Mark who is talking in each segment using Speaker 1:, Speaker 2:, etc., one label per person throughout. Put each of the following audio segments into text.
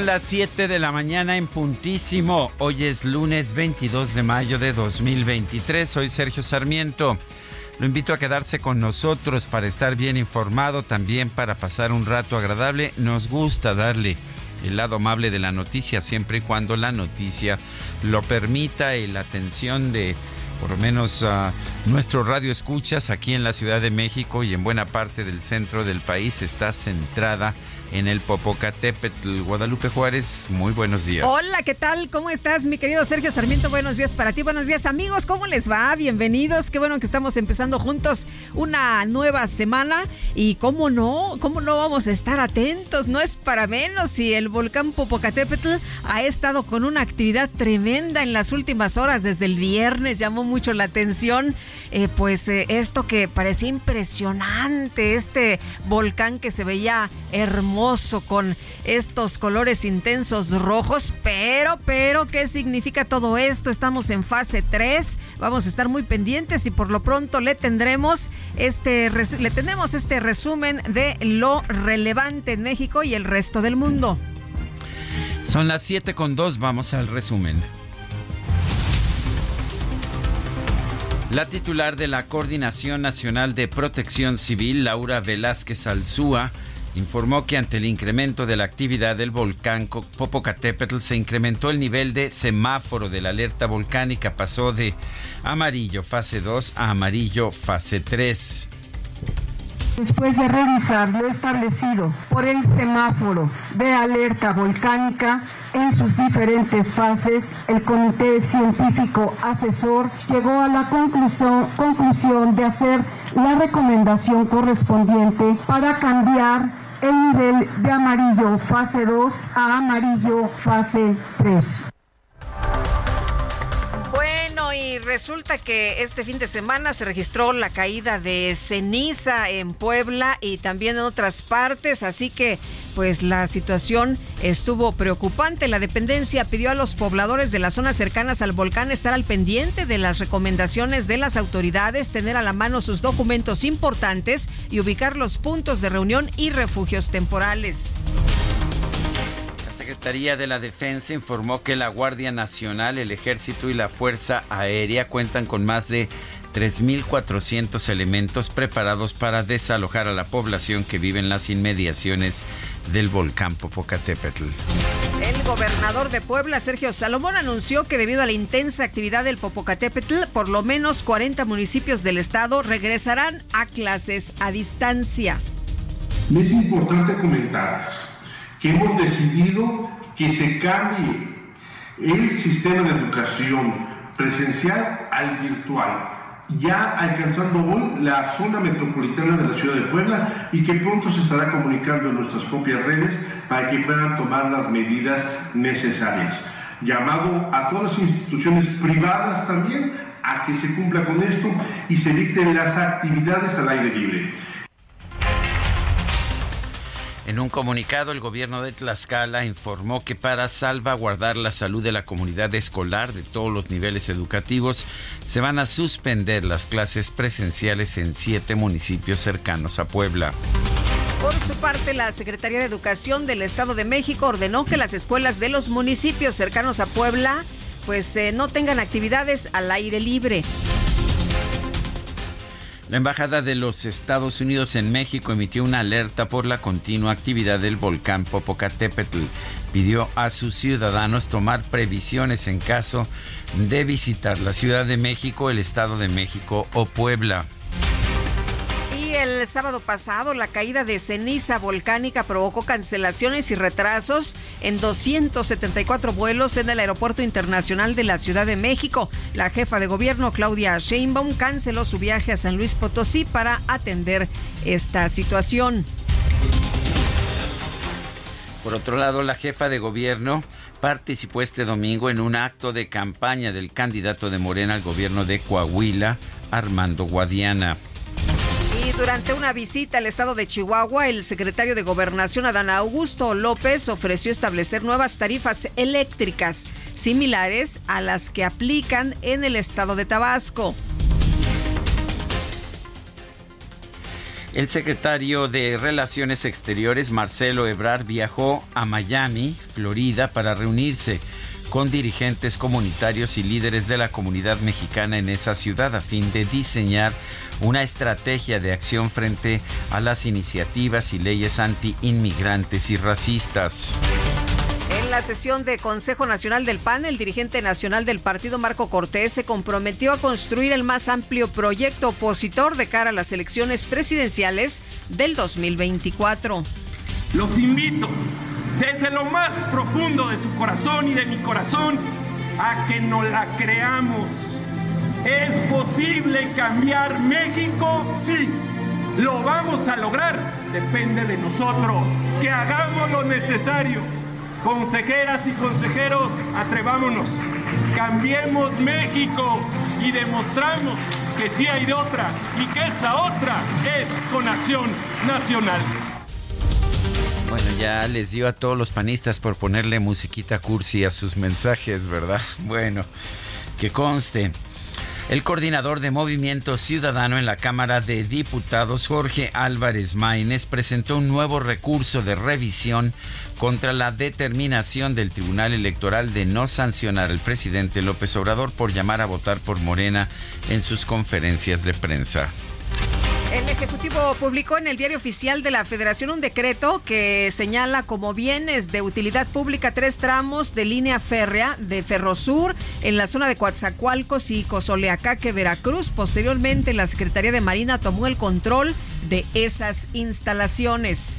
Speaker 1: Son las 7 de la mañana en puntísimo. Hoy es lunes 22 de mayo de 2023. Soy Sergio Sarmiento. Lo invito a quedarse con nosotros para estar bien informado, también para pasar un rato agradable. Nos gusta darle el lado amable de la noticia siempre y cuando la noticia lo permita y la atención de por lo menos uh, nuestro radio escuchas aquí en la Ciudad de México y en buena parte del centro del país está centrada en el Popocatépetl. Guadalupe Juárez, muy buenos días.
Speaker 2: Hola, ¿qué tal? ¿Cómo estás, mi querido Sergio Sarmiento? Buenos días para ti, buenos días, amigos. ¿Cómo les va? Bienvenidos. Qué bueno que estamos empezando juntos una nueva semana. Y cómo no, cómo no vamos a estar atentos. No es para menos si el volcán Popocatépetl ha estado con una actividad tremenda en las últimas horas. Desde el viernes llamó mucho la atención, eh, pues eh, esto que parecía impresionante, este volcán que se veía hermoso con estos colores intensos rojos, pero, pero, ¿qué significa todo esto? Estamos en fase 3, vamos a estar muy pendientes y por lo pronto le tendremos este, le tenemos este resumen de lo relevante en México y el resto del mundo.
Speaker 1: Son las 7 con 2, vamos al resumen. La titular de la Coordinación Nacional de Protección Civil, Laura Velázquez Alzúa, informó que ante el incremento de la actividad del volcán Popocatépetl se incrementó el nivel de semáforo de la alerta volcánica, pasó de amarillo fase 2 a amarillo fase 3.
Speaker 3: Después de revisar lo establecido por el semáforo de alerta volcánica en sus diferentes fases, el Comité Científico Asesor llegó a la conclusión, conclusión de hacer la recomendación correspondiente para cambiar el nivel de amarillo fase 2 a amarillo fase 3.
Speaker 2: Bueno, y resulta que este fin de semana se registró la caída de ceniza en Puebla y también en otras partes, así que pues la situación estuvo preocupante. La dependencia pidió a los pobladores de las zonas cercanas al volcán estar al pendiente de las recomendaciones de las autoridades, tener a la mano sus documentos importantes y ubicar los puntos de reunión y refugios temporales.
Speaker 1: La Secretaría de la Defensa informó que la Guardia Nacional, el Ejército y la Fuerza Aérea cuentan con más de 3.400 elementos preparados para desalojar a la población que vive en las inmediaciones del volcán Popocatépetl.
Speaker 2: El gobernador de Puebla, Sergio Salomón, anunció que debido a la intensa actividad del Popocatépetl, por lo menos 40 municipios del estado regresarán a clases a distancia.
Speaker 4: Es importante comentar que hemos decidido que se cambie el sistema de educación presencial al virtual ya alcanzando hoy la zona metropolitana de la ciudad de Puebla y que pronto se estará comunicando en nuestras propias redes para que puedan tomar las medidas necesarias. Llamado a todas las instituciones privadas también a que se cumpla con esto y se dicten las actividades al aire libre.
Speaker 1: En un comunicado, el gobierno de Tlaxcala informó que para salvaguardar la salud de la comunidad escolar de todos los niveles educativos, se van a suspender las clases presenciales en siete municipios cercanos a Puebla.
Speaker 2: Por su parte, la Secretaría de Educación del Estado de México ordenó que las escuelas de los municipios cercanos a Puebla pues eh, no tengan actividades al aire libre.
Speaker 1: La Embajada de los Estados Unidos en México emitió una alerta por la continua actividad del volcán Popocatépetl. Pidió a sus ciudadanos tomar previsiones en caso de visitar la Ciudad de México, el Estado de México o Puebla
Speaker 2: el sábado pasado, la caída de ceniza volcánica provocó cancelaciones y retrasos en 274 vuelos en el Aeropuerto Internacional de la Ciudad de México. La jefa de gobierno, Claudia Sheinbaum, canceló su viaje a San Luis Potosí para atender esta situación.
Speaker 1: Por otro lado, la jefa de gobierno participó este domingo en un acto de campaña del candidato de Morena al gobierno de Coahuila, Armando Guadiana.
Speaker 2: Durante una visita al estado de Chihuahua, el secretario de Gobernación, Adán Augusto López, ofreció establecer nuevas tarifas eléctricas similares a las que aplican en el estado de Tabasco.
Speaker 1: El secretario de Relaciones Exteriores, Marcelo Ebrard, viajó a Miami, Florida, para reunirse con dirigentes comunitarios y líderes de la comunidad mexicana en esa ciudad a fin de diseñar una estrategia de acción frente a las iniciativas y leyes anti-inmigrantes y racistas.
Speaker 2: En la sesión de Consejo Nacional del PAN, el dirigente nacional del partido Marco Cortés se comprometió a construir el más amplio proyecto opositor de cara a las elecciones presidenciales del 2024.
Speaker 5: Los invito desde lo más profundo de su corazón y de mi corazón a que no la creamos. ¿Es posible cambiar México? Sí. ¿Lo vamos a lograr? Depende de nosotros. Que hagamos lo necesario. Consejeras y consejeros, atrevámonos. Cambiemos México y demostramos que sí hay de otra y que esa otra es con acción nacional.
Speaker 1: Bueno, ya les dio a todos los panistas por ponerle musiquita cursi a sus mensajes, ¿verdad? Bueno, que conste. El coordinador de Movimiento Ciudadano en la Cámara de Diputados, Jorge Álvarez Maínez, presentó un nuevo recurso de revisión contra la determinación del Tribunal Electoral de no sancionar al presidente López Obrador por llamar a votar por Morena en sus conferencias de prensa.
Speaker 2: El Ejecutivo publicó en el Diario Oficial de la Federación un decreto que señala como bienes de utilidad pública tres tramos de línea férrea de Ferrosur en la zona de Coatzacoalcos y Cozoleacaque, Veracruz. Posteriormente, la Secretaría de Marina tomó el control de esas instalaciones.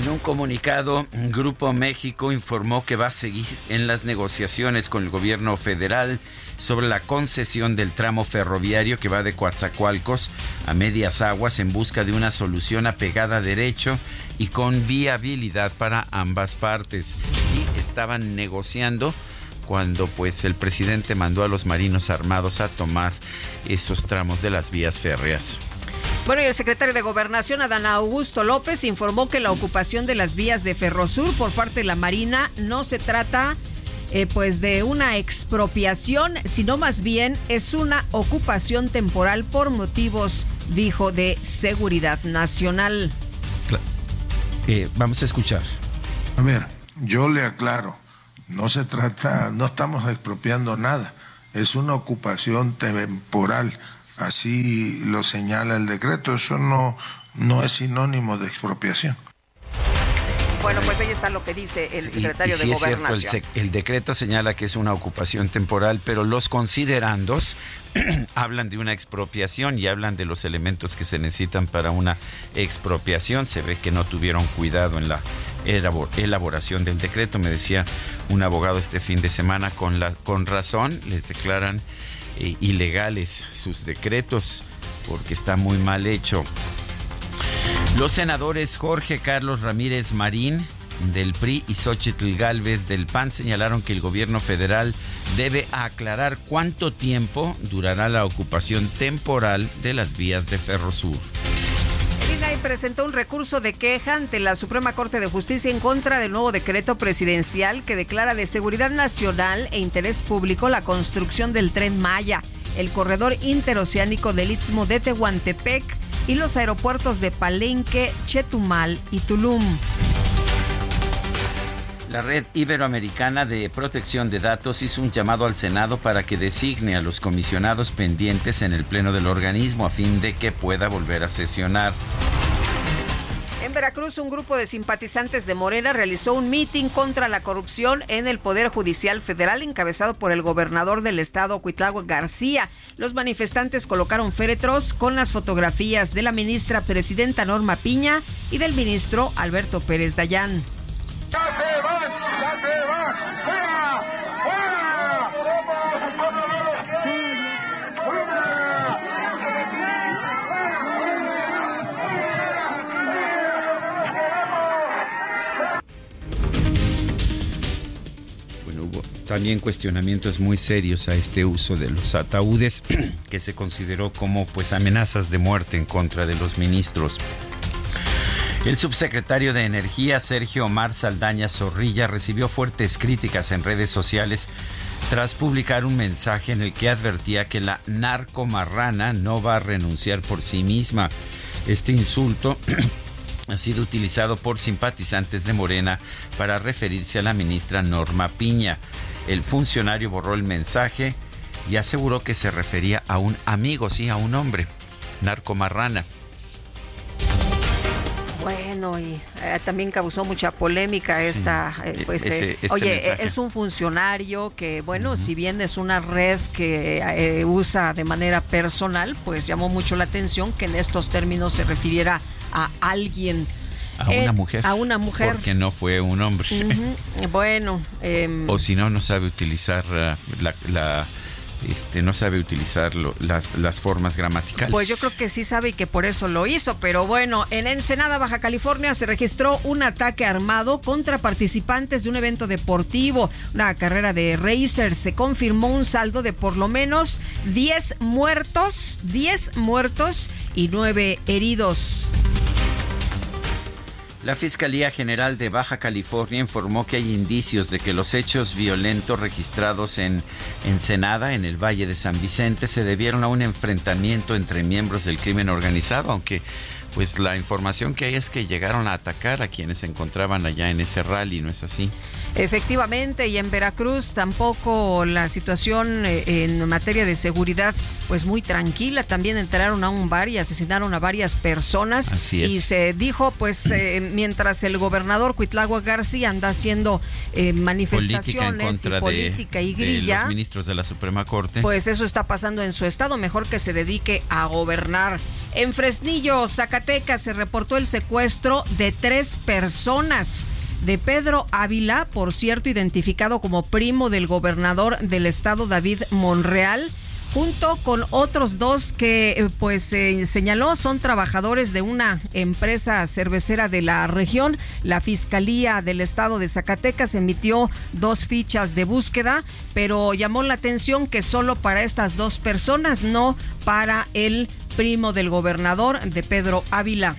Speaker 1: En un comunicado, Grupo México informó que va a seguir en las negociaciones con el gobierno federal sobre la concesión del tramo ferroviario que va de Coatzacoalcos a Medias Aguas en busca de una solución apegada a derecho y con viabilidad para ambas partes. Estaban negociando cuando pues el presidente mandó a los marinos armados a tomar esos tramos de las vías férreas.
Speaker 2: Bueno, y el secretario de Gobernación, Adán Augusto López, informó que la ocupación de las vías de Ferrosur por parte de la Marina no se trata eh, pues de una expropiación, sino más bien es una ocupación temporal por motivos, dijo, de seguridad nacional.
Speaker 1: Eh, vamos a escuchar.
Speaker 6: A ver, yo le aclaro, no se trata, no estamos expropiando nada, es una ocupación temporal así lo señala el decreto, eso no, no es sinónimo de expropiación.
Speaker 2: Bueno, pues ahí está lo que dice el secretario de Gobernación.
Speaker 1: el, decreto señala que es una ocupación temporal, pero los considerandos hablan de una expropiación y hablan de los elementos que se necesitan para una expropiación. Se ve que no tuvieron cuidado en la elaboración del decreto. Me decía un abogado este fin de semana con, la, con razón, les declaran eh, ilegales sus decretos porque está muy mal hecho. Los senadores Jorge Carlos Ramírez Marín del PRI y Xochitl Galvez del PAN señalaron que el gobierno federal debe aclarar cuánto tiempo durará la ocupación temporal de las vías de Ferrosur.
Speaker 2: INAI presentó un recurso de queja ante la Suprema Corte de Justicia en contra del nuevo decreto presidencial que declara de seguridad nacional e interés público la construcción del tren Maya, el corredor interoceánico del Istmo de Tehuantepec y los aeropuertos de Palenque, Chetumal y Tulum.
Speaker 1: La Red Iberoamericana de Protección de Datos hizo un llamado al Senado para que designe a los comisionados pendientes en el Pleno del organismo a fin de que pueda volver a sesionar.
Speaker 2: En Veracruz, un grupo de simpatizantes de Morena realizó un mitin contra la corrupción en el Poder Judicial Federal encabezado por el gobernador del estado, Cuitlagua García. Los manifestantes colocaron féretros con las fotografías de la ministra presidenta Norma Piña y del ministro Alberto Pérez Dayán.
Speaker 1: También cuestionamientos muy serios a este uso de los ataúdes que se consideró como pues amenazas de muerte en contra de los ministros. El subsecretario de Energía, Sergio Omar Saldaña Zorrilla, recibió fuertes críticas en redes sociales tras publicar un mensaje en el que advertía que la narcomarrana no va a renunciar por sí misma. Este insulto ha sido utilizado por simpatizantes de Morena para referirse a la ministra Norma Piña. El funcionario borró el mensaje y aseguró que se refería a un amigo, sí, a un hombre, narcomarrana.
Speaker 2: Bueno, y eh, también causó mucha polémica esta, eh, pues,
Speaker 1: ese-
Speaker 2: eh,
Speaker 1: este
Speaker 2: oye,
Speaker 1: mensaje.
Speaker 2: es un funcionario que, bueno, si bien es una red que usa de manera personal, pues llamó mucho la atención que en estos términos se refiriera a alguien.
Speaker 1: A
Speaker 2: Eh,
Speaker 1: una mujer.
Speaker 2: A una mujer.
Speaker 1: Porque no fue un hombre.
Speaker 2: Bueno, em,
Speaker 1: O si no, no sabe utilizar eh, la, la, este, no sabe utilizar lo- las, las formas gramaticales.
Speaker 2: Pues yo creo que sí sabe y que por eso lo hizo, pero bueno, en Ensenada, Baja California, se registró un ataque armado contra participantes de un evento deportivo, una carrera de racers. Se confirmó un saldo de por lo menos 10 muertos, 10 muertos y 9 heridos.
Speaker 1: La Fiscalía General de Baja California informó que hay indicios de que los hechos violentos registrados en Ensenada, en el Valle de San Vicente, se debieron a un enfrentamiento entre miembros del crimen organizado, aunque pues la información que hay es que llegaron a atacar a quienes se encontraban allá en ese rally, ¿no es así?
Speaker 2: Efectivamente, y en Veracruz tampoco la situación eh, en materia de seguridad, pues muy tranquila. También entraron a un bar y asesinaron a varias personas.
Speaker 1: Así es.
Speaker 2: Y se dijo, pues, eh, mientras el gobernador Cuitlagua García anda haciendo eh,
Speaker 1: Política
Speaker 2: manifestaciones
Speaker 1: contra
Speaker 2: y política
Speaker 1: de,
Speaker 2: y
Speaker 1: de
Speaker 2: grilla.
Speaker 1: los ministros de la Suprema Corte.
Speaker 2: Pues eso está pasando en su estado, mejor que se dedique a gobernar. En Fresnillo, Zacatecas, se reportó el secuestro de tres personas. De Pedro Ávila, por cierto, identificado como primo del gobernador del estado David Monreal, junto con otros dos que eh, pues se señaló son trabajadores de una empresa cervecera de la región. La Fiscalía del Estado de Zacatecas emitió dos fichas de búsqueda, pero llamó la atención que solo para estas dos personas, no para el primo del gobernador de Pedro Ávila.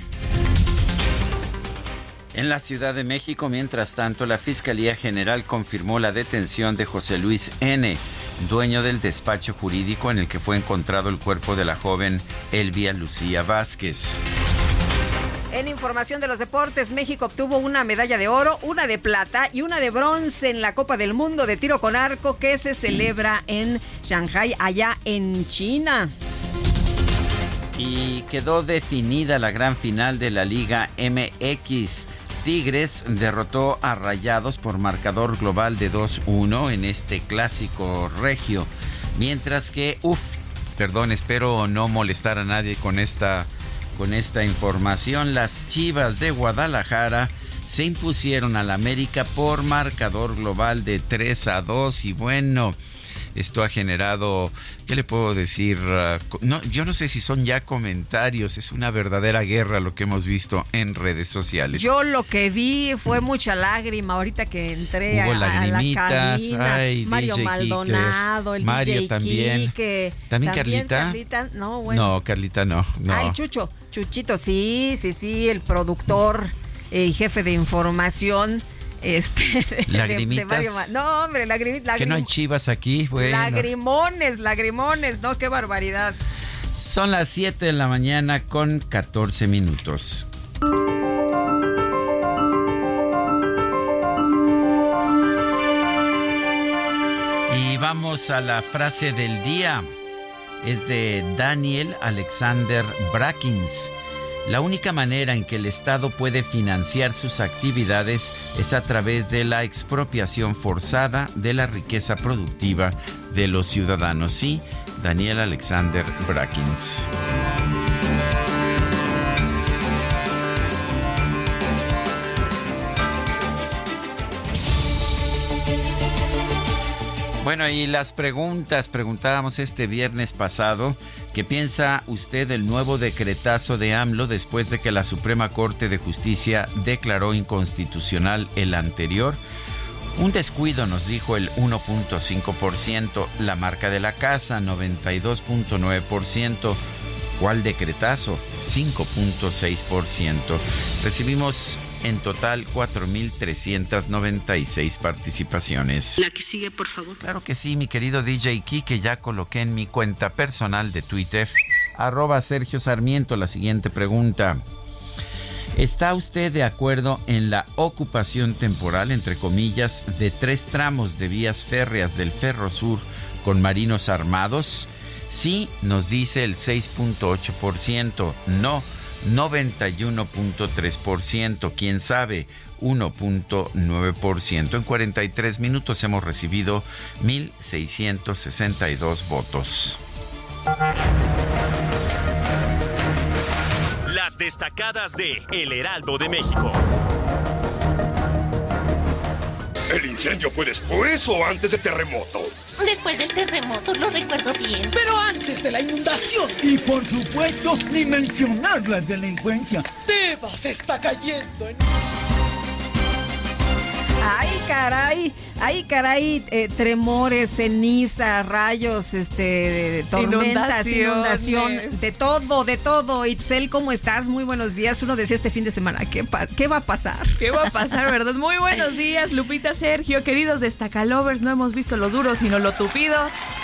Speaker 1: En la Ciudad de México, mientras tanto, la Fiscalía General confirmó la detención de José Luis N., dueño del despacho jurídico en el que fue encontrado el cuerpo de la joven Elvia Lucía Vázquez.
Speaker 2: En información de los deportes, México obtuvo una medalla de oro, una de plata y una de bronce en la Copa del Mundo de tiro con arco que se celebra en Shanghai, allá en China.
Speaker 1: Y quedó definida la gran final de la Liga MX. Tigres derrotó a Rayados por marcador global de 2-1 en este clásico regio. Mientras que, uff, perdón, espero no molestar a nadie con esta, con esta información. Las Chivas de Guadalajara se impusieron al América por marcador global de 3 a 2 y bueno, esto ha generado, ¿qué le puedo decir? Uh, no, yo no sé si son ya comentarios, es una verdadera guerra lo que hemos visto en redes sociales.
Speaker 2: Yo lo que vi fue mucha lágrima ahorita que entré
Speaker 1: Hubo
Speaker 2: a, a la cabina.
Speaker 1: ay,
Speaker 2: Mario
Speaker 1: DJ
Speaker 2: Maldonado, el
Speaker 1: Mario
Speaker 2: DJ
Speaker 1: también.
Speaker 2: Quique.
Speaker 1: ¿También Carlita?
Speaker 2: Carlita, no, bueno.
Speaker 1: No, Carlita no, no.
Speaker 2: Ah, el Chucho. Chuchito, sí, sí, sí, el productor eh, y jefe de información. Este, de-
Speaker 1: Lagrimitas.
Speaker 2: de Mario Ma- no, hombre, lagrimitas.
Speaker 1: que no hay chivas aquí, bueno.
Speaker 2: Lagrimones, lagrimones, no, qué barbaridad.
Speaker 1: Son las 7 de la mañana con 14 minutos. Y vamos a la frase del día. Es de Daniel Alexander Brackins. La única manera en que el Estado puede financiar sus actividades es a través de la expropiación forzada de la riqueza productiva de los ciudadanos. Sí, Daniel Alexander Brackins. Bueno, y las preguntas, preguntábamos este viernes pasado, ¿qué piensa usted del nuevo decretazo de AMLO después de que la Suprema Corte de Justicia declaró inconstitucional el anterior? Un descuido, nos dijo el 1.5%, la marca de la casa 92.9%, ¿cuál decretazo? 5.6%. Recibimos en total 4.396 participaciones.
Speaker 7: La que sigue, por favor.
Speaker 1: Claro que sí, mi querido DJ que ya coloqué en mi cuenta personal de Twitter, arroba Sergio Sarmiento, la siguiente pregunta. ¿Está usted de acuerdo en la ocupación temporal, entre comillas, de tres tramos de vías férreas del Ferro Sur con marinos armados? Sí, nos dice el 6.8%. No, 91.3%. ¿Quién sabe? 1.9%. En 43 minutos hemos recibido 1.662 votos
Speaker 8: destacadas de El Heraldo de México.
Speaker 9: ¿El incendio fue después o antes del terremoto?
Speaker 10: Después del terremoto, lo recuerdo bien.
Speaker 11: Pero antes de la inundación. Y por supuesto, ni mencionar la delincuencia. Tebas está cayendo en...
Speaker 2: Ay, caray, ay, caray, eh, tremores, ceniza, rayos, este, tormentas, inundación, de todo, de todo. Itzel, ¿cómo estás? Muy buenos días. Uno decía este fin de semana, ¿qué, ¿qué va a pasar?
Speaker 12: ¿Qué va a pasar, verdad? Muy buenos días, Lupita, Sergio, queridos destacalovers. No hemos visto lo duro, sino lo tupido.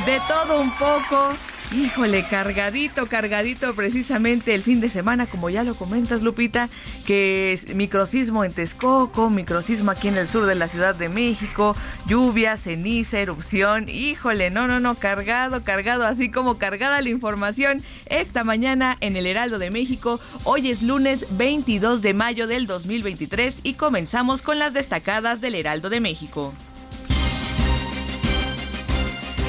Speaker 12: De todo un poco. Híjole, cargadito, cargadito precisamente el fin de semana, como ya lo comentas, Lupita, que es microsismo en Texcoco, microsismo aquí en el sur de la Ciudad de México, lluvia, ceniza, erupción. Híjole, no, no, no, cargado, cargado, así como cargada la información esta mañana en el Heraldo de México. Hoy es lunes 22 de mayo del 2023 y comenzamos con las destacadas del Heraldo de México.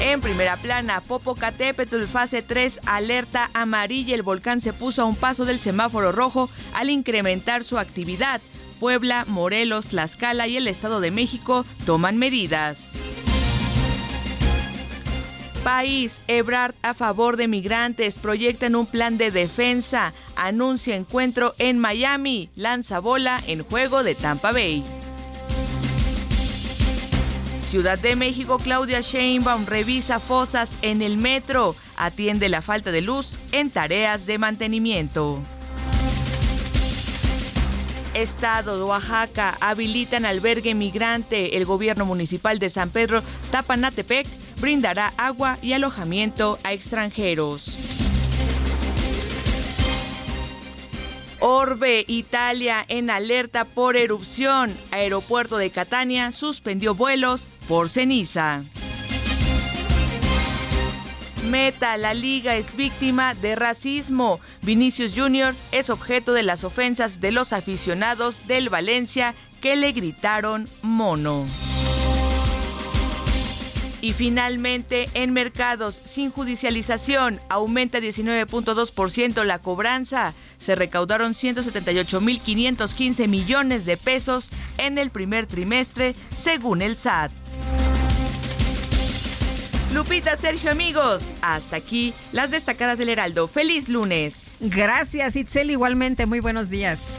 Speaker 12: En primera plana, Popocatépetl fase 3 alerta amarilla. El volcán se puso a un paso del semáforo rojo al incrementar su actividad. Puebla, Morelos, Tlaxcala y el Estado de México toman medidas. País, Ebrard a favor de migrantes, proyectan un plan de defensa, anuncia encuentro en Miami, lanza bola en juego de Tampa Bay. Ciudad de México, Claudia Sheinbaum revisa fosas en el metro, atiende la falta de luz en tareas de mantenimiento. Estado de Oaxaca habilitan albergue migrante. El gobierno municipal de San Pedro Tapanatepec brindará agua y alojamiento a extranjeros. Orbe, Italia, en alerta por erupción. Aeropuerto de Catania suspendió vuelos por ceniza. Meta, la liga es víctima de racismo. Vinicius Jr. es objeto de las ofensas de los aficionados del Valencia que le gritaron mono. Y finalmente, en mercados sin judicialización, aumenta 19.2% la cobranza. Se recaudaron 178.515 millones de pesos en el primer trimestre, según el SAT. Lupita, Sergio, amigos, hasta aquí las destacadas del Heraldo. Feliz lunes.
Speaker 2: Gracias, Itzel, igualmente. Muy buenos días.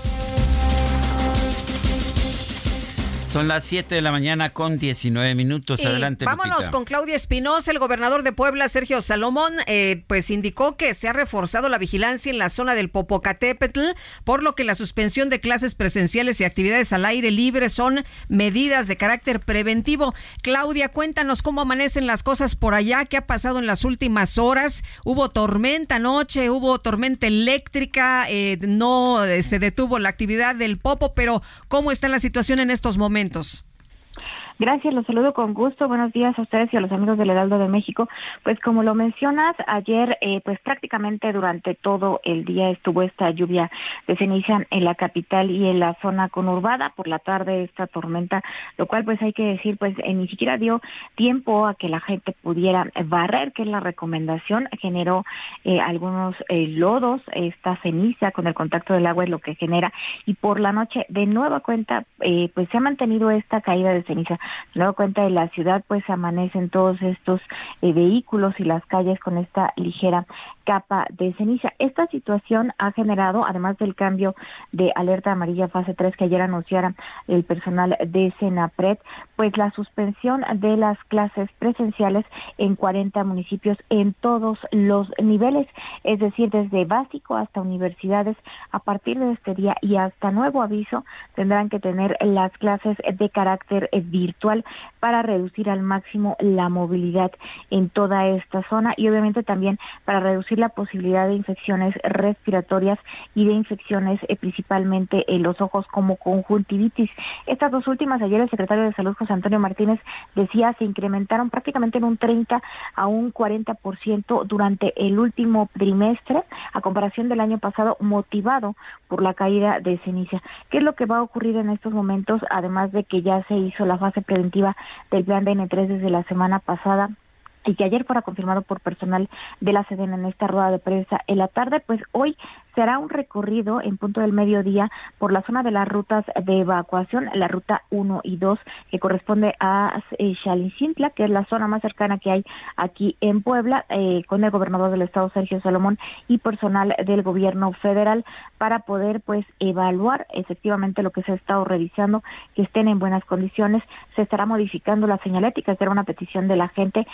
Speaker 1: Son las 7 de la mañana con 19 minutos. Adelante.
Speaker 2: vámonos con Claudia Espinosa. El gobernador de Puebla, Sergio Salomón, eh, pues indicó que se ha reforzado la vigilancia en la zona del Popocatépetl, por lo que la suspensión de clases presenciales y actividades al aire libre son medidas de carácter preventivo. Claudia, cuéntanos cómo amanecen las cosas por allá, qué ha pasado en las últimas horas. Hubo tormenta anoche, hubo tormenta eléctrica, eh, no eh, se detuvo la actividad del Popo, pero ¿cómo está la situación en estos momentos? momentos.
Speaker 7: Gracias, los saludo con gusto. Buenos días a ustedes y a los amigos del Heraldo de México. Pues como lo mencionas, ayer eh, pues prácticamente durante todo el día estuvo esta lluvia de ceniza en la capital y en la zona conurbada. Por la tarde esta tormenta, lo cual pues hay que decir pues eh, ni siquiera dio tiempo a que la gente pudiera barrer, que es la recomendación. Generó eh, algunos lodos, esta ceniza con el contacto del agua es lo que genera. Y por la noche de nueva cuenta pues se ha mantenido esta caída de ceniza Luego cuenta de la ciudad, pues amanecen todos estos eh, vehículos y las calles con esta ligera capa de ceniza. Esta situación ha generado, además del cambio de alerta amarilla fase 3 que ayer anunciara el personal de Senapred, pues la suspensión de las clases presenciales en 40 municipios en todos los niveles, es decir, desde básico hasta universidades, a partir de este día y hasta nuevo aviso, tendrán que tener las clases de carácter virtual para reducir al máximo la movilidad en toda esta zona y obviamente también para reducir la posibilidad de infecciones respiratorias y de infecciones eh, principalmente en los ojos como conjuntivitis. Estas dos últimas, ayer el secretario de Salud José Antonio Martínez decía se incrementaron prácticamente en un 30 a un 40% durante el último trimestre a comparación del año pasado motivado por la caída de ceniza. ¿Qué es lo que va a ocurrir en estos momentos además de que ya se hizo la fase preventiva del plan DN3 desde la semana pasada y que ayer fuera confirmado por personal de la SEDEN en esta rueda de prensa en la tarde, pues hoy será un recorrido en punto del mediodía por la zona de las rutas de evacuación, la ruta 1 y 2, que corresponde a eh, Xalicintla, que es la zona más cercana que hay aquí en Puebla, eh, con el gobernador del estado Sergio Salomón y personal del gobierno federal para poder pues evaluar efectivamente lo que se ha estado revisando, que estén en buenas condiciones, se estará modificando la señalética, que era una petición de la gente,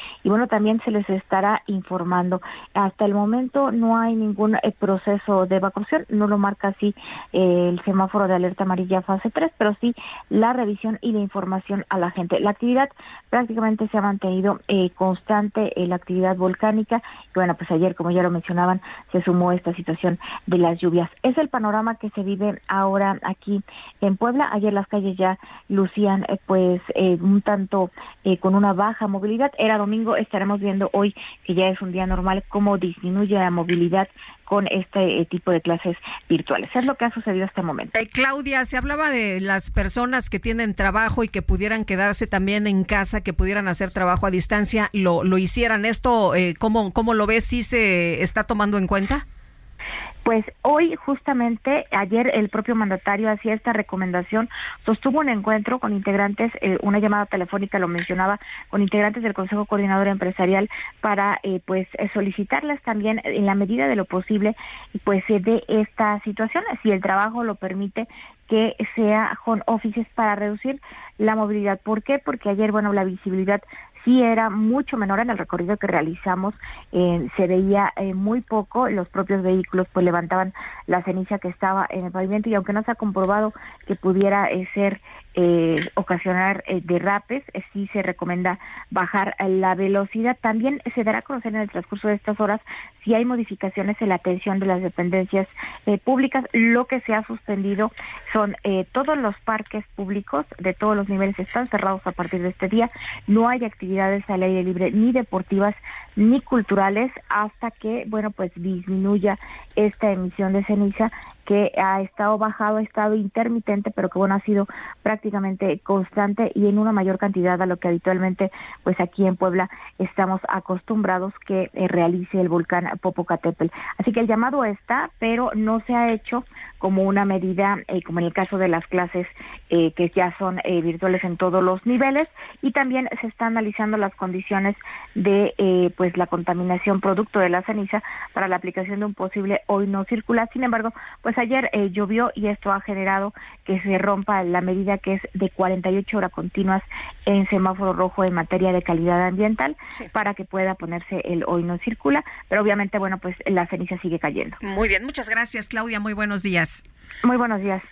Speaker 7: también se les estará informando. Hasta el momento no hay ningún eh, proceso de evacuación, no lo marca así eh, el semáforo de alerta amarilla fase 3, pero sí la revisión y la información a la gente. La actividad prácticamente se ha mantenido eh, constante, la actividad volcánica, y bueno, pues ayer, como ya lo mencionaban, se sumó esta situación de las lluvias. Es el panorama que se vive ahora aquí en Puebla. Ayer las calles ya lucían pues un tanto con una baja movilidad. Era domingo, estaremos viendo hoy que ya es un día normal cómo disminuye la movilidad con este eh, tipo de clases virtuales. Es lo que ha sucedido hasta el momento.
Speaker 2: Eh, Claudia, se hablaba de las personas que tienen trabajo y que pudieran quedarse también en casa, que pudieran hacer trabajo a distancia, lo, lo hicieran. ¿Esto eh, cómo, cómo lo ves? ¿Sí se está tomando en cuenta?
Speaker 7: Pues hoy justamente, ayer el propio mandatario hacía esta recomendación, sostuvo un encuentro con integrantes, eh, una llamada telefónica lo mencionaba, con integrantes del Consejo Coordinador Empresarial para eh, pues eh, solicitarles también en la medida de lo posible pues de esta situación, si el trabajo lo permite, que sea con offices para reducir la movilidad. ¿Por qué? Porque ayer, bueno, la visibilidad sí era mucho menor en el recorrido que realizamos, eh, se veía eh, muy poco, los propios vehículos pues levantaban la ceniza que estaba en el pavimento y aunque no se ha comprobado que pudiera eh, ser eh, ocasionar eh, derrapes, eh, sí se recomienda bajar la velocidad. También se dará a conocer en el transcurso de estas horas si hay modificaciones en la atención de las dependencias públicas. Lo que se ha suspendido son todos los parques públicos de todos los niveles están cerrados a partir de este día. No hay actividades al aire libre ni deportivas ni culturales hasta que, bueno, pues disminuya esta emisión de ceniza que ha estado bajado, ha estado intermitente, pero que bueno, ha sido prácticamente constante y en una mayor cantidad a lo que habitualmente pues aquí en Puebla estamos acostumbrados que eh, realice el volcán Popocatépetl. Así que el llamado está, pero no se ha hecho como una medida, eh, como en el caso de las clases eh, que ya son eh, virtuales en todos los niveles, y también se está analizando las condiciones de pues la contaminación producto de la ceniza para la aplicación de un posible hoy no circular. Sin embargo, pues ayer llovió y esto ha generado que se rompa la medida que es de 48 horas continuas en semáforo rojo en materia de calidad ambiental para que pueda ponerse el hoy no circula, pero obviamente, bueno, pues la ceniza sigue cayendo.
Speaker 2: Muy bien, muchas gracias, Claudia. Muy buenos días.
Speaker 7: Muy buenos días.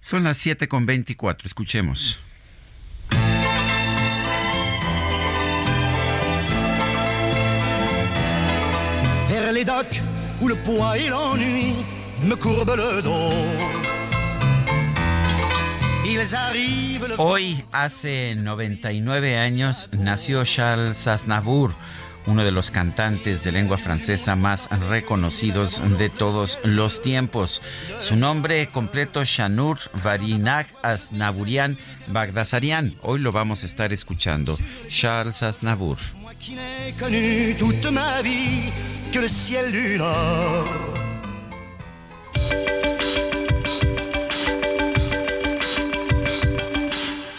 Speaker 1: Son las 7 con 24. Escuchemos.
Speaker 13: Vers les docks où le poids et l'ennui me courbent le dos.
Speaker 1: Hoy, hace 99 años, nació Charles Aznavour, uno de los cantantes de lengua francesa más reconocidos de todos los tiempos. Su nombre completo, Shanur Varinag Aznavourian Bagdasarian. Hoy lo vamos a estar escuchando. Charles Aznavour.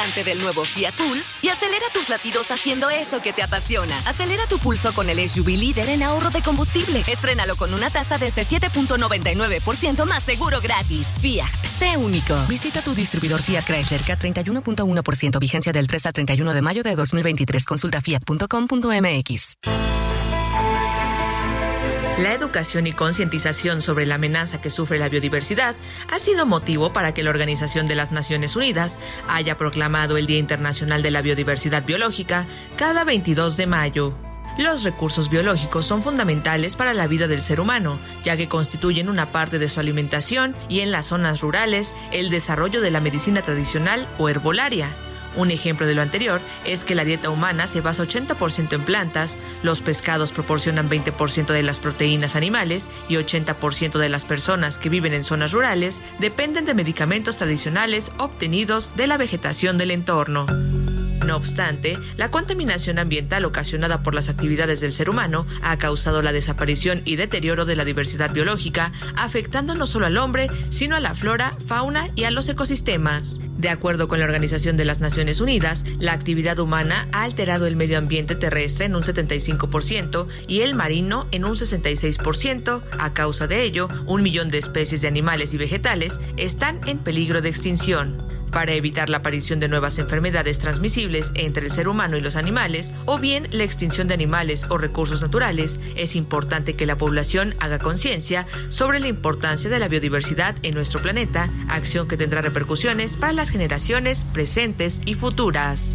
Speaker 14: Del nuevo Fiat Pulse y acelera tus latidos haciendo eso que te apasiona. Acelera tu pulso con el SUV líder en ahorro de combustible. Estrénalo con una tasa desde 7.99% más seguro gratis. Fiat, sé único. Visita tu distribuidor Fiat Chrysler K31.1% vigencia del 3 al 31 de mayo de 2023. Consulta fiat.com.mx.
Speaker 15: La educación y concientización sobre la amenaza que sufre la biodiversidad ha sido motivo para que la Organización de las Naciones Unidas haya proclamado el Día Internacional de la Biodiversidad Biológica cada 22 de mayo. Los recursos biológicos son fundamentales para la vida del ser humano, ya que constituyen una parte de su alimentación y en las zonas rurales el desarrollo de la medicina tradicional o herbolaria. Un ejemplo de lo anterior es que la dieta humana se basa 80% en plantas, los pescados proporcionan 20% de las proteínas animales y 80% de las personas que viven en zonas rurales dependen de medicamentos tradicionales obtenidos de la vegetación del entorno. No obstante, la contaminación ambiental ocasionada por las actividades del ser humano ha causado la desaparición y deterioro de la diversidad biológica, afectando no solo al hombre, sino a la flora, fauna y a los ecosistemas. De acuerdo con la Organización de las Naciones Unidas, la actividad humana ha alterado el medio ambiente terrestre en un 75% y el marino en un 66%. A causa de ello, un millón de especies de animales y vegetales están en peligro de extinción para evitar la aparición de nuevas enfermedades transmisibles entre el ser humano y los animales, o bien la extinción de animales o recursos naturales, es importante que la población haga conciencia sobre la importancia de la biodiversidad en nuestro planeta, acción que tendrá repercusiones para las generaciones presentes y futuras.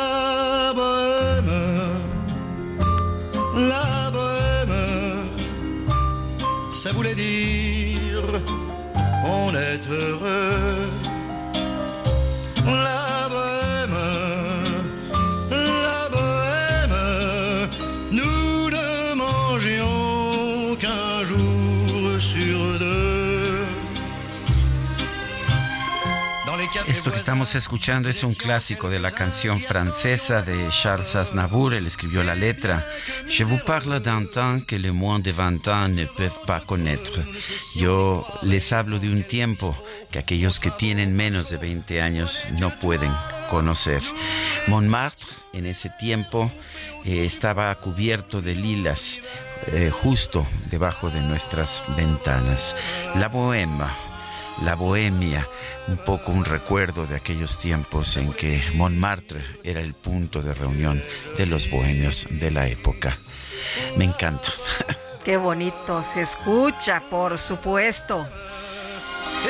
Speaker 13: ça voulait dire on est heureux.
Speaker 1: Esto que estamos escuchando es un clásico de la canción francesa de Charles Aznavour. Él escribió la letra. Je vous parle d'un temps que les moins de 20 ans ne peuvent pas connaître. Yo les hablo de un tiempo que aquellos que tienen menos de 20 años no pueden conocer. Montmartre en ese tiempo eh, estaba cubierto de lilas eh, justo debajo de nuestras ventanas. La bohema, la bohemia, un poco un recuerdo de aquellos tiempos en que Montmartre era el punto de reunión de los bohemios de la época. Me encanta.
Speaker 2: Qué bonito se escucha, por supuesto.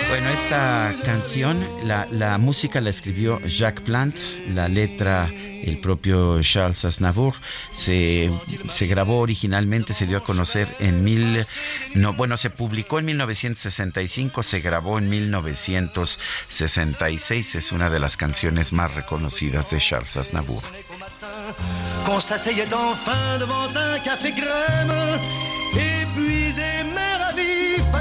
Speaker 1: Bueno, esta canción, la, la música la escribió Jacques Plant, la letra el propio Charles Aznavour. Se, se grabó originalmente, se dio a conocer en mil, no, bueno, se publicó en 1965, se grabó en 1966. Es una de las canciones más reconocidas de Charles Aznavour.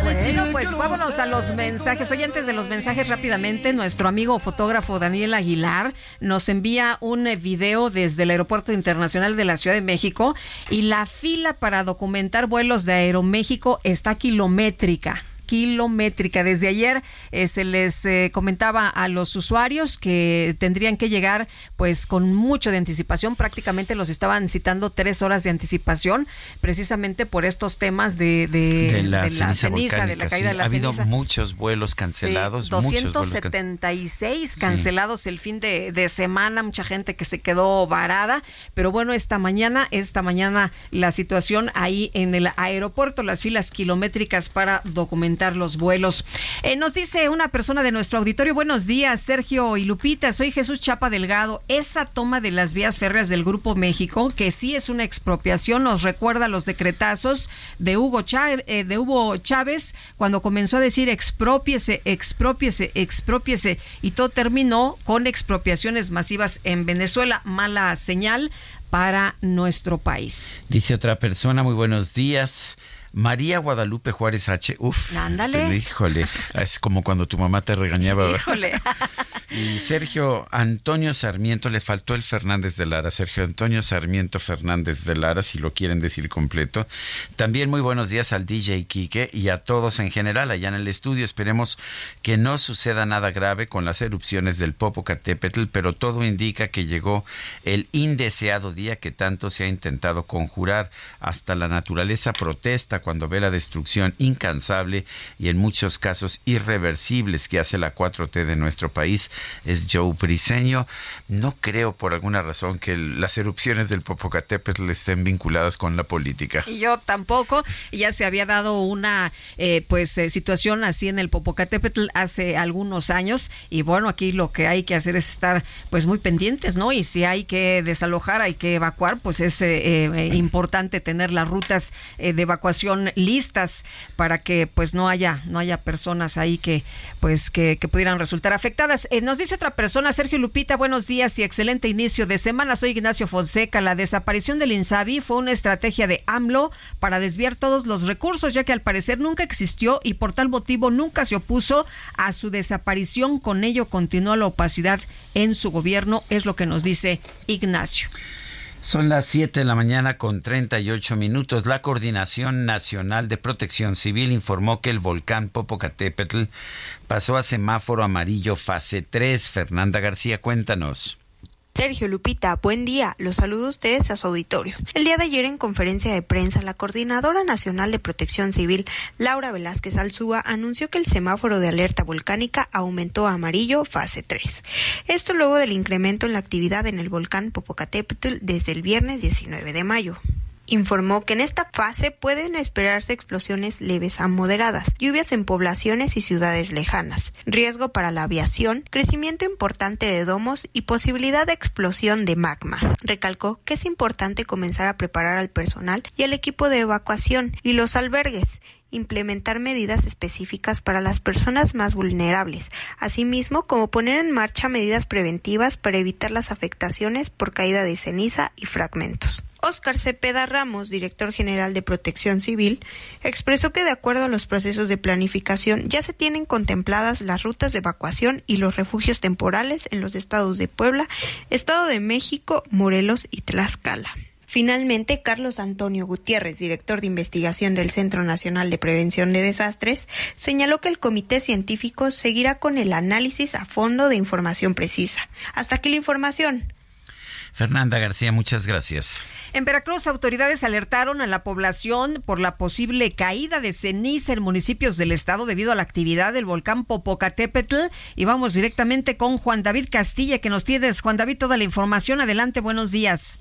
Speaker 2: Bueno, pues vámonos a los mensajes. Oye, antes de los mensajes rápidamente, nuestro amigo fotógrafo Daniel Aguilar nos envía un eh, video desde el Aeropuerto Internacional de la Ciudad de México y la fila para documentar vuelos de Aeroméxico está kilométrica kilométrica. Desde ayer eh, se les eh, comentaba a los usuarios que tendrían que llegar pues con mucho de anticipación. Prácticamente los estaban citando tres horas de anticipación precisamente por estos temas de,
Speaker 1: de, la, ceniza, de la caída de la ceniza. Ha habido muchos vuelos cancelados. Sí,
Speaker 2: 276 cancelados el fin de, de semana. Mucha gente que se quedó varada. Pero bueno, esta mañana, esta mañana la situación ahí en el aeropuerto, las filas kilométricas para documentar los vuelos. Eh, nos dice una persona de nuestro auditorio, buenos días, Sergio y Lupita, soy Jesús Chapa Delgado. Esa toma de las vías férreas del Grupo México, que sí es una expropiación, nos recuerda los decretazos de Hugo, Chávez, eh, de Hugo Chávez cuando comenzó a decir expropiese, expropiese, expropiese y todo terminó con expropiaciones masivas en Venezuela. Mala señal para nuestro país.
Speaker 1: Dice otra persona, muy buenos días. María Guadalupe Juárez H. Uf.
Speaker 2: Ándale.
Speaker 1: Híjole, es como cuando tu mamá te regañaba. Híjole. Y Sergio Antonio Sarmiento, le faltó el Fernández de Lara. Sergio Antonio Sarmiento Fernández de Lara, si lo quieren decir completo. También muy buenos días al DJ Quique y a todos en general allá en el estudio. Esperemos que no suceda nada grave con las erupciones del Popocatépetl, pero todo indica que llegó el indeseado día que tanto se ha intentado conjurar. Hasta la naturaleza protesta cuando ve la destrucción incansable y en muchos casos irreversibles que hace la 4T de nuestro país es Joe Briseño. No creo por alguna razón que las erupciones del Popocatépetl estén vinculadas con la política.
Speaker 2: Y yo tampoco. Ya se había dado una eh, pues eh, situación así en el Popocatépetl hace algunos años y bueno, aquí lo que hay que hacer es estar pues muy pendientes, ¿no? Y si hay que desalojar, hay que evacuar, pues es eh, importante tener las rutas de evacuación listas para que pues no haya no haya personas ahí que pues que, pudieran resultar afectadas. Nos dice otra persona, Sergio Lupita, buenos días y excelente inicio de semana. Soy Ignacio Fonseca. La desaparición del INSABI fue una estrategia de AMLO para desviar todos los recursos, ya que al parecer nunca existió y por tal motivo nunca se opuso a su desaparición. Con ello continúa la opacidad en su gobierno, es lo que nos dice Ignacio.
Speaker 1: Son las 7 de la mañana con 38 minutos. La Coordinación Nacional de Protección Civil informó que el volcán Popocatépetl pasó a semáforo amarillo fase 3. Fernanda García, cuéntanos.
Speaker 16: Sergio Lupita, buen día. Los saludo a ustedes a su auditorio. El día de ayer en conferencia de prensa, la Coordinadora Nacional de Protección Civil, Laura Velázquez Alzúa, anunció que el semáforo de alerta volcánica aumentó a amarillo fase 3. Esto luego del incremento en la actividad en el volcán Popocatépetl desde el viernes 19 de mayo informó que en esta fase pueden esperarse explosiones leves a moderadas, lluvias en poblaciones y ciudades lejanas, riesgo para la aviación, crecimiento importante de domos y posibilidad de explosión de magma. Recalcó que es importante comenzar a preparar al personal y al equipo de evacuación y los albergues implementar medidas específicas para las personas más vulnerables, asimismo como poner en marcha medidas preventivas para evitar las afectaciones por caída de ceniza y fragmentos. Óscar Cepeda Ramos, director general de Protección Civil, expresó que de acuerdo a los procesos de planificación ya se tienen contempladas las rutas de evacuación y los refugios temporales en los estados de Puebla, Estado de México, Morelos y Tlaxcala. Finalmente, Carlos Antonio Gutiérrez, director de investigación del Centro Nacional de Prevención de Desastres, señaló que el comité científico seguirá con el análisis a fondo de información precisa. Hasta aquí la información.
Speaker 1: Fernanda García, muchas gracias.
Speaker 2: En Veracruz, autoridades alertaron a la población por la posible caída de ceniza en municipios del estado debido a la actividad del volcán Popocatépetl. Y vamos directamente con Juan David Castilla, que nos tienes. Juan David, toda la información. Adelante, buenos días.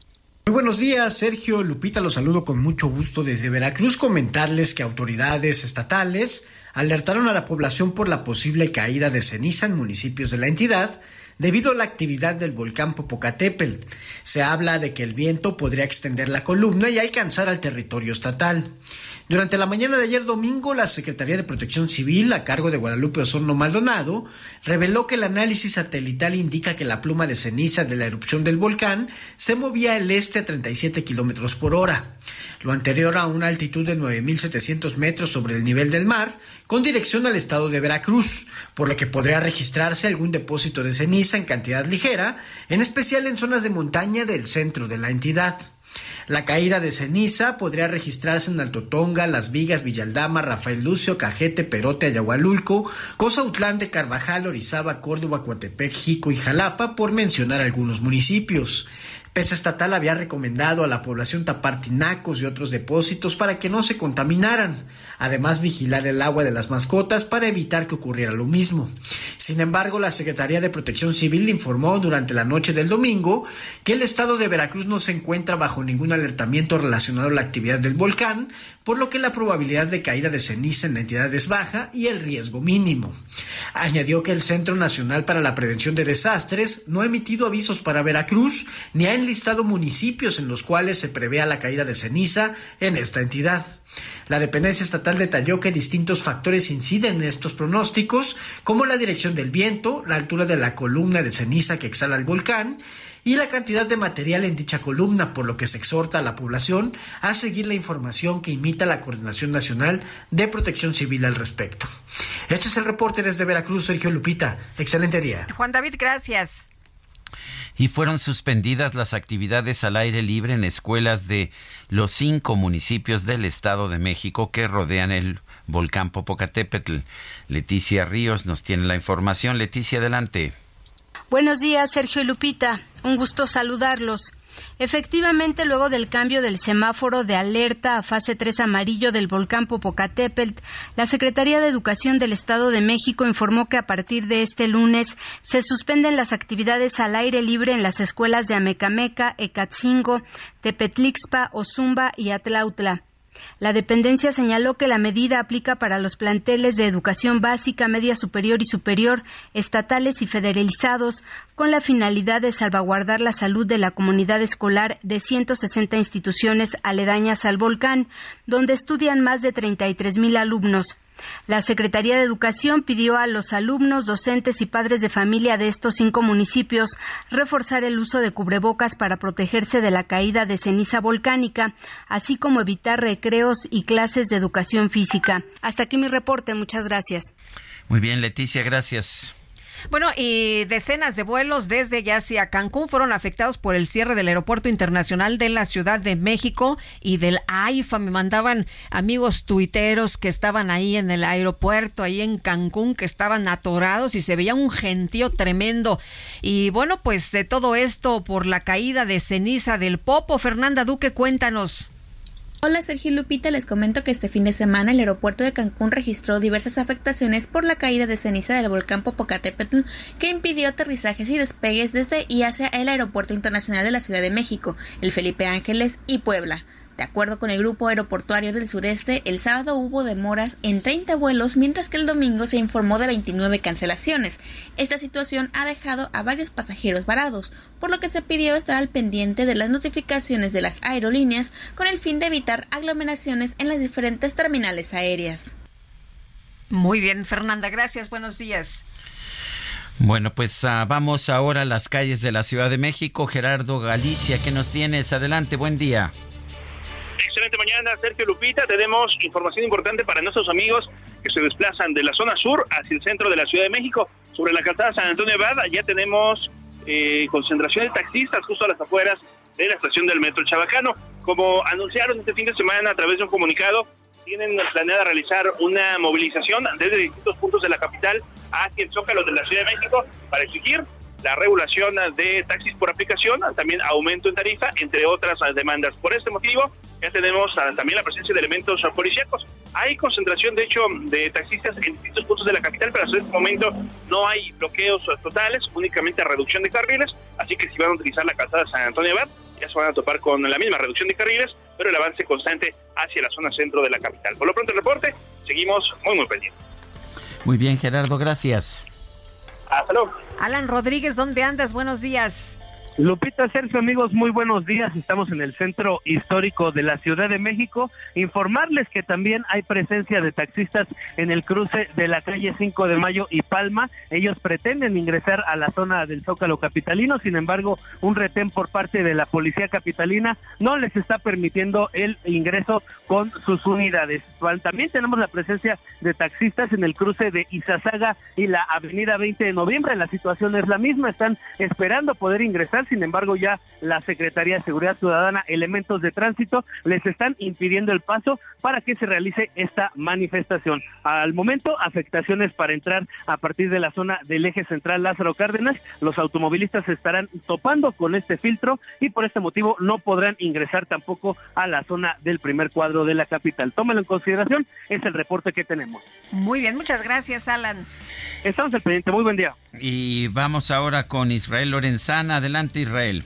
Speaker 17: Muy buenos días, Sergio Lupita, los saludo con mucho gusto desde Veracruz. Comentarles que autoridades estatales alertaron a la población por la posible caída de ceniza en municipios de la entidad debido a la actividad del volcán Popocatépetl. Se habla de que el viento podría extender la columna y alcanzar al territorio estatal. Durante la mañana de ayer domingo, la Secretaría de Protección Civil, a cargo de Guadalupe Osorno Maldonado, reveló que el análisis satelital indica que la pluma de ceniza de la erupción del volcán se movía al este a 37 kilómetros por hora, lo anterior a una altitud de 9.700 metros sobre el nivel del mar, con dirección al estado de Veracruz, por lo que podría registrarse algún depósito de ceniza en cantidad ligera, en especial en zonas de montaña del centro de la entidad. La caída de ceniza podría registrarse en Altotonga, Las Vigas, Villaldama, Rafael Lucio, Cajete, Perote, Ayahualulco, Cosautlán de Carvajal, Orizaba, Córdoba, Coatepec, Jico y Jalapa, por mencionar algunos municipios. PESA estatal había recomendado a la población tapar tinacos y otros depósitos para que no se contaminaran, además vigilar el agua de las mascotas para evitar que ocurriera lo mismo. Sin embargo, la Secretaría de Protección Civil informó durante la noche del domingo que el estado de Veracruz no se encuentra bajo ningún alertamiento relacionado a la actividad del volcán, por lo que la probabilidad de caída de ceniza en la entidad es baja y el riesgo mínimo. Añadió que el Centro Nacional para la Prevención de Desastres no ha emitido avisos para Veracruz ni ha enlistado municipios en los cuales se prevea la caída de ceniza en esta entidad. La dependencia estatal detalló que distintos factores inciden en estos pronósticos, como la dirección del viento, la altura de la columna de ceniza que exhala el volcán y la cantidad de material en dicha columna, por lo que se exhorta a la población a seguir la información que imita la Coordinación Nacional de Protección Civil al respecto. Este es el reporte desde Veracruz, Sergio Lupita. Excelente día.
Speaker 2: Juan David, gracias
Speaker 1: y fueron suspendidas las actividades al aire libre en escuelas de los cinco municipios del Estado de México que rodean el volcán Popocatépetl. Leticia Ríos nos tiene la información. Leticia, adelante.
Speaker 18: Buenos días, Sergio y Lupita. Un gusto saludarlos. Efectivamente, luego del cambio del semáforo de alerta a fase 3 amarillo del volcán Popocatépetl, la Secretaría de Educación del Estado de México informó que a partir de este lunes se suspenden las actividades al aire libre en las escuelas de Amecameca, Ecatzingo, Tepetlixpa, Ozumba y Atlautla. La dependencia señaló que la medida aplica para los planteles de educación básica, media superior y superior, estatales y federalizados, con la finalidad de salvaguardar la salud de la comunidad escolar de 160 instituciones aledañas al volcán, donde estudian más de 33 mil alumnos. La Secretaría de Educación pidió a los alumnos, docentes y padres de familia de estos cinco municipios reforzar el uso de cubrebocas para protegerse de la caída de ceniza volcánica, así como evitar recreos y clases de educación física. Hasta aquí mi reporte. Muchas gracias.
Speaker 1: Muy bien, Leticia, gracias.
Speaker 2: Bueno, y decenas de vuelos desde ya hacia Cancún fueron afectados por el cierre del Aeropuerto Internacional de la Ciudad de México y del AIFA. Me mandaban amigos tuiteros que estaban ahí en el aeropuerto, ahí en Cancún, que estaban atorados y se veía un gentío tremendo. Y bueno, pues de todo esto por la caída de ceniza del Popo. Fernanda Duque, cuéntanos.
Speaker 19: Hola Sergio Lupita, les comento que este fin de semana el aeropuerto de Cancún registró diversas afectaciones por la caída de ceniza del volcán Popocatépetl que impidió aterrizajes y despegues desde y hacia el Aeropuerto Internacional de la Ciudad de México, el Felipe Ángeles y Puebla. De acuerdo con el Grupo Aeroportuario del Sureste, el sábado hubo demoras en 30 vuelos, mientras que el domingo se informó de 29 cancelaciones. Esta situación ha dejado a varios pasajeros varados, por lo que se pidió estar al pendiente de las notificaciones de las aerolíneas con el fin de evitar aglomeraciones en las diferentes terminales aéreas.
Speaker 2: Muy bien, Fernanda, gracias. Buenos días.
Speaker 1: Bueno, pues uh, vamos ahora a las calles de la Ciudad de México. Gerardo Galicia, ¿qué nos tienes? Adelante, buen día.
Speaker 20: Excelente mañana, Sergio Lupita. Tenemos información importante para nuestros amigos que se desplazan de la zona sur hacia el centro de la Ciudad de México. Sobre la calzada San Antonio de ya tenemos eh, concentración de taxistas justo a las afueras de la estación del Metro Chabacano. Como anunciaron este fin de semana a través de un comunicado, tienen planeada realizar una movilización desde distintos puntos de la capital hacia el Zócalo de la Ciudad de México para exigir la regulación de taxis por aplicación, también aumento en tarifa, entre otras demandas. Por este motivo, ya tenemos también la presencia de elementos policíacos. Hay concentración, de hecho, de taxistas en distintos puntos de la capital, pero hasta este momento no hay bloqueos totales, únicamente reducción de carriles, así que si van a utilizar la calzada San Antonio Abad, ya se van a topar con la misma reducción de carriles, pero el avance constante hacia la zona centro de la capital. Por lo pronto el reporte, seguimos muy muy pendientes.
Speaker 1: Muy bien, Gerardo, gracias.
Speaker 20: Hasta luego.
Speaker 2: Alan Rodríguez, ¿dónde andas? Buenos días.
Speaker 21: Lupita, Sergio, amigos, muy buenos días. Estamos en el centro histórico de la Ciudad de México. Informarles que también hay presencia de taxistas en el cruce de la calle 5 de Mayo y Palma. Ellos pretenden ingresar a la zona del Zócalo Capitalino, sin embargo, un retén por parte de la Policía Capitalina no les está permitiendo el ingreso con sus unidades. También tenemos la presencia de taxistas en el cruce de Izazaga y la Avenida 20 de Noviembre. La situación es la misma, están esperando poder ingresar sin embargo ya la Secretaría de Seguridad Ciudadana, elementos de tránsito, les están impidiendo el paso para que se realice esta manifestación. Al momento, afectaciones para entrar a partir de la zona del eje central Lázaro Cárdenas, los automovilistas estarán topando con este filtro y por este motivo no podrán ingresar tampoco a la zona del primer cuadro de la capital. Tómalo en consideración, es el reporte que tenemos.
Speaker 2: Muy bien, muchas gracias, Alan.
Speaker 21: Estamos al pendiente, muy buen día.
Speaker 1: Y vamos ahora con Israel Lorenzana. Adelante, Israel.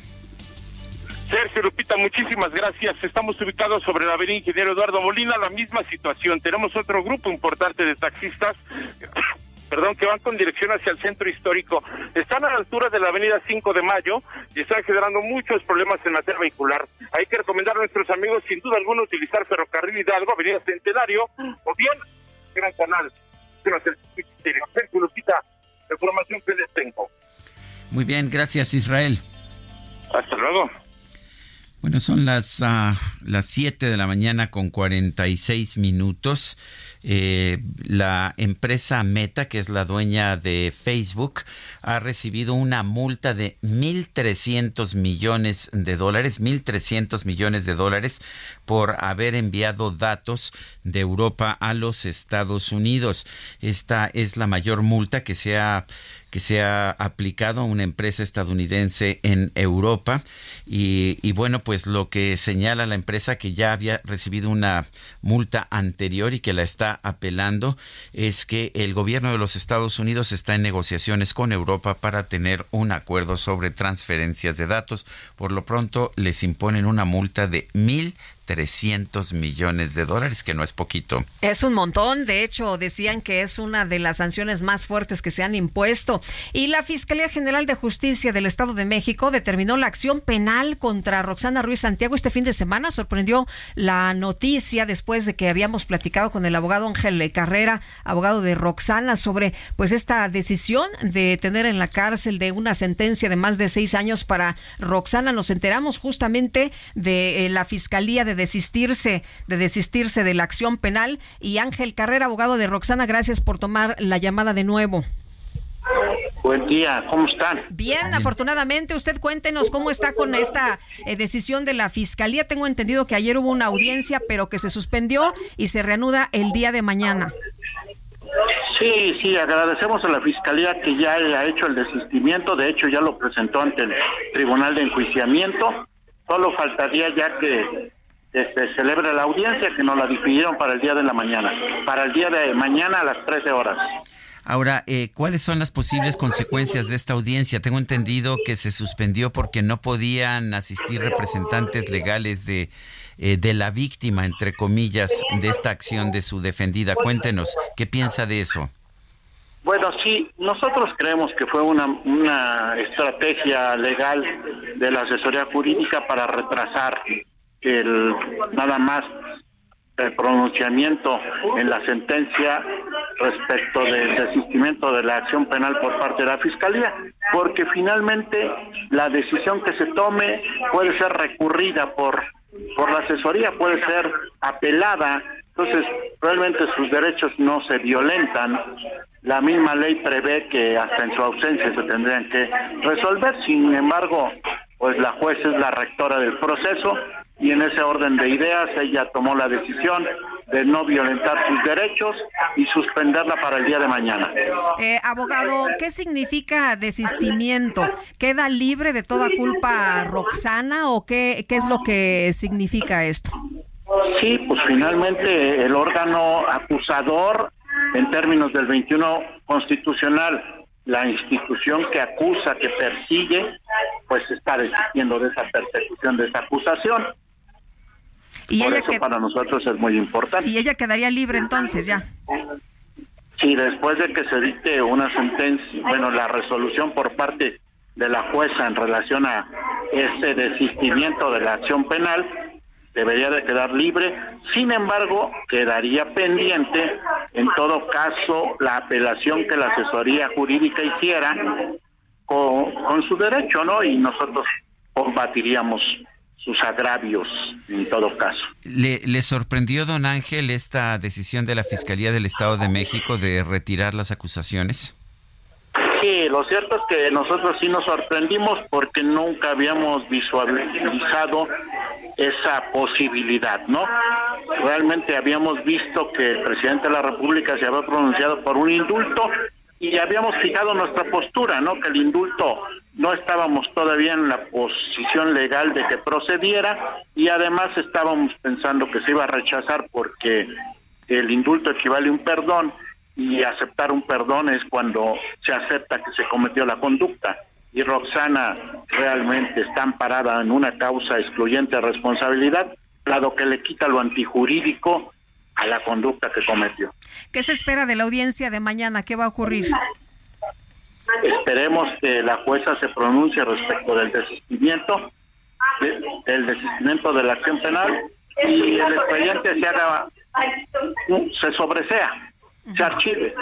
Speaker 22: Sergio Lupita, muchísimas gracias. Estamos ubicados sobre la avenida Ingeniero Eduardo Molina, la misma situación. Tenemos otro grupo importante de taxistas perdón, que van con dirección hacia el centro histórico. Están a la altura de la avenida 5 de Mayo y están generando muchos problemas en materia vehicular. Hay que recomendar a nuestros amigos, sin duda alguna, utilizar Ferrocarril Hidalgo, Avenida Centenario, o bien Gran Canal. Lupita, información que les tengo.
Speaker 1: Muy bien, gracias Israel.
Speaker 22: Hasta luego.
Speaker 1: Bueno, son las, uh, las 7 de la mañana con 46 minutos. Eh, la empresa Meta, que es la dueña de Facebook, ha recibido una multa de 1.300 millones de dólares, 1.300 millones de dólares por haber enviado datos de Europa a los Estados Unidos. Esta es la mayor multa que se ha que se ha aplicado a una empresa estadounidense en Europa. Y, y, bueno, pues lo que señala la empresa que ya había recibido una multa anterior y que la está apelando es que el gobierno de los Estados Unidos está en negociaciones con Europa para tener un acuerdo sobre transferencias de datos. Por lo pronto les imponen una multa de mil 300 millones de dólares, que no es poquito.
Speaker 2: Es un montón, de hecho decían que es una de las sanciones más fuertes que se han impuesto. Y la Fiscalía General de Justicia del Estado de México determinó la acción penal contra Roxana Ruiz Santiago este fin de semana. Sorprendió la noticia después de que habíamos platicado con el abogado Ángel Carrera, abogado de Roxana, sobre pues esta decisión de tener en la cárcel de una sentencia de más de seis años para Roxana. Nos enteramos justamente de eh, la Fiscalía de desistirse, de desistirse de la acción penal. Y Ángel Carrera, abogado de Roxana, gracias por tomar la llamada de nuevo.
Speaker 23: Buen día, ¿cómo están?
Speaker 2: Bien, afortunadamente. Usted cuéntenos cómo está con esta eh, decisión de la Fiscalía. Tengo entendido que ayer hubo una audiencia, pero que se suspendió y se reanuda el día de mañana.
Speaker 23: Sí, sí, agradecemos a la Fiscalía que ya haya hecho el desistimiento. De hecho, ya lo presentó ante el Tribunal de Enjuiciamiento. Solo faltaría ya que este, celebra la audiencia que nos la difirieron para el día de la mañana, para el día de mañana a las 13 horas.
Speaker 1: Ahora, eh, ¿cuáles son las posibles consecuencias de esta audiencia? Tengo entendido que se suspendió porque no podían asistir representantes legales de, eh, de la víctima, entre comillas, de esta acción de su defendida. Cuéntenos, ¿qué piensa de eso?
Speaker 23: Bueno, sí, nosotros creemos que fue una, una estrategia legal de la asesoría jurídica para retrasar el nada más el pronunciamiento en la sentencia respecto del desistimiento de la acción penal por parte de la Fiscalía, porque finalmente la decisión que se tome puede ser recurrida por, por la asesoría, puede ser apelada, entonces realmente sus derechos no se violentan. La misma ley prevé que hasta en su ausencia se tendrían que resolver, sin embargo, pues la juez es la rectora del proceso y en ese orden de ideas ella tomó la decisión de no violentar sus derechos y suspenderla para el día de mañana.
Speaker 2: Eh, abogado, ¿qué significa desistimiento? ¿Queda libre de toda culpa Roxana o qué, qué es lo que significa esto?
Speaker 23: Sí, pues finalmente el órgano acusador en términos del 21 constitucional, la institución que acusa, que persigue, pues está desistiendo de esa persecución, de esa acusación.
Speaker 2: Y
Speaker 23: Por
Speaker 2: ella
Speaker 23: eso para nosotros es muy importante.
Speaker 2: Y ella quedaría libre entonces ya.
Speaker 23: Sí, después de que se dicte una sentencia, bueno, la resolución por parte de la jueza en relación a ese desistimiento de la acción penal, debería de quedar libre. Sin embargo, quedaría pendiente, en todo caso, la apelación que la asesoría jurídica hiciera con, su derecho, ¿no? Y nosotros combatiríamos sus agravios en todo caso.
Speaker 1: ¿Le, ¿Le, sorprendió, don Ángel, esta decisión de la Fiscalía del Estado de México de retirar las acusaciones?
Speaker 23: Lo cierto es que nosotros sí nos sorprendimos porque nunca habíamos visualizado esa posibilidad, ¿no? Realmente habíamos visto que el presidente de la República se había pronunciado por un indulto y habíamos fijado nuestra postura, ¿no? Que el indulto no estábamos todavía en la posición legal de que procediera y además estábamos pensando que se iba a rechazar porque el indulto equivale a un perdón y aceptar un perdón es cuando se acepta que se cometió la conducta y Roxana realmente está amparada en una causa excluyente de responsabilidad, dado que le quita lo antijurídico a la conducta que cometió.
Speaker 2: ¿Qué se espera de la audiencia de mañana? ¿Qué va a ocurrir?
Speaker 23: Esperemos que la jueza se pronuncie respecto del desistimiento, del desistimiento de la acción penal y el expediente se haga, se sobresea, se archive.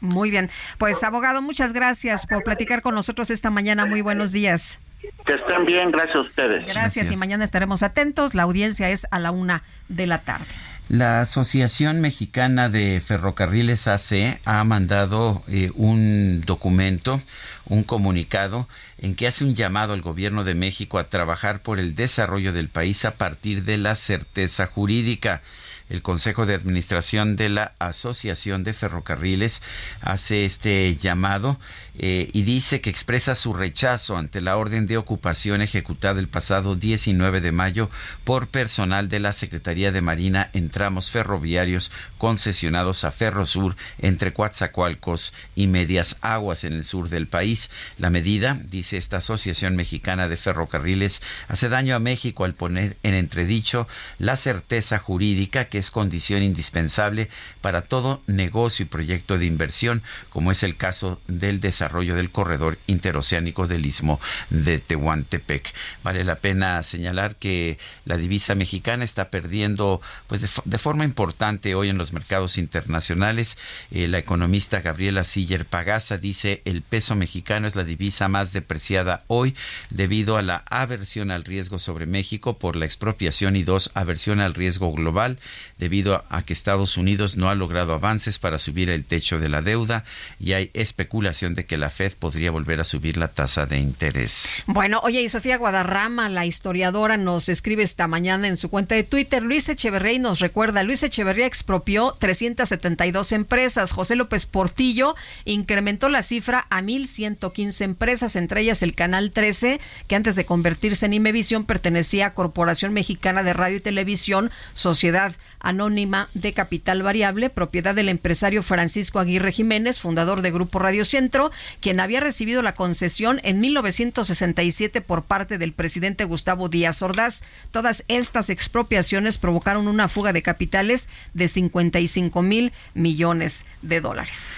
Speaker 2: Muy bien. Pues abogado, muchas gracias por platicar con nosotros esta mañana. Muy buenos días.
Speaker 23: Que estén bien, gracias a ustedes.
Speaker 2: Gracias, gracias. y mañana estaremos atentos. La audiencia es a la una de la tarde.
Speaker 1: La Asociación Mexicana de Ferrocarriles AC ha mandado eh, un documento, un comunicado, en que hace un llamado al gobierno de México a trabajar por el desarrollo del país a partir de la certeza jurídica. El Consejo de Administración de la Asociación de Ferrocarriles hace este llamado eh, y dice que expresa su rechazo ante la orden de ocupación ejecutada el pasado 19 de mayo por personal de la Secretaría de Marina en tramos ferroviarios concesionados a Ferrosur entre Coatzacoalcos y Medias Aguas en el sur del país. La medida, dice esta Asociación Mexicana de Ferrocarriles, hace daño a México al poner en entredicho la certeza jurídica que es condición indispensable para todo negocio y proyecto de inversión, como es el caso del desarrollo del corredor interoceánico del istmo de Tehuantepec. Vale la pena señalar que la divisa mexicana está perdiendo pues de, de forma importante hoy en los mercados internacionales. Eh, la economista Gabriela Siller Pagasa dice el peso mexicano es la divisa más depreciada hoy debido a la aversión al riesgo sobre México por la expropiación y dos, aversión al riesgo global debido a que Estados Unidos no ha logrado avances para subir el techo de la deuda y hay especulación de que la Fed podría volver a subir la tasa de interés.
Speaker 2: Bueno, oye, y Sofía Guadarrama, la historiadora, nos escribe esta mañana en su cuenta de Twitter. Luis Echeverría nos recuerda, Luis Echeverría expropió 372 empresas. José López Portillo incrementó la cifra a 1.115 empresas, entre ellas el Canal 13, que antes de convertirse en Imevisión pertenecía a Corporación Mexicana de Radio y Televisión, Sociedad Anónima de Capital Variable, propiedad del empresario Francisco Aguirre Jiménez, fundador de Grupo Radio Centro, quien había recibido la concesión en 1967 por parte del presidente Gustavo Díaz Ordaz. Todas estas expropiaciones provocaron una fuga de capitales de 55 mil millones de dólares.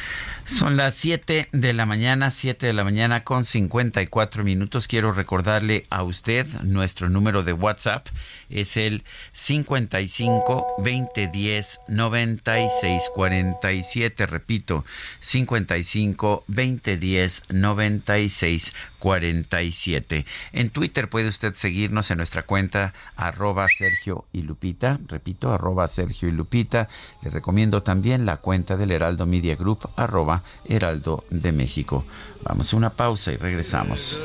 Speaker 1: Son las 7 de la mañana, 7 de la mañana con 54 minutos. Quiero recordarle a usted nuestro número de WhatsApp es el 55 20 10 96 47. Repito, 55 20 10 96 47. En Twitter puede usted seguirnos en nuestra cuenta arroba Sergio y Lupita. Repito, arroba Sergio y Lupita. Le recomiendo también la cuenta del Heraldo Media Group arroba Heraldo de México. Vamos a una pausa y regresamos.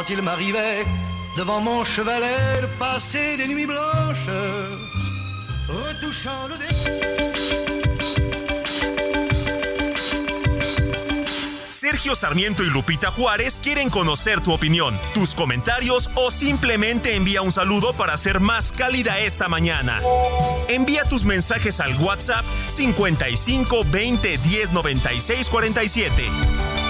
Speaker 13: Quand il m'arrivait devant mon chevalet de passer des nuits blanches, retouchant le
Speaker 8: Sergio Sarmiento y Lupita Juárez quieren conocer tu opinión, tus comentarios o simplemente envía un saludo para ser más cálida esta mañana. Envía tus mensajes al WhatsApp 55 20 10 96 47.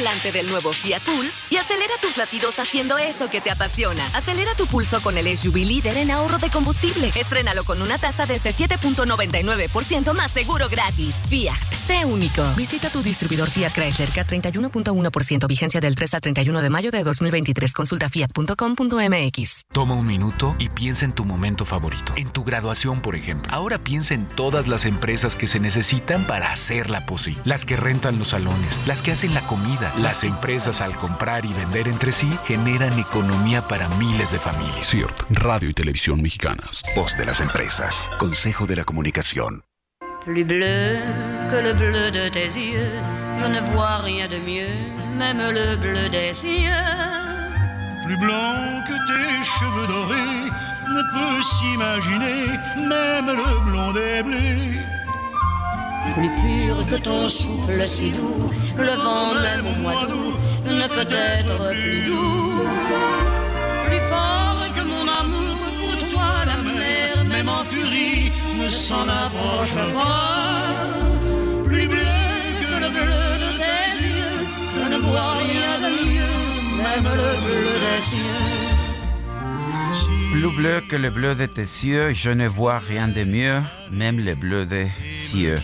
Speaker 14: Volante del nuevo Fiat Pulse y acelera tus latidos haciendo eso que te apasiona. Acelera tu pulso con el SUV líder en ahorro de combustible. Estrénalo con una tasa desde 7.99% más seguro gratis. Fiat, sé único. Visita tu distribuidor Fiat Chrysler K31.1% vigencia del 3 al 31 de mayo de 2023. Consulta fiat.com.mx.
Speaker 24: Toma un minuto y piensa en tu momento favorito. En tu graduación, por ejemplo. Ahora piensa en todas las empresas que se necesitan para hacerla posible. Las que rentan los salones, las que hacen la comida. Las empresas al comprar y vender entre sí generan economía para miles de familias.
Speaker 25: CIRT, Radio y Televisión Mexicanas. Voz de las empresas. Consejo de la Comunicación.
Speaker 26: Plus bleu que le bleu de tes yeux, je ne vois rien de mieux, même le bleu des cieux.
Speaker 13: Plus blanc que tes cheveux dorés, ne peut s'imaginer, même le blond des blés.
Speaker 26: Plus pur que ton souffle si doux, le vent même au mois d'août ne peut être plus doux. Plus fort que mon amour pour toi, la mer, même en furie, ne s'en approche pas. Plus bleu que le bleu de tes yeux, je ne vois rien de mieux, même le bleu des cieux.
Speaker 1: Plus bleu que le bleu de tes yeux, je ne vois rien de mieux, même le bleu des cieux.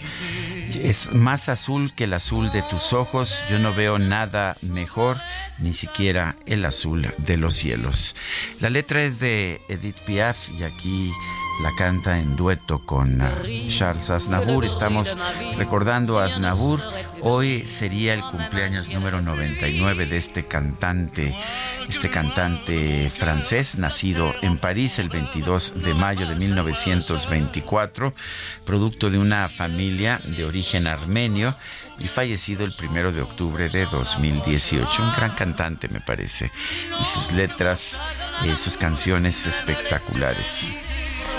Speaker 1: Es más azul que el azul de tus ojos, yo no veo nada mejor, ni siquiera el azul de los cielos. La letra es de Edith Piaf y aquí la canta en dueto con uh, Charles Aznavour. Estamos recordando a Aznavour. Hoy sería el cumpleaños número 99 de este cantante, este cantante francés, nacido en París el 22 de mayo de 1924, producto de una familia de origen armenio y fallecido el primero de octubre de 2018. Un gran cantante, me parece, y sus letras, eh, sus canciones espectaculares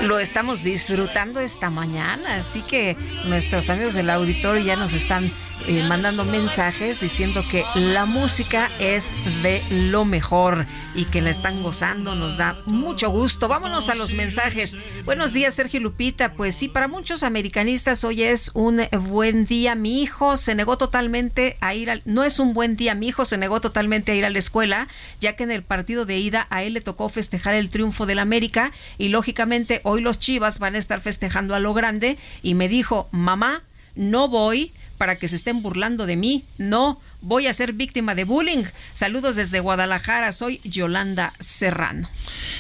Speaker 2: lo estamos disfrutando esta mañana, así que nuestros amigos del auditorio ya nos están eh, mandando mensajes diciendo que la música es de lo mejor y que la están gozando, nos da mucho gusto. Vámonos a los mensajes. Buenos días, Sergio Lupita. Pues sí, para muchos americanistas hoy es un buen día. Mi hijo se negó totalmente a ir al... No es un buen día, mi hijo se negó totalmente a ir a la escuela, ya que en el partido de ida a él le tocó festejar el triunfo del América y lógicamente hoy los Chivas van a estar festejando a lo grande y me dijo, mamá, no voy para que se estén burlando de mí, no, voy a ser víctima de bullying. Saludos desde Guadalajara, soy Yolanda Serrano.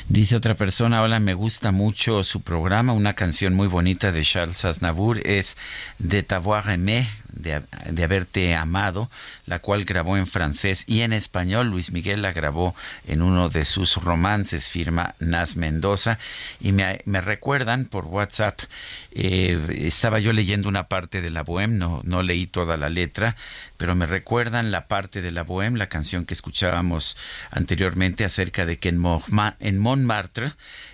Speaker 1: Dice otra persona, hola, me gusta mucho su programa, una canción muy bonita de Charles Aznavour es De t'avoir aimé, de, haberte amado, la cual grabó en francés y en español. Luis Miguel la grabó en uno de sus romances, firma Nas Mendoza. Y me, me recuerdan por WhatsApp, eh, estaba yo leyendo una parte de la Bohème, no, no leí toda la letra, pero me recuerdan la parte de la Bohème, la canción que escuchábamos anteriormente acerca de que en, en Montmartre,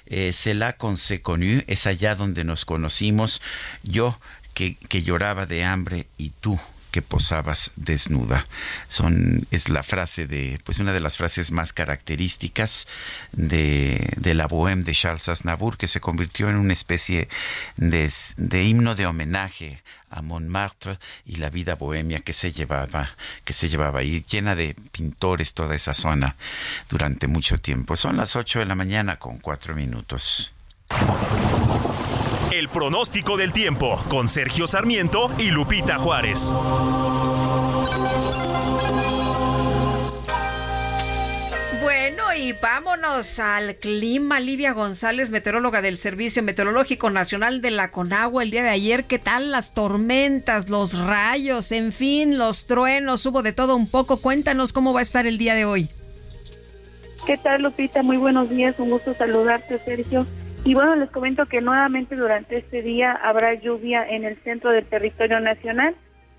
Speaker 1: eh, c'est là qu'on s'est connu, es allá donde nos conocimos. Yo que, lloraba de hambre y tú que posabas desnuda. Son, es la frase de, pues una de las frases más características de, de la Bohème de Charles Aznavour, que se convirtió en una especie de, de, himno de homenaje a Montmartre y la vida bohemia que se llevaba, que se llevaba ahí, llena de pintores toda esa zona durante mucho tiempo. Son las 8 de la mañana con cuatro minutos.
Speaker 8: El pronóstico del tiempo con Sergio Sarmiento y Lupita Juárez.
Speaker 2: Bueno, y vámonos al clima. Livia González, meteoróloga del Servicio Meteorológico Nacional de la Conagua, el día de ayer, ¿qué tal las tormentas, los rayos, en fin, los truenos? Hubo de todo un poco. Cuéntanos cómo va a estar el día de hoy.
Speaker 27: ¿Qué tal, Lupita? Muy buenos días, un gusto saludarte, Sergio. Y bueno, les comento que nuevamente durante este día habrá lluvia en el centro del territorio nacional.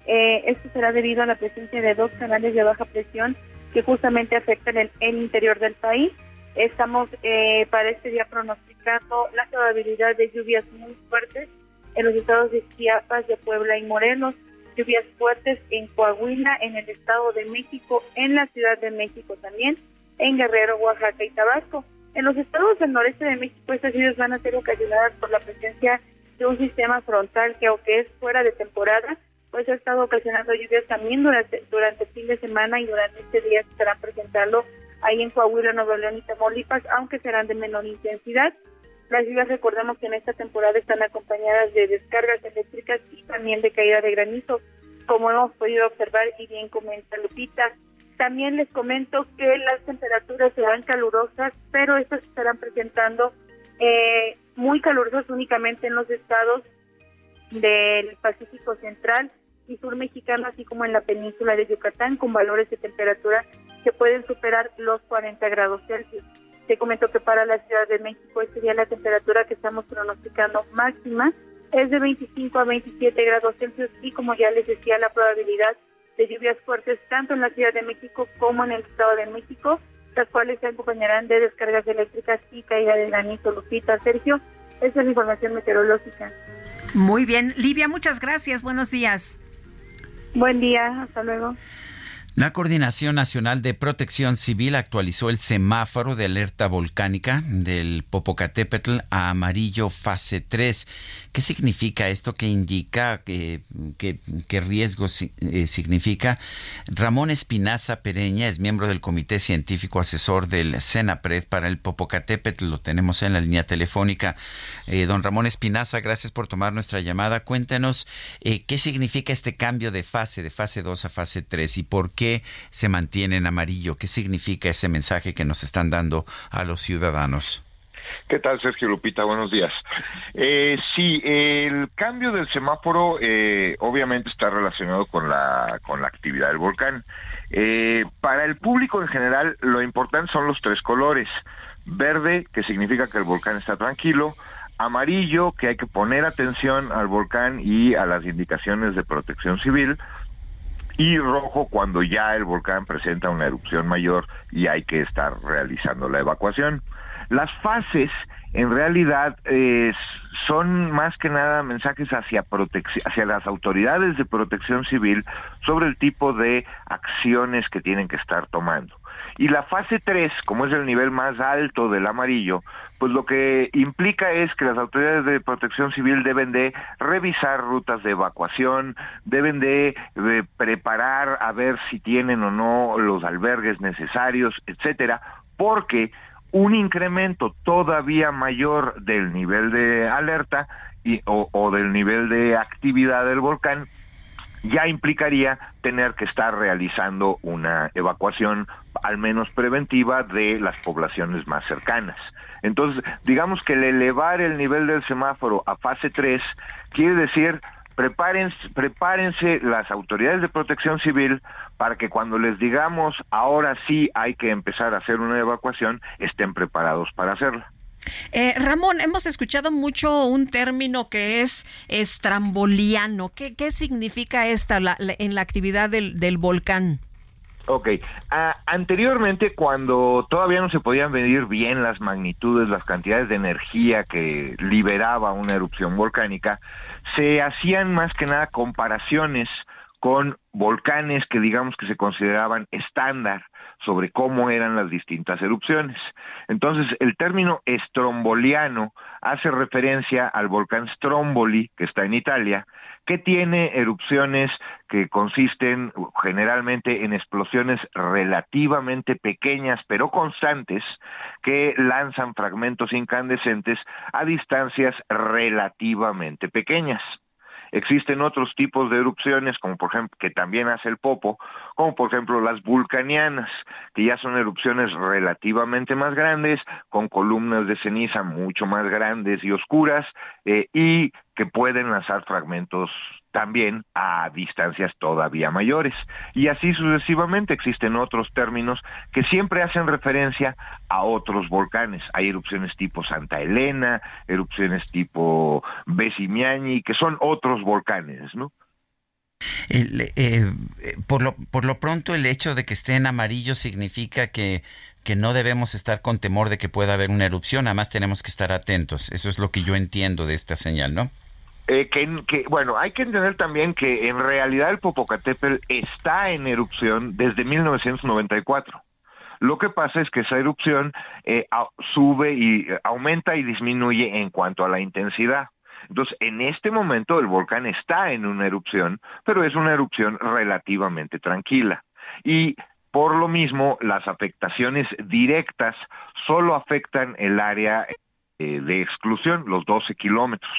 Speaker 27: Eh, esto será debido a la presencia de dos canales de baja presión que justamente afectan el, interior del país. Estamos eh, para este día pronosticando la probabilidad de lluvias muy fuertes en los estados de Chiapas, de Puebla y Morelos, lluvias fuertes en Coahuila, en el Estado de México, en la Ciudad de México también, en Guerrero, Oaxaca y Tabasco. En los estados del noreste de México estas lluvias van a ser ocasionadas por la presencia de un sistema frontal que aunque es fuera de temporada, pues ha estado ocasionando lluvias también durante, el fin de semana y durante este día se estarán presentando ahí en Coahuila, Nuevo León y Tamaulipas, aunque serán de menor intensidad. Las lluvias, recordemos que en esta temporada están acompañadas de descargas eléctricas y también de caída de granizo, como hemos podido observar y bien comenta Lupita. También les comento que las temperaturas serán calurosas, pero estas estarán presentando eh, muy calurosas únicamente en los estados del Pacífico Central y sur mexicano, así como en la península de Yucatán, con valores de temperatura que pueden superar los 40 grados Celsius. Te comento que para la Ciudad de México este día la temperatura que estamos pronosticando máxima es de 25 a 27 grados Celsius y como ya les decía la probabilidad de lluvias fuertes tanto en la Ciudad de México como en el Estado de México, las cuales se acompañarán de descargas eléctricas y caída de granizo. Lupita, Sergio, esa es la información meteorológica.
Speaker 2: Muy bien. Livia, muchas gracias. Buenos días.
Speaker 27: Buen día. Hasta luego.
Speaker 1: La Coordinación Nacional de Protección Civil actualizó el semáforo de alerta volcánica del Popocatépetl a amarillo fase 3. ¿Qué significa esto? ¿Qué indica? ¿Qué, qué, riesgo eh, significa? Ramón Espinaza Pereña es miembro del Comité Científico Asesor del CENAPRED para el Popocatépetl. Lo tenemos en la línea telefónica. Eh, don Ramón Espinaza, gracias por tomar nuestra llamada. Cuéntanos eh, qué significa este cambio de fase, de fase 2 a fase 3 y por qué se mantiene en amarillo? ¿Qué significa ese mensaje que nos están dando a los ciudadanos?
Speaker 28: ¿Qué tal, Sergio Lupita? Buenos días. Eh, sí, el cambio del semáforo eh, obviamente está relacionado con la, con la actividad del volcán. Eh, para el público en general, lo importante son los tres colores. Verde, que significa que el volcán está tranquilo. Amarillo, que hay que poner atención al volcán y a las indicaciones de protección civil y rojo cuando ya el volcán presenta una erupción mayor y hay que estar realizando la evacuación. Las fases en realidad son más que nada mensajes hacia, hacia las autoridades de protección civil sobre el tipo de acciones que tienen que estar tomando. Y la fase 3, como es el nivel más alto del amarillo, pues lo que implica es que las autoridades de protección civil deben de revisar rutas de evacuación, deben de, preparar a ver si tienen o no los albergues necesarios, etcétera, porque un incremento todavía mayor del nivel de alerta y, o del nivel de actividad del volcán ya implicaría tener que estar realizando una evacuación al menos preventiva de las poblaciones más cercanas. Entonces, digamos que el elevar el nivel del semáforo a fase 3 quiere decir prepárense, prepárense las autoridades de protección civil para que cuando les digamos ahora sí hay que empezar a hacer una evacuación, estén preparados para hacerla.
Speaker 2: Eh, Ramón, hemos escuchado mucho un término que es estramboliano. ¿Qué, qué significa esta en la actividad del, del volcán?
Speaker 28: Ok, ah, anteriormente cuando todavía no se podían medir bien las magnitudes, las cantidades de energía que liberaba una erupción volcánica, se hacían más que nada comparaciones con volcanes que digamos que se consideraban estándar sobre cómo eran las distintas erupciones. Entonces, el término estromboliano hace referencia al volcán Stromboli, que está en Italia, que tiene erupciones que consisten generalmente en explosiones relativamente pequeñas pero constantes que lanzan fragmentos incandescentes a distancias relativamente pequeñas. Existen otros tipos de erupciones, como por ejemplo, que también hace el Popo, como por ejemplo las vulcanianas, que ya son erupciones relativamente más grandes, con columnas de ceniza mucho más grandes y oscuras, eh, y que pueden lanzar fragmentos también a distancias todavía mayores. Y así sucesivamente existen otros términos que siempre hacen referencia a otros volcanes. Hay erupciones tipo Santa Elena, erupciones tipo Besimiani, que son otros volcanes, ¿no?
Speaker 1: Eh, por, lo, por lo pronto el hecho de que esté en amarillo significa que que no debemos estar con temor de que pueda haber una erupción, además tenemos que estar atentos. Eso es lo que yo entiendo de esta señal, ¿no?
Speaker 28: Eh, que, bueno, hay que entender también que en realidad el Popocatépetl está en erupción desde 1994. Lo que pasa es que esa erupción eh, sube y eh, aumenta y disminuye en cuanto a la intensidad. Entonces, en este momento el volcán está en una erupción, pero es una erupción relativamente tranquila. Y por lo mismo, las afectaciones directas solo afectan el área eh, de exclusión, los 12 kilómetros.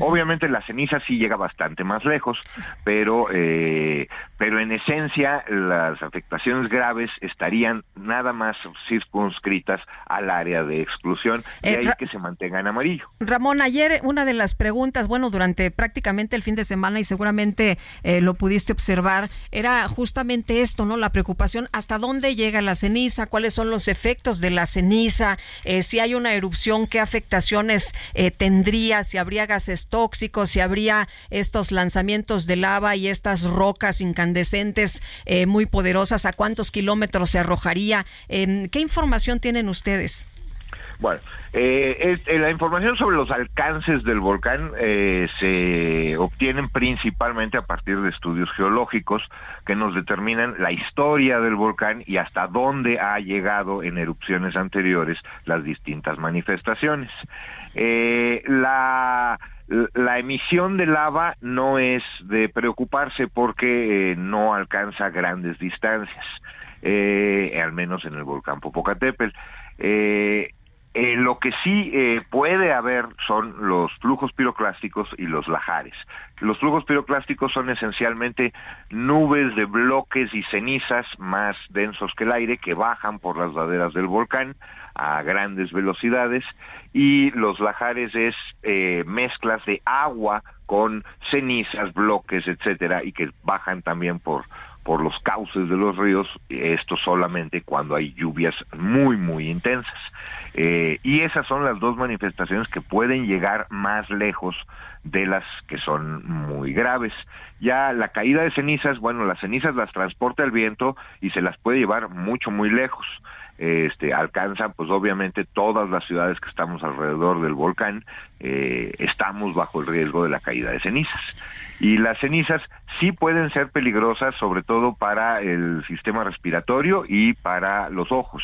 Speaker 28: Obviamente la ceniza sí llega bastante más lejos, pero, eh, pero en esencia las afectaciones graves estarían nada más circunscritas al área de exclusión, de eh, ahí que se mantenga en amarillo.
Speaker 2: Ramón, ayer una de las preguntas, bueno, durante prácticamente el fin de semana y seguramente lo pudiste observar, era justamente esto, ¿no? La preocupación, ¿hasta dónde llega la ceniza? ¿Cuáles son los efectos de la ceniza? si hay una erupción que afecta afectaciones eh, tendría, si habría gases tóxicos, si habría estos lanzamientos de lava y estas rocas incandescentes eh, muy poderosas, a cuántos kilómetros se arrojaría. Em, ¿Qué información tienen ustedes?
Speaker 28: Bueno, eh, la información sobre los alcances del volcán eh, se obtienen principalmente a partir de estudios geológicos que nos determinan la historia del volcán y hasta dónde ha llegado en erupciones anteriores las distintas manifestaciones. Eh, la, emisión de lava no es de preocuparse porque no alcanza grandes distancias, al menos en el volcán Popocatépetl. Eh, lo que sí eh, puede haber son los flujos piroclásticos y los lajares. Los flujos piroclásticos son esencialmente nubes de bloques y cenizas más densos que el aire que bajan por las laderas del volcán a grandes velocidades y los lajares es eh, mezclas de agua con cenizas, bloques, etcétera, y que bajan también por por los cauces de los ríos, esto solamente cuando hay lluvias muy, muy intensas. Eh, y esas son las dos manifestaciones que pueden llegar más lejos de las que son muy graves. Ya la caída de cenizas, bueno, las cenizas las transporta el viento y se las puede llevar mucho, muy lejos. Este, alcanzan pues obviamente todas las ciudades que estamos alrededor del volcán, eh, estamos bajo el riesgo de la caída de cenizas. Y las cenizas sí pueden ser peligrosas, sobre todo para el sistema respiratorio y para los ojos.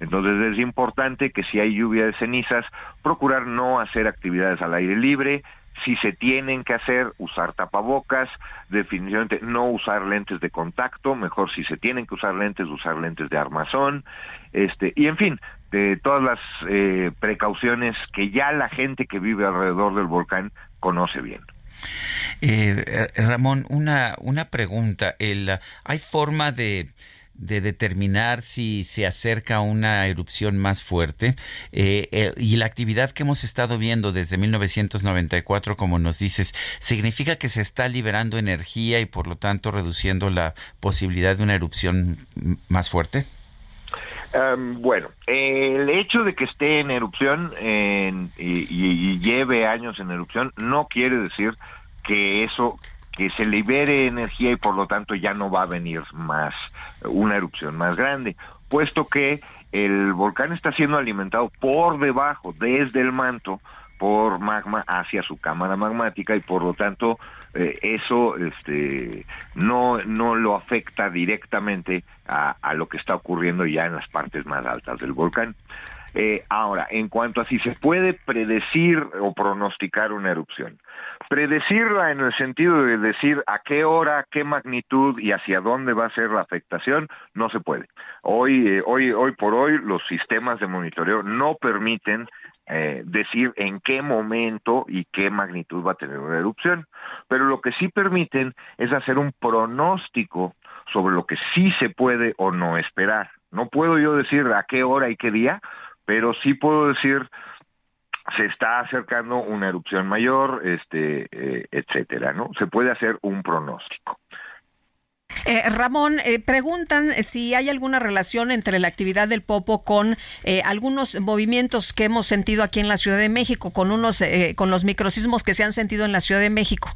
Speaker 28: Entonces es importante que si hay lluvia de cenizas, procurar no hacer actividades al aire libre, si se tienen que hacer, usar tapabocas, definitivamente no usar lentes de contacto, mejor si se tienen que usar lentes, usar lentes de armazón, este, y en fin, todas las eh, precauciones que ya la gente que vive alrededor del volcán conoce bien.
Speaker 1: Eh, Ramón, una, una pregunta. ¿Hay forma de, de determinar si se acerca una erupción más fuerte eh, eh, y la actividad que hemos estado viendo desde 1994, como nos dices, significa que se está liberando energía y por lo tanto reduciendo la posibilidad de una erupción más fuerte?
Speaker 28: Bueno, el hecho de que esté en erupción y, lleve años en erupción no quiere decir que eso que se libere energía y por lo tanto ya no va a venir más una erupción más grande, puesto que el volcán está siendo alimentado por debajo, desde el manto, por magma hacia su cámara magmática y por lo tanto eh, eso este, no, no lo afecta directamente a, lo que está ocurriendo ya en las partes más altas del volcán. Eh, ahora, en cuanto a si se puede predecir o pronosticar una erupción, predecirla en el sentido de decir a qué hora, qué magnitud y hacia dónde va a ser la afectación, no se puede. Hoy, eh, hoy, hoy por hoy, los sistemas de monitoreo no permiten eh, decir en qué momento y qué magnitud va a tener una erupción. Pero lo que sí permiten es hacer un pronóstico sobre lo que sí se puede o no esperar. No puedo yo decir a qué hora y qué día, pero sí puedo decir se está acercando una erupción mayor, este, eh, etcétera, ¿no? Se puede hacer un pronóstico.
Speaker 2: Eh, Ramón, eh, preguntan si hay alguna relación entre la actividad del Popo con eh, algunos movimientos que hemos sentido aquí en la Ciudad de México, con unos, eh, con los microsismos que se han sentido en la Ciudad de México.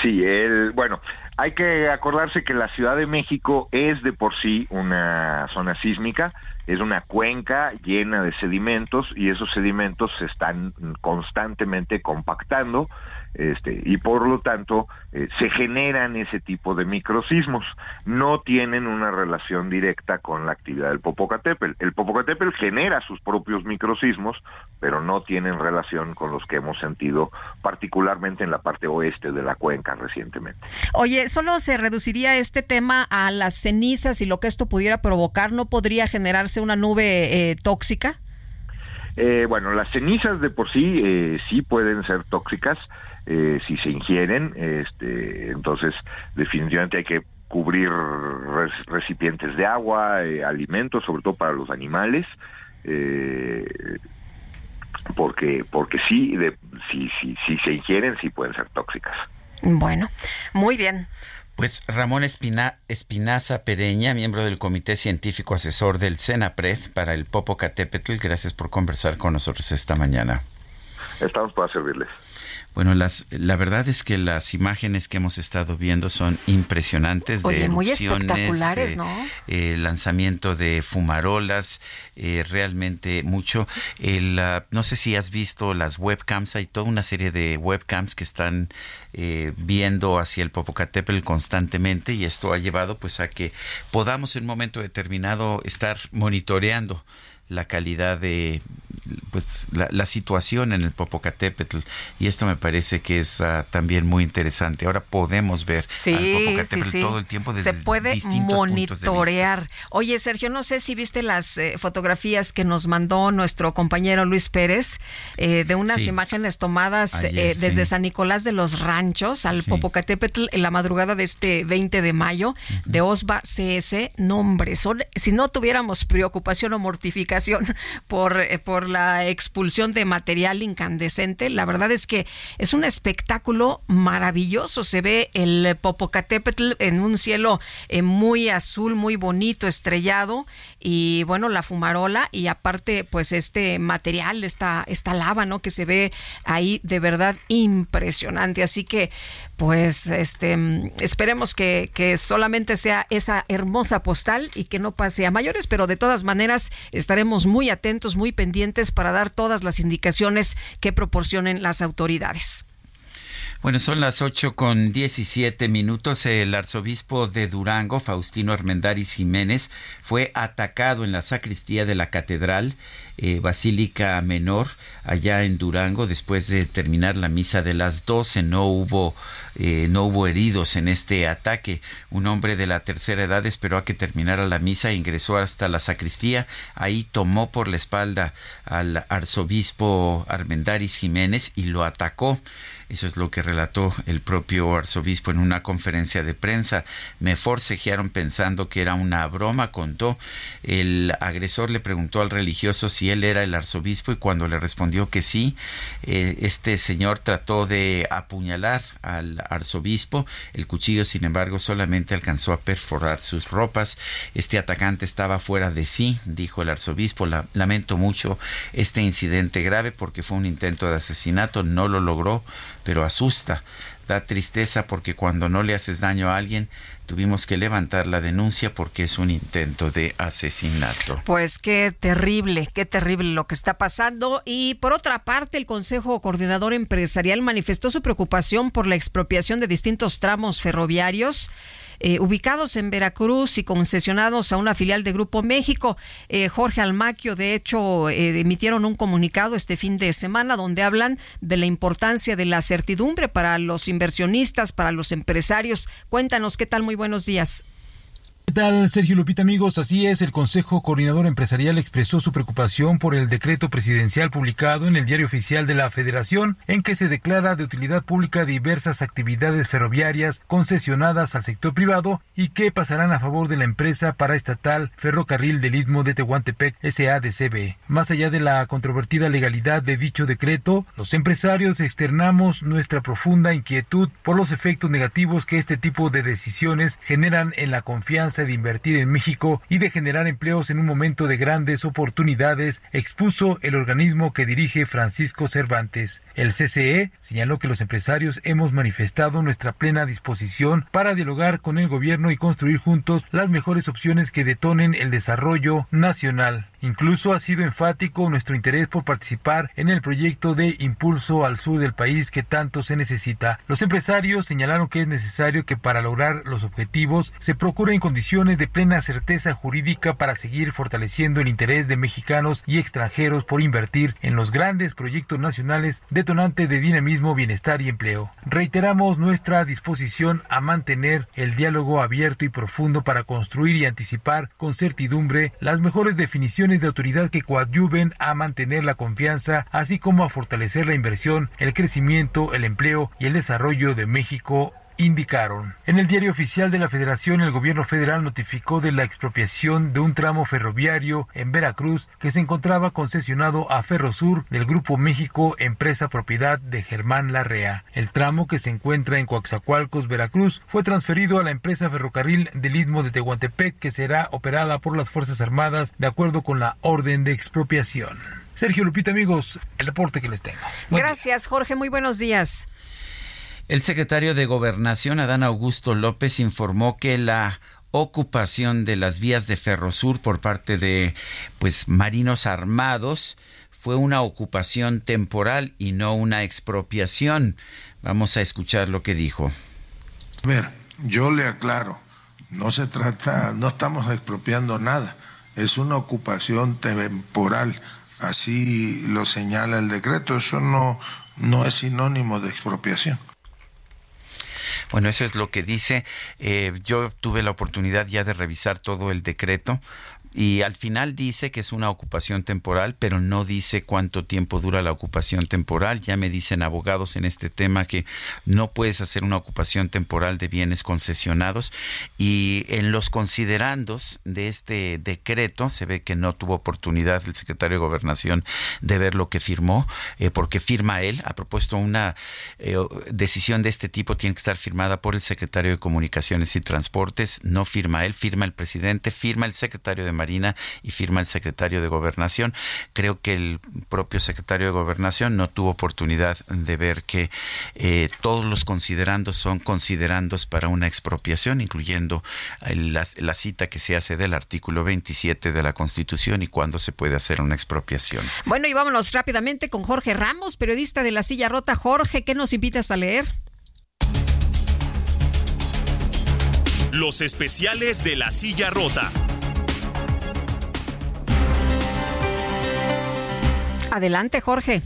Speaker 28: Sí, el, bueno, hay que acordarse que la Ciudad de México es de por sí una zona sísmica, es una cuenca llena de sedimentos y esos sedimentos se están constantemente compactando este, y por lo tanto eh, se generan ese tipo de microsismos. No tienen una relación directa con la actividad del Popocatépetl. El Popocatépetl genera sus propios microsismos, pero no tienen relación con los que hemos sentido particularmente en la parte oeste de la cuenca recientemente.
Speaker 2: Oye, ¿solo se reduciría este tema a las cenizas y lo que esto pudiera provocar? ¿No podría generarse una nube eh, tóxica?
Speaker 28: Eh, bueno, las cenizas de por sí eh, sí pueden ser tóxicas eh, si se ingieren, este, entonces definitivamente hay que cubrir recipientes de agua, eh, alimentos, sobre todo para los animales, eh, porque porque sí, de, si, si, si se ingieren, sí pueden ser tóxicas.
Speaker 2: Bueno, muy bien.
Speaker 1: Pues Ramón Espina, Espinaza Pereña, miembro del Comité Científico Asesor del CENAPRED para el Popocatépetl, gracias por conversar con nosotros esta mañana.
Speaker 28: Estamos para servirles.
Speaker 1: Bueno, las, la verdad es que las imágenes que hemos estado viendo son impresionantes
Speaker 2: Oye,
Speaker 1: de
Speaker 2: muy espectaculares,
Speaker 1: de,
Speaker 2: ¿no?
Speaker 1: eh, lanzamiento de fumarolas, eh, realmente mucho. El, uh, no sé si has visto las webcams, hay toda una serie de webcams que están eh, viendo hacia el Popocatépetl constantemente y esto ha llevado pues a que podamos en un momento determinado estar monitoreando la calidad de pues la, la, situación en el Popocatépetl y esto me parece que es uh, también muy interesante. Ahora podemos ver
Speaker 2: sí,
Speaker 1: al Popocatépetl
Speaker 2: sí, sí.
Speaker 1: todo el tiempo desde
Speaker 2: se puede monitorear. Oye, Sergio, no sé si viste las eh, fotografías que nos mandó nuestro compañero Luis Pérez eh, de unas imágenes tomadas
Speaker 1: Ayer,
Speaker 2: eh, desde San Nicolás de los Ranchos al Popocatépetl en la madrugada de este 20 de mayo de OSBA CS. Nombre, son, si no tuviéramos preocupación o mortificación por, eh, por la expulsión de material incandescente. La verdad es que es un espectáculo maravilloso. Se ve el Popocatépetl en un cielo eh, muy azul, muy bonito, estrellado y bueno, la fumarola y aparte pues este material, esta, esta lava, ¿no? Que se ve ahí de verdad impresionante. Así que pues este esperemos que, solamente sea esa hermosa postal y que no pase a mayores, pero de todas maneras estaremos muy atentos, muy pendientes para dar todas las indicaciones que proporcionen las autoridades.
Speaker 1: Bueno, son las 8 con 17 minutos. El arzobispo de Durango, Faustino Armendáriz Jiménez, fue atacado en la sacristía de la catedral eh, Basílica Menor, allá en Durango, después de terminar la misa de las 12. No hubo, eh, no hubo heridos en este ataque. Un hombre de la tercera edad esperó a que terminara la misa e ingresó hasta la sacristía. Ahí tomó por la espalda al arzobispo Armendáriz Jiménez y lo atacó. Eso es lo que relató el propio arzobispo en una conferencia de prensa. Me forcejearon pensando que era una broma, contó. El agresor le preguntó al religioso si él era el arzobispo y cuando le respondió que sí, eh, este señor trató de apuñalar al arzobispo. El cuchillo, sin embargo, solamente alcanzó a perforar sus ropas. Este atacante estaba fuera de sí, dijo el arzobispo. La, lamento mucho este incidente grave porque fue un intento de asesinato, no lo logró pero asusta da tristeza porque cuando no le haces daño a alguien, tuvimos que levantar la denuncia porque es un intento de asesinato.
Speaker 2: Pues qué terrible, qué terrible lo que está pasando. Y por otra parte, el Consejo Coordinador Empresarial manifestó su preocupación por la expropiación de distintos tramos ferroviarios eh, ubicados en Veracruz y concesionados a una filial de Grupo México. Eh, Jorge Almaquio, de hecho, eh, emitieron un comunicado este fin de semana donde hablan de la importancia de la certidumbre para los inversionistas, para los empresarios. Cuéntanos qué tal, muy buenos días.
Speaker 29: ¿Qué tal, Sergio Lupita, amigos? Así es, el Consejo Coordinador Empresarial expresó su preocupación por el decreto presidencial publicado en el Diario Oficial de la Federación, en que se declara de utilidad pública diversas actividades ferroviarias concesionadas al sector privado y que pasarán a favor de la empresa paraestatal Ferrocarril del Istmo de Tehuantepec SADCB. Más allá de la controvertida legalidad de dicho decreto, los empresarios externamos nuestra profunda inquietud por los efectos negativos que este tipo de decisiones generan en la confianza de invertir en México y de generar empleos en un momento de grandes oportunidades, expuso el organismo que dirige Francisco Cervantes. El CCE señaló que los empresarios hemos manifestado nuestra plena disposición para dialogar con el gobierno y construir juntos las mejores opciones que detonen el desarrollo nacional. Incluso ha sido enfático nuestro interés por participar en el proyecto de impulso al sur del país que tanto se necesita. Los empresarios señalaron que es necesario que para lograr los objetivos se procuren condiciones de plena certeza jurídica para seguir fortaleciendo el interés de mexicanos y extranjeros por invertir en los grandes proyectos nacionales detonantes de dinamismo, bienestar y empleo. Reiteramos nuestra disposición a mantener el diálogo abierto y profundo para construir y anticipar con certidumbre las mejores definiciones de autoridad que coadyuven a mantener la confianza, así como a fortalecer la inversión, el crecimiento, el empleo y el desarrollo de México indicaron. En el diario oficial de la Federación, el gobierno federal notificó de la expropiación de un tramo ferroviario en Veracruz que se encontraba concesionado a Ferrosur del Grupo México, empresa propiedad de Germán Larrea. El tramo que se encuentra en Coaxacualcos, Veracruz, fue transferido a la empresa ferrocarril del Istmo de Tehuantepec que será operada por las Fuerzas Armadas de acuerdo con la orden de expropiación. Sergio Lupita, amigos, el reporte que les tengo.
Speaker 2: Gracias, Jorge. Muy buenos días.
Speaker 1: El secretario de Gobernación, Adán Augusto López, informó que la ocupación de las vías de Ferrosur por parte de pues marinos armados fue una ocupación temporal y no una expropiación. Vamos a escuchar lo que dijo.
Speaker 6: A ver, yo le aclaro, no se trata, no estamos expropiando nada, es una ocupación temporal, así lo señala el decreto, eso no, no es sinónimo de expropiación.
Speaker 1: Bueno, eso es lo que dice. Eh, yo tuve la oportunidad ya de revisar todo el decreto. Y al final dice que es una ocupación temporal, pero no dice cuánto tiempo dura la ocupación temporal. Ya me dicen abogados en este tema que no puedes hacer una ocupación temporal de bienes concesionados. Y en los considerandos de este decreto se ve que no tuvo oportunidad el secretario de Gobernación de ver lo que firmó, eh, porque firma él. Ha propuesto una eh, decisión de este tipo, tiene que estar firmada por el secretario de Comunicaciones y Transportes. No firma él, firma el presidente, firma el secretario de Marina y firma el secretario de Gobernación. Creo que el propio secretario de Gobernación no tuvo oportunidad de ver que eh, todos los considerandos son considerandos para una expropiación, incluyendo la, la cita que se hace del artículo 27 de la Constitución y cuándo se puede hacer una expropiación.
Speaker 2: Bueno, y vámonos rápidamente con Jorge Ramos, periodista de La Silla Rota. Jorge, ¿qué nos invitas a leer?
Speaker 8: Los especiales de La Silla Rota.
Speaker 2: Adelante, Jorge.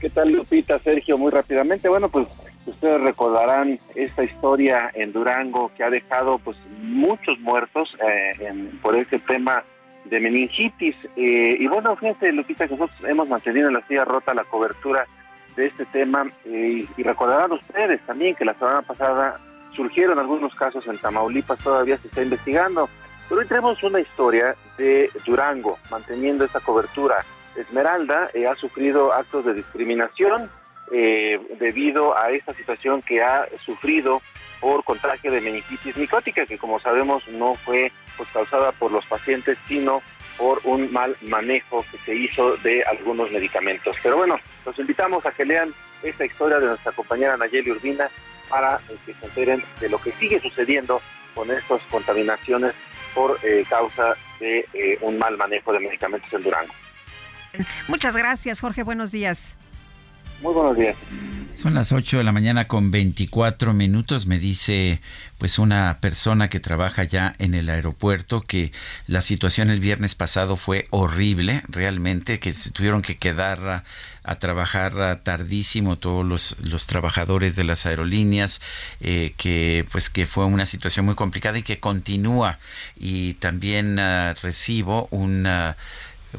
Speaker 30: ¿Qué tal, Lupita, Sergio? Muy rápidamente. Bueno, pues ustedes recordarán esta historia en Durango que ha dejado pues muchos muertos eh, por este tema de meningitis. Eh, y bueno, fíjense, Lupita, que nosotros hemos mantenido en la silla rota la cobertura de este tema eh, y recordarán ustedes también que la semana pasada surgieron algunos casos en Tamaulipas, todavía se está investigando. Pero hoy tenemos una historia de Durango, manteniendo esa cobertura. Esmeralda eh, ha sufrido actos de discriminación eh, debido a esta situación que ha sufrido por contagio de meningitis micótica, que como sabemos no fue pues, causada por los pacientes, sino por un mal manejo que se hizo de algunos medicamentos. Pero bueno, los invitamos a que lean esta historia de nuestra compañera Nayeli Urbina para que se enteren de lo que sigue sucediendo con estas contaminaciones por eh, causa de eh, un mal manejo de medicamentos en Durango.
Speaker 2: Muchas gracias, Jorge. Buenos días.
Speaker 30: Muy buenos días.
Speaker 1: Son las 8 de la mañana con 24 minutos. Me dice pues una persona que trabaja ya en el aeropuerto que la situación el viernes pasado fue horrible, realmente, que se tuvieron que quedar a, trabajar tardísimo todos los, los, trabajadores de las aerolíneas, eh, que pues que fue una situación muy complicada y que continúa. Y también uh, recibo una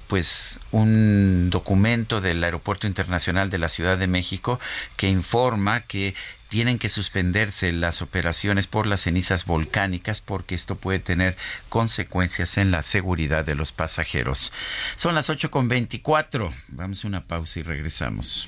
Speaker 1: pues un documento del Aeropuerto Internacional de la Ciudad de México que informa que tienen que suspenderse las operaciones por las cenizas volcánicas porque esto puede tener consecuencias en la seguridad de los pasajeros. Son las 8.24. Vamos a una pausa y regresamos.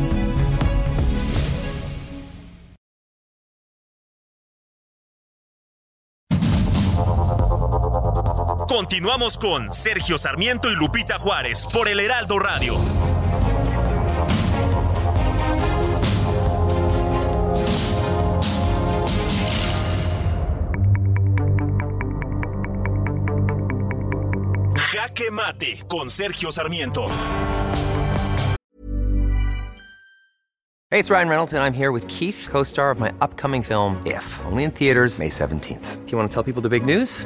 Speaker 8: Continuamos con Sergio Sarmiento y Lupita Juárez por el Heraldo Radio. Jaque Mate con Sergio Sarmiento.
Speaker 31: Hey, it's Ryan Reynolds and I'm here with Keith, co-star of my upcoming film If, only in theaters May 17th. Do you want to tell people the big news?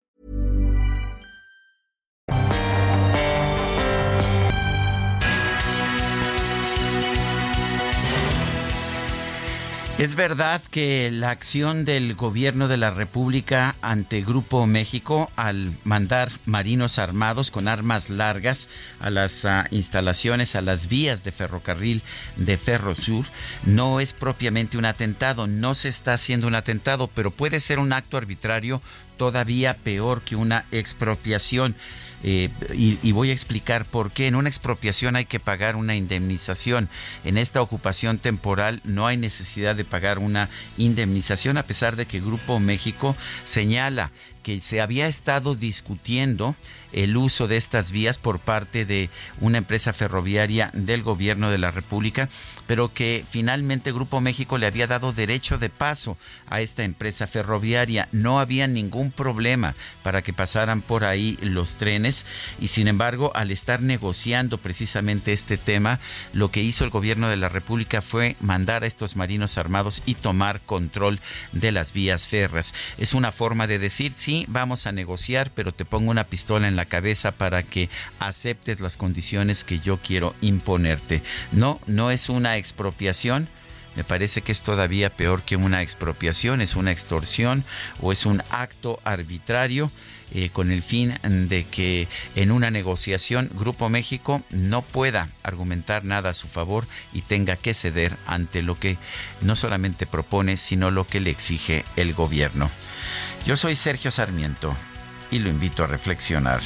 Speaker 1: Es verdad que la acción del gobierno de la República ante Grupo México al mandar marinos armados con armas largas a las uh, instalaciones, a las vías de ferrocarril de Ferrosur, no es propiamente un atentado, no se está haciendo un atentado, pero puede ser un acto arbitrario todavía peor que una expropiación. Eh, y, voy a explicar por qué. En una expropiación hay que pagar una indemnización. En esta ocupación temporal no hay necesidad de pagar una indemnización, a pesar de que Grupo México señala que se había estado discutiendo el uso de estas vías por parte de una empresa ferroviaria del gobierno de la República, pero que finalmente Grupo México le había dado derecho de paso a esta empresa ferroviaria. No había ningún problema para que pasaran por ahí los trenes y sin embargo al estar negociando precisamente este tema, lo que hizo el gobierno de la República fue mandar a estos marinos armados y tomar control de las vías férreas. Es una forma de decir, sí, vamos a negociar, pero te pongo una pistola en la cabeza para que aceptes las condiciones que yo quiero imponerte. No, no es una expropiación. Me parece que es todavía peor que una expropiación, es una extorsión o es un acto arbitrario eh, con el fin de que en una negociación Grupo México no pueda argumentar nada a su favor y tenga que ceder ante lo que no solamente propone, sino lo que le exige el gobierno. Yo soy Sergio Sarmiento y lo invito a reflexionar.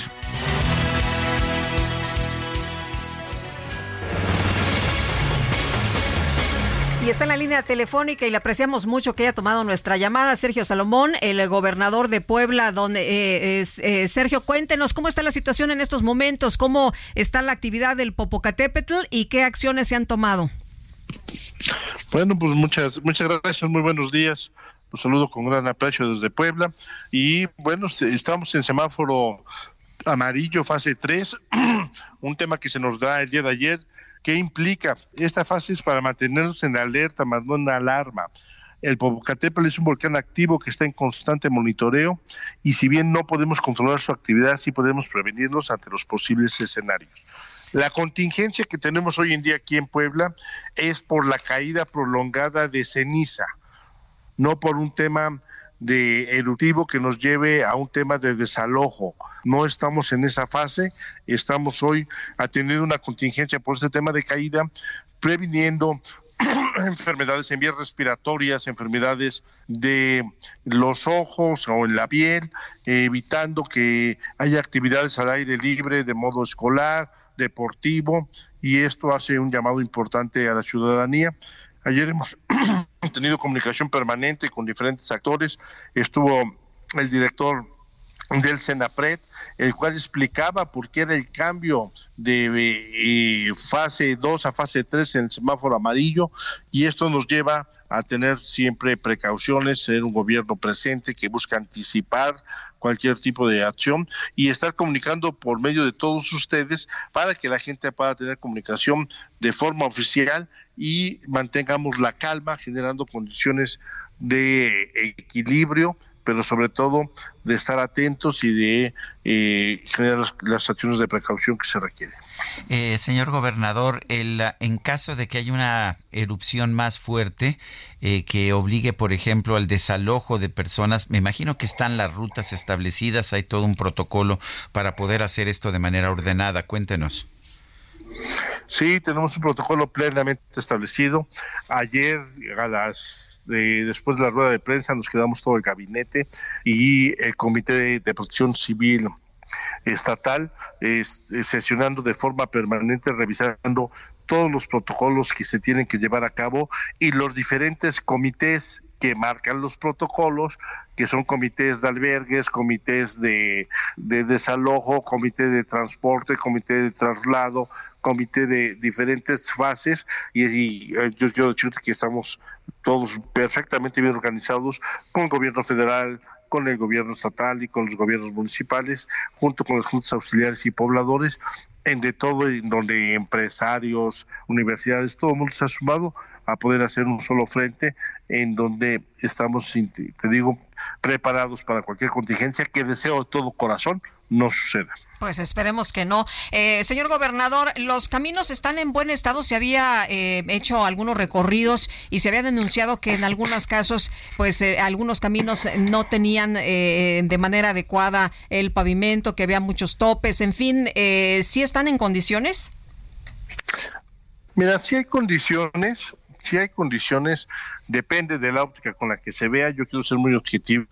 Speaker 2: Y está en la línea telefónica y le apreciamos mucho que haya tomado nuestra llamada Sergio Salomón, el gobernador de Puebla, donde eh, es, eh, Sergio, cuéntenos cómo está la situación en estos momentos, cómo está la actividad del Popocatépetl y qué acciones se han tomado.
Speaker 32: Bueno, pues muchas muchas gracias, muy buenos días.
Speaker 33: Los saludo con gran aprecio desde Puebla. Y bueno, estamos en semáforo amarillo, fase 3, un tema que se nos da el día de ayer. ¿Qué implica? Esta fase es para mantenernos en alerta, más no en alarma. El Popocatépetl es un volcán activo que está en constante monitoreo y si bien no podemos controlar su actividad, sí podemos prevenirnos ante los posibles escenarios. La contingencia que tenemos hoy en día aquí en Puebla es por la caída prolongada de ceniza, no por un tema de eruptivo que nos lleve a un tema de desalojo. No estamos en esa fase, estamos hoy atendiendo una contingencia por este tema de caída, previniendo enfermedades en vías respiratorias, enfermedades de los ojos o en la piel, evitando que haya actividades al aire libre de modo escolar, deportivo, y esto hace un llamado importante a la ciudadanía. Ayer hemos tenido comunicación permanente con diferentes actores, estuvo el director del Senapred, el cual explicaba por qué era el cambio de eh, fase 2 a fase 3 en el semáforo amarillo y esto nos lleva a tener siempre precauciones, ser un gobierno presente que busca anticipar cualquier tipo de acción y estar comunicando por medio de todos ustedes para que la gente pueda tener comunicación de forma oficial y mantengamos la calma generando condiciones de equilibrio pero sobre todo de estar atentos y de eh, generar las, acciones de precaución que se requieren.
Speaker 1: Eh, señor gobernador, el, en caso de que haya una erupción más fuerte eh, que obligue, por ejemplo, al desalojo de personas, me imagino que están las rutas establecidas, hay todo un protocolo para poder hacer esto de manera ordenada. Cuéntenos.
Speaker 33: Sí, tenemos un protocolo plenamente establecido. Ayer a las después de la rueda de prensa nos quedamos todo el gabinete y el Comité de, Protección Civil estatal sesionando de forma permanente, revisando todos los protocolos que se tienen que llevar a cabo y los diferentes comités que marcan los protocolos, que son comités de albergues, comités de, desalojo, comité de transporte, comité de traslado, comité de diferentes fases, y, eh, yo quiero decirte que estamos todos perfectamente bien organizados con el gobierno federal, con el gobierno estatal y con los gobiernos municipales, junto con los juntas auxiliares y pobladores, en de todo, en donde empresarios, universidades, todo el mundo se ha sumado a poder hacer un solo frente, en donde estamos, te digo, preparados para cualquier contingencia que deseo de todo corazón no suceda.
Speaker 2: Pues esperemos que no. Eh, señor gobernador, los caminos están en buen estado. Se había eh, hecho algunos recorridos y se había denunciado que en algunos casos, pues eh, algunos caminos no tenían de manera adecuada el pavimento, que había muchos topes. En fin, ¿sí están en condiciones?
Speaker 33: Mira, sí hay condiciones, sí hay condiciones. Depende de la óptica con la que se vea. Yo quiero ser muy objetivo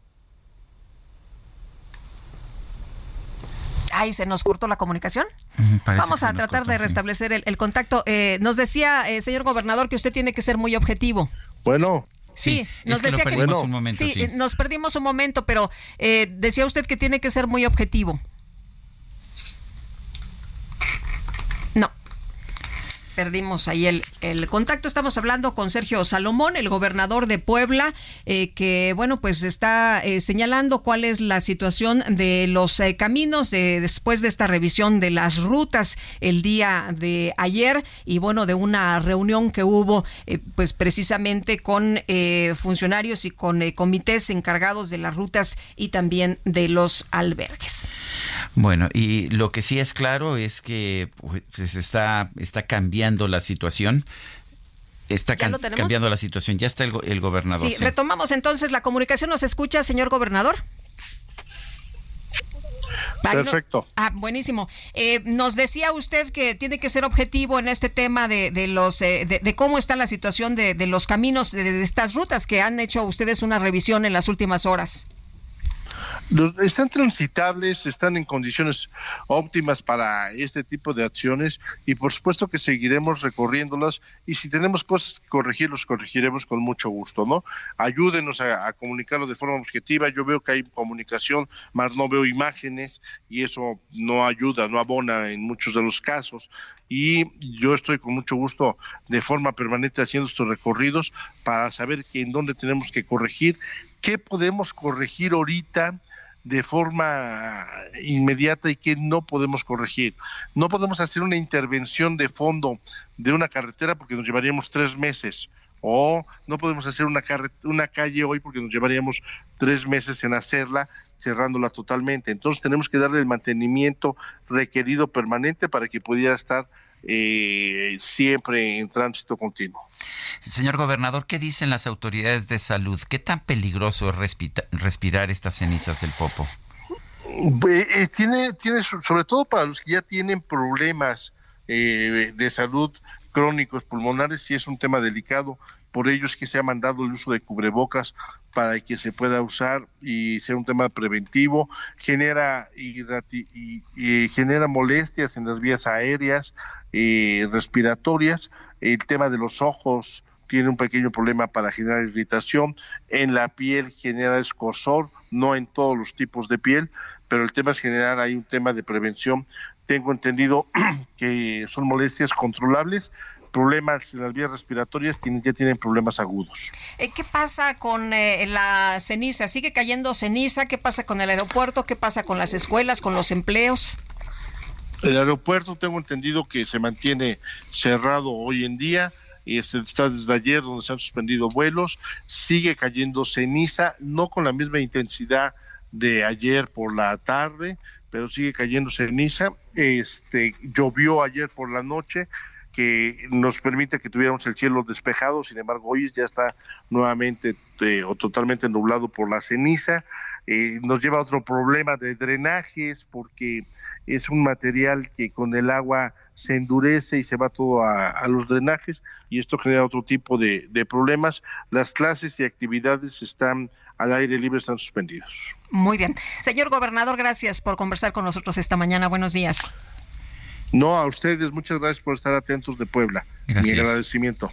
Speaker 2: Ay, se nos cortó la comunicación. Vamos a tratar de restablecer el, contacto. Eh, nos decía, eh, señor gobernador, que usted tiene que ser muy objetivo.
Speaker 33: Bueno.
Speaker 2: Sí, nos decía que, un momento, sí, nos perdimos un momento, pero eh, decía usted que tiene que ser muy objetivo. Perdimos ahí el, el, contacto. Estamos hablando con Sergio Salomón, el gobernador de Puebla, eh, que, bueno, pues está eh, señalando cuál es la situación de los eh, caminos después de esta revisión de las rutas el día de ayer y, bueno, de una reunión que hubo, pues precisamente con funcionarios y con comités encargados de las rutas y también de los albergues.
Speaker 1: Bueno, y lo que sí es claro es que pues, está, está cambiando la situación. Está cambiando la situación. Ya está el, gobernador.
Speaker 2: Sí, retomamos entonces la comunicación. ¿Nos escucha, señor gobernador?
Speaker 33: Perfecto.
Speaker 2: ah, buenísimo. Eh, nos decía usted que tiene que ser objetivo en este tema de, los eh, de, cómo está la situación de, los caminos de, estas rutas que han hecho ustedes una revisión en las últimas horas
Speaker 33: están transitables, están en condiciones óptimas para este tipo de acciones y por supuesto que seguiremos recorriéndolas y si tenemos cosas que corregir, los corregiremos con mucho gusto, ¿no? Ayúdenos a, comunicarlo de forma objetiva. Yo veo que hay comunicación, más no veo imágenes y eso no ayuda, no abona en muchos de los casos. Y yo estoy con mucho gusto de forma permanente haciendo estos recorridos para saber que en dónde tenemos que corregir qué podemos corregir ahorita de forma inmediata y qué no podemos corregir. No podemos hacer una intervención de fondo de una carretera porque nos llevaríamos tres meses o no podemos hacer una, una calle hoy porque nos llevaríamos tres meses en hacerla, cerrándola totalmente. Entonces tenemos que darle el mantenimiento requerido permanente para que pudiera estar eh, siempre en tránsito continuo.
Speaker 1: Señor gobernador, ¿qué dicen las autoridades de salud? ¿Qué tan peligroso es respirar estas cenizas del popo?
Speaker 33: Eh, tiene, tiene, sobre todo para los que ya tienen problemas eh, de salud crónicos pulmonares, sí es un tema delicado. Por ello es que se ha mandado el uso de cubrebocas para que se pueda usar y sea un tema preventivo. Genera y, genera molestias en las vías aéreas, y respiratorias. El tema de los ojos tiene un pequeño problema para generar irritación. En la piel genera escosor, no en todos los tipos de piel, pero el tema es generar hay un tema de prevención tengo entendido que son molestias controlables, problemas en las vías respiratorias ya tienen problemas agudos.
Speaker 2: Eh, ¿Qué pasa con eh, la ceniza? ¿Sigue cayendo ceniza? ¿Qué pasa con el aeropuerto? ¿Qué pasa con las escuelas, con los empleos?
Speaker 33: El aeropuerto tengo entendido que se mantiene cerrado hoy en día y está desde ayer donde se han suspendido vuelos, sigue cayendo ceniza, no con la misma intensidad de ayer por la tarde, pero sigue cayendo ceniza. Este, llovió ayer por la noche, que nos permite que tuviéramos el cielo despejado, sin embargo hoy ya está nuevamente eh, o totalmente nublado por la ceniza. Eh, nos lleva a otro problema de drenajes porque es un material que con el agua se endurece y se va todo a, los drenajes y esto genera otro tipo de, de problemas. Las clases y actividades están al aire libre, están suspendidos.
Speaker 2: Muy bien. Señor gobernador, gracias por conversar con nosotros esta mañana. Buenos días.
Speaker 33: No, a ustedes, muchas gracias por estar atentos de Puebla. Mi agradecimiento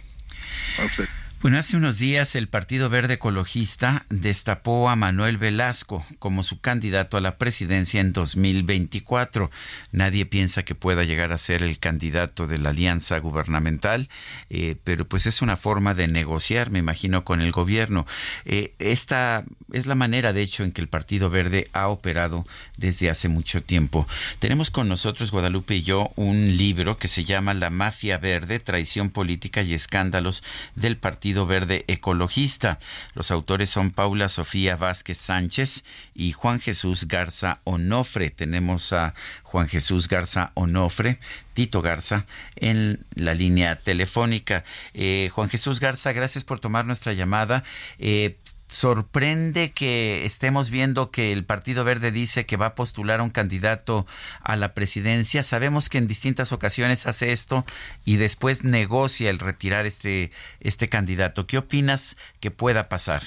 Speaker 33: a usted.
Speaker 1: Bueno, hace unos días el Partido Verde Ecologista destapó a Manuel Velasco como su candidato a la presidencia en 2024. Nadie piensa que pueda llegar a ser el candidato de la alianza gubernamental, eh, pero pues es una forma de negociar, me imagino, con el gobierno. Eh, esta es la manera, de hecho, en que el Partido Verde ha operado desde hace mucho tiempo. Tenemos con nosotros, Guadalupe y yo, un libro que se llama La Mafia Verde, Traición Política y Escándalos del Partido Verde Ecologista. Los autores son Paula Sofía Vázquez Sánchez y Juan Jesús Garza Onofre. Tenemos a Juan Jesús Garza Onofre, Tito Garza, en la línea telefónica. Eh, Juan Jesús Garza, gracias por tomar nuestra llamada. Eh, sorprende que estemos viendo que el Partido Verde dice que va a postular a un candidato a la presidencia. Sabemos que en distintas ocasiones hace esto y después negocia el retirar este, este candidato. ¿Qué opinas que pueda pasar?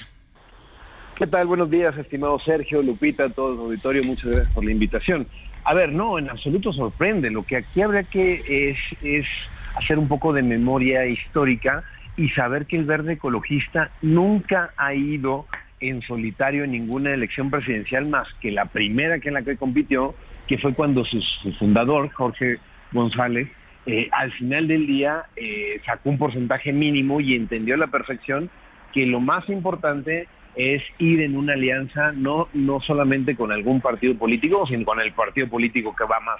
Speaker 34: ¿Qué tal? Buenos días, estimado Sergio, Lupita, todo el auditorio. Muchas gracias por la invitación. A ver, no, en absoluto sorprende. Lo que aquí habría que es, es hacer un poco de memoria histórica y saber que el verde ecologista nunca ha ido en solitario en ninguna elección presidencial más que la primera que en la que compitió, que fue cuando su, fundador, Jorge González, eh, al final del día eh, sacó un porcentaje mínimo y entendió a la perfección que lo más importante es ir en una alianza no, no solamente con algún partido político, sino con el partido político que va más,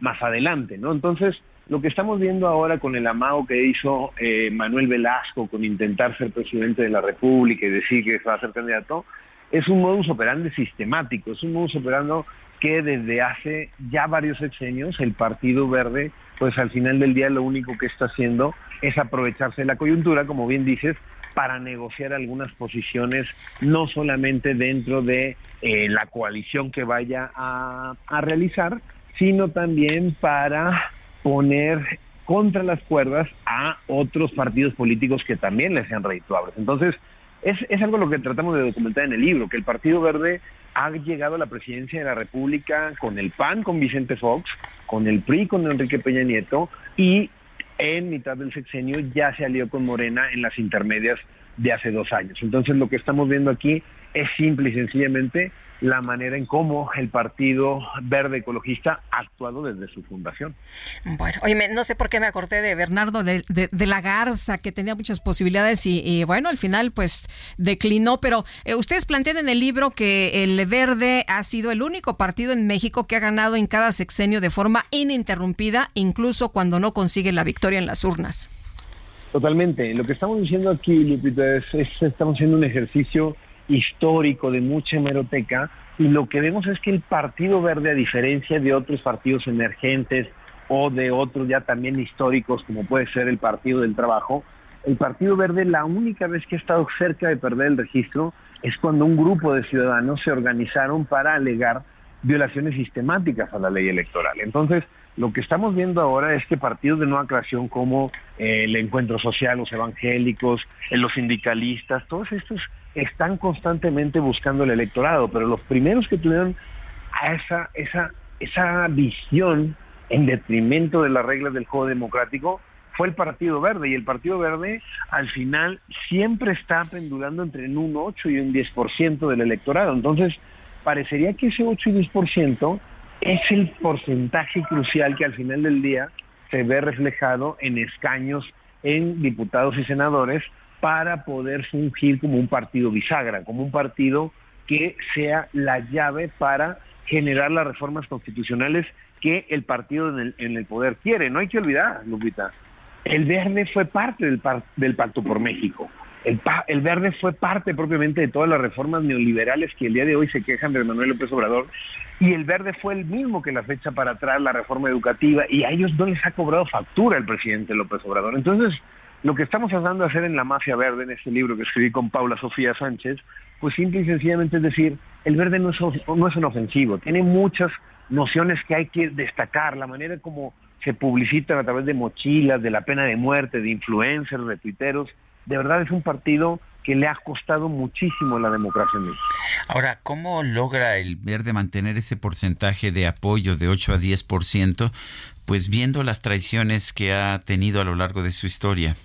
Speaker 34: más adelante, ¿no? Entonces, lo que estamos viendo ahora con el amago que hizo eh, Manuel Velasco con intentar ser presidente de la República y decir que va a ser candidato, es un modus operandi sistemático, es un modus operandi que desde hace ya varios sexenios el Partido Verde, pues al final del día lo único que está haciendo es aprovecharse de la coyuntura, como bien dices, para negociar algunas posiciones, no solamente dentro de eh, la coalición que vaya a realizar, sino también para poner contra las cuerdas a otros partidos políticos que también les sean redituables. Entonces, es, es algo lo que tratamos de documentar en el libro, que el Partido Verde ha llegado a la presidencia de la República con el PAN, con Vicente Fox, con el PRI, con Enrique Peña Nieto, y en mitad del sexenio ya se alió con Morena en las intermedias de hace dos años. Entonces lo que estamos viendo aquí es simple y sencillamente la manera en cómo el Partido Verde Ecologista ha actuado desde su fundación.
Speaker 2: Bueno, oye, no sé por qué me acordé de Bernardo de, la Garza, que tenía muchas posibilidades y, bueno, al final pues declinó, pero eh, ustedes plantean en el libro que el Verde ha sido el único partido en México que ha ganado en cada sexenio de forma ininterrumpida, incluso cuando no consigue la victoria en las urnas.
Speaker 34: Totalmente. Lo que estamos diciendo aquí, Lupita, es, es estamos haciendo un ejercicio histórico de mucha hemeroteca y lo que vemos es que el Partido Verde, a diferencia de otros partidos emergentes o de otros ya también históricos como puede ser el Partido del Trabajo, el Partido Verde la única vez que ha estado cerca de perder el registro es cuando un grupo de ciudadanos se organizaron para alegar violaciones sistemáticas a la ley electoral. Entonces, lo que estamos viendo ahora es que partidos de nueva creación como eh, el Encuentro Social, los evangélicos, eh, los sindicalistas, todos estos están constantemente buscando el electorado, pero los primeros que tuvieron a esa, esa, esa visión en detrimento de las reglas del juego democrático fue el Partido Verde y el Partido Verde al final siempre está pendulando entre un 8 y un 10% del electorado. Entonces, parecería que ese 8 y 10% es el porcentaje crucial que al final del día se ve reflejado en escaños en diputados y senadores para poder fungir como un partido bisagra, como un partido que sea la llave para generar las reformas constitucionales que el partido en el, poder quiere. No hay que olvidar, Lupita, el verde fue parte del, Pacto por México. El, el, verde fue parte propiamente de todas las reformas neoliberales que el día de hoy se quejan de Manuel López Obrador. Y el verde fue el mismo que la fecha para atrás la reforma educativa y a ellos no les ha cobrado factura el presidente López Obrador. Entonces, lo que estamos tratando de hacer en La Mafia Verde, en este libro que escribí con Paula Sofía Sánchez, pues simple y sencillamente es decir, el verde no es, no es un ofensivo, tiene muchas nociones que hay que destacar, la manera como se publicitan a través de mochilas, de la pena de muerte, de influencers, de tuiteros, de verdad es un partido que le ha costado muchísimo la democracia en México.
Speaker 1: Ahora, ¿cómo logra el Verde mantener ese porcentaje de apoyo de 8 a 10%, pues viendo las traiciones que ha tenido a lo largo de su historia?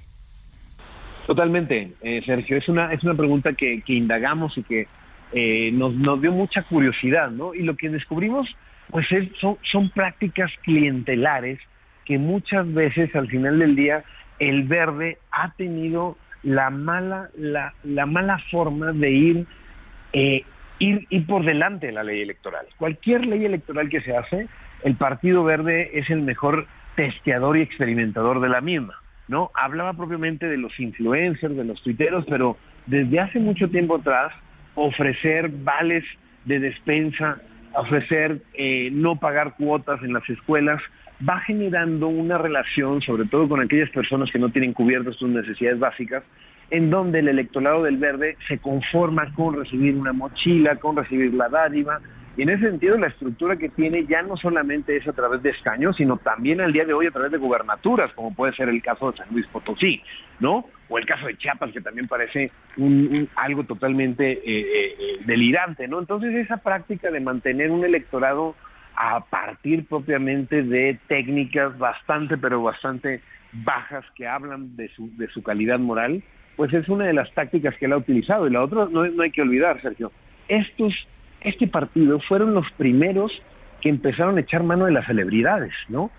Speaker 34: Totalmente, eh, Sergio. Es una, es una pregunta que, indagamos y que eh, nos, nos dio mucha curiosidad, ¿no? Y lo que descubrimos, pues son, son prácticas clientelares que muchas veces al final del día el verde ha tenido la mala, la, la mala forma de ir, eh, ir, ir por delante de la ley electoral. Cualquier ley electoral que se hace, el Partido Verde es el mejor testeador y experimentador de la misma. ¿No? Hablaba propiamente de los influencers, de los tuiteros, pero desde hace mucho tiempo atrás ofrecer vales de despensa, ofrecer eh, no pagar cuotas en las escuelas, va generando una relación, sobre todo con aquellas personas que no tienen cubiertas sus necesidades básicas, en donde el electorado del verde se conforma con recibir una mochila, con recibir la dádiva, y en ese sentido, la estructura que tiene ya no solamente es a través de escaños, sino también al día de hoy a través de gubernaturas, como puede ser el caso de San Luis Potosí, ¿no? O el caso de Chiapas, que también parece algo totalmente eh, eh, eh, delirante, ¿no? Entonces, esa práctica de mantener un electorado a partir propiamente de técnicas bastante, pero bastante bajas que hablan de su, de su calidad moral, pues es una de las tácticas que él ha utilizado. Y la otra, no, no hay que olvidar, Sergio, estos este partido fueron los primeros que empezaron a echar mano de las celebridades, ¿no?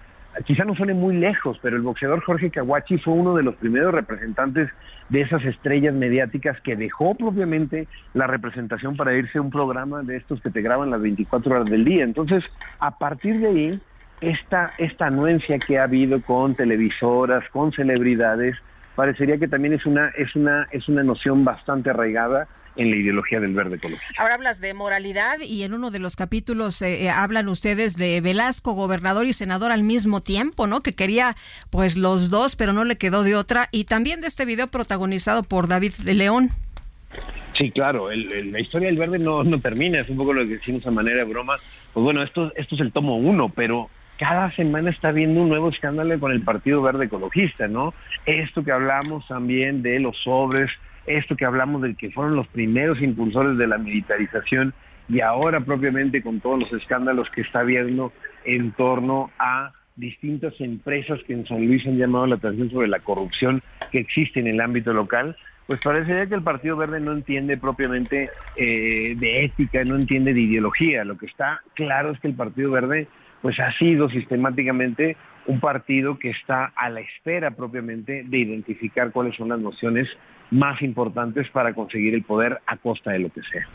Speaker 34: Quizá no suene muy lejos, pero el boxeador Jorge Kawachi fue uno de los primeros representantes de esas estrellas mediáticas que dejó propiamente la representación para irse a un programa de estos que te graban las 24 horas del día. Entonces, a partir de ahí, esta, anuencia que ha habido con televisoras, con celebridades, parecería que también es una, es una, es una noción bastante arraigada en la ideología del verde ecologista.
Speaker 2: Ahora hablas de moralidad y en uno de los capítulos eh, eh, hablan ustedes de Velasco, gobernador y senador al mismo tiempo, ¿no? Que quería pues los dos, pero no le quedó de otra. Y también de este video protagonizado por David de León.
Speaker 34: Sí, claro, la historia del verde no, no termina, es un poco lo que decimos a manera de broma. Pues bueno, esto, esto es el tomo uno, pero cada semana está viendo un nuevo escándalo con el Partido Verde Ecologista, ¿no? Esto que hablamos también de los sobres esto que hablamos de que fueron los primeros impulsores de la militarización y ahora propiamente con todos los escándalos que está habiendo en torno a distintas empresas que en San Luis han llamado la atención sobre la corrupción que existe en el ámbito local, pues parecería que el Partido Verde no entiende propiamente eh, de ética, no entiende de ideología. Lo que está claro es que el Partido Verde pues ha sido sistemáticamente un partido que está a la espera propiamente de identificar cuáles son las nociones más importantes para conseguir el poder a costa de lo que sea.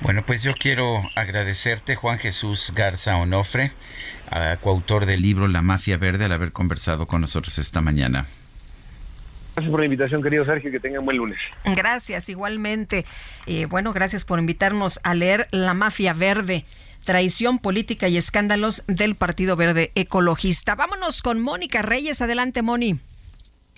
Speaker 1: Bueno, pues yo quiero agradecerte, Juan Jesús Garza Onofre, coautor del libro La Mafia Verde, al haber conversado con nosotros esta mañana.
Speaker 34: Gracias por la invitación, querido Sergio, que tengan buen lunes.
Speaker 2: Gracias, igualmente. Eh, bueno, gracias por invitarnos a leer La Mafia Verde traición política y escándalos del Partido Verde Ecologista. Vámonos con Mónica Reyes. Adelante, Moni.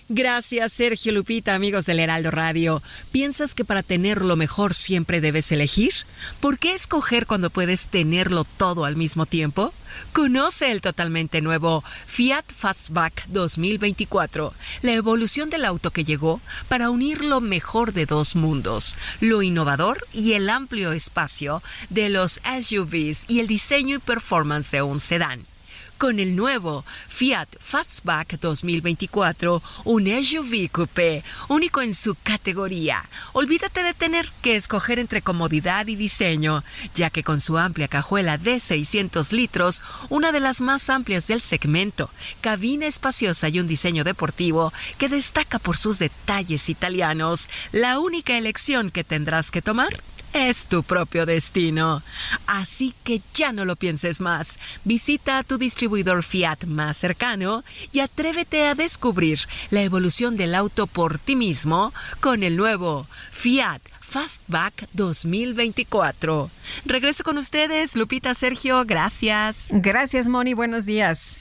Speaker 35: Gracias, Sergio Lupita, amigos del Heraldo Radio. ¿Piensas que para tener lo mejor siempre debes elegir? ¿Por qué escoger cuando puedes tenerlo todo al mismo tiempo? Conoce el totalmente nuevo Fiat Fastback 2024, la evolución del auto que llegó para unir lo mejor de dos mundos, lo innovador y el amplio espacio de los SUVs y el diseño y performance de un sedán con el nuevo Fiat Fastback 2024, un SUV coupé único en su categoría. Olvídate de tener que escoger entre comodidad y diseño, ya que con su amplia cajuela de 600 litros, una de las más amplias del segmento, cabina espaciosa y un diseño deportivo que destaca por sus detalles italianos, la única elección que tendrás que tomar es tu propio destino. Así que ya no lo pienses más. Visita a tu distribuidor Fiat más cercano y atrévete a descubrir la evolución del auto por ti mismo con el nuevo Fiat Fastback 2024. Regreso con ustedes, Lupita Sergio, gracias.
Speaker 2: Gracias, Moni, buenos días.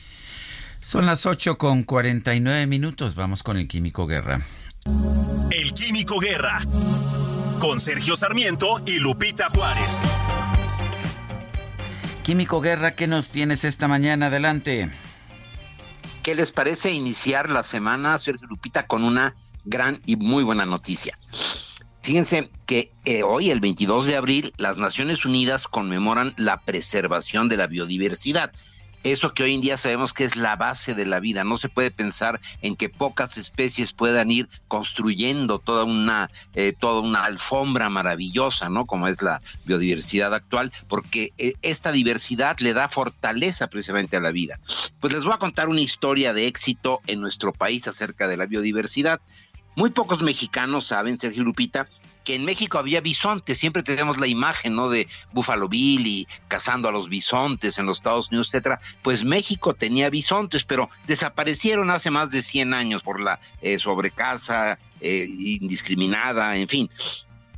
Speaker 1: Son las 8 con 49 minutos, vamos con el Químico Guerra.
Speaker 8: El Químico Guerra con Sergio Sarmiento y Lupita Juárez.
Speaker 1: Químico Guerra, ¿qué nos tienes esta mañana? Adelante.
Speaker 36: ¿Qué les parece iniciar la semana, Sergio Lupita, con una gran y muy buena noticia? Fíjense que eh, hoy, el 22 de abril, las Naciones Unidas conmemoran la preservación de la biodiversidad eso que hoy en día sabemos que es la base de la vida. No se puede pensar en que pocas especies puedan ir construyendo toda una, eh, toda una alfombra maravillosa, ¿no? Como es la biodiversidad actual, porque eh, esta diversidad le da fortaleza precisamente a la vida. Pues les voy a contar una historia de éxito en nuestro país acerca de la biodiversidad. Muy pocos mexicanos saben, Sergio Lupita, que en México había bisontes, siempre tenemos la imagen, ¿no? De Buffalo Bill y cazando a los bisontes en los Estados Unidos, etcétera. Pues México tenía bisontes, pero desaparecieron hace más de 100 años por la eh, sobrecasa eh, indiscriminada, en fin.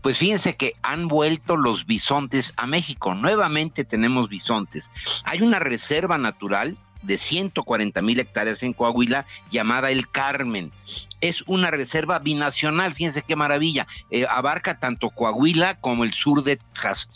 Speaker 36: Pues fíjense que han vuelto los bisontes a México. Nuevamente tenemos bisontes. Hay una reserva natural de 140 mil hectáreas en Coahuila llamada El Carmen. Es una reserva binacional, fíjense qué maravilla. Eh, abarca tanto Coahuila como el sur de Texas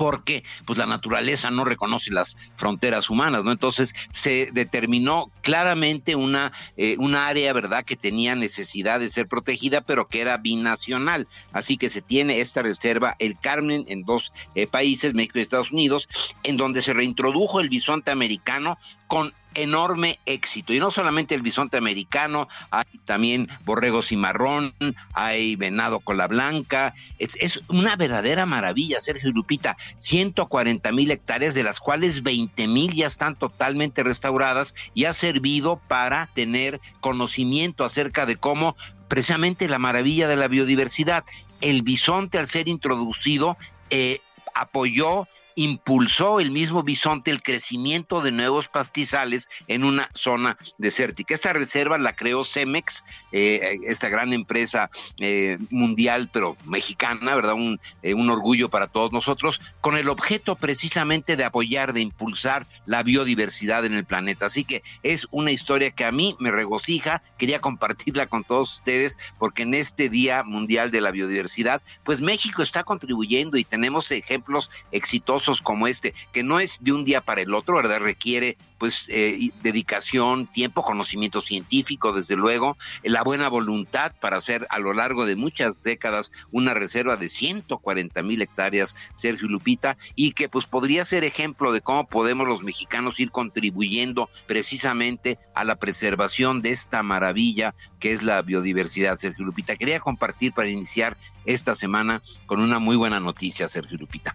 Speaker 36: porque pues la naturaleza no reconoce las fronteras humanas, ¿no? Entonces se determinó claramente una, eh, área, ¿verdad?, que tenía necesidad de ser protegida, pero que era binacional. Así que se tiene esta reserva, el Carmen, en dos eh, países, México y Estados Unidos, en donde se reintrodujo el bisonte americano con enorme éxito. Y no solamente el bisonte americano, hay también borregos cimarrón, hay venado cola blanca. Es, una verdadera maravilla, Sergio Lupita. 140 mil hectáreas, de las cuales 20 mil ya están totalmente restauradas y ha servido para tener conocimiento acerca de cómo precisamente la maravilla de la biodiversidad. El bisonte al ser introducido eh, apoyó impulsó el mismo bisonte el crecimiento de nuevos pastizales en una zona desértica. Esta reserva la creó Cemex, eh, esta gran empresa eh, mundial, pero mexicana, ¿verdad? Un, eh, un orgullo para todos nosotros, con el objeto precisamente de apoyar, de impulsar la biodiversidad en el planeta. Así que es una historia que a mí me regocija, quería compartirla con todos ustedes, porque en este Día Mundial de la Biodiversidad, pues México está contribuyendo y tenemos ejemplos exitosos como este, que no es de un día para el otro, ¿verdad? Requiere pues eh, dedicación, tiempo, conocimiento científico, desde luego, la buena voluntad para hacer a lo largo de muchas décadas una reserva de 140 mil hectáreas, Sergio Lupita, y que pues podría ser ejemplo de cómo podemos los mexicanos ir contribuyendo precisamente a la preservación de esta maravilla que es la biodiversidad, Sergio Lupita. Quería compartir para iniciar esta semana con una muy buena noticia, Sergio Lupita.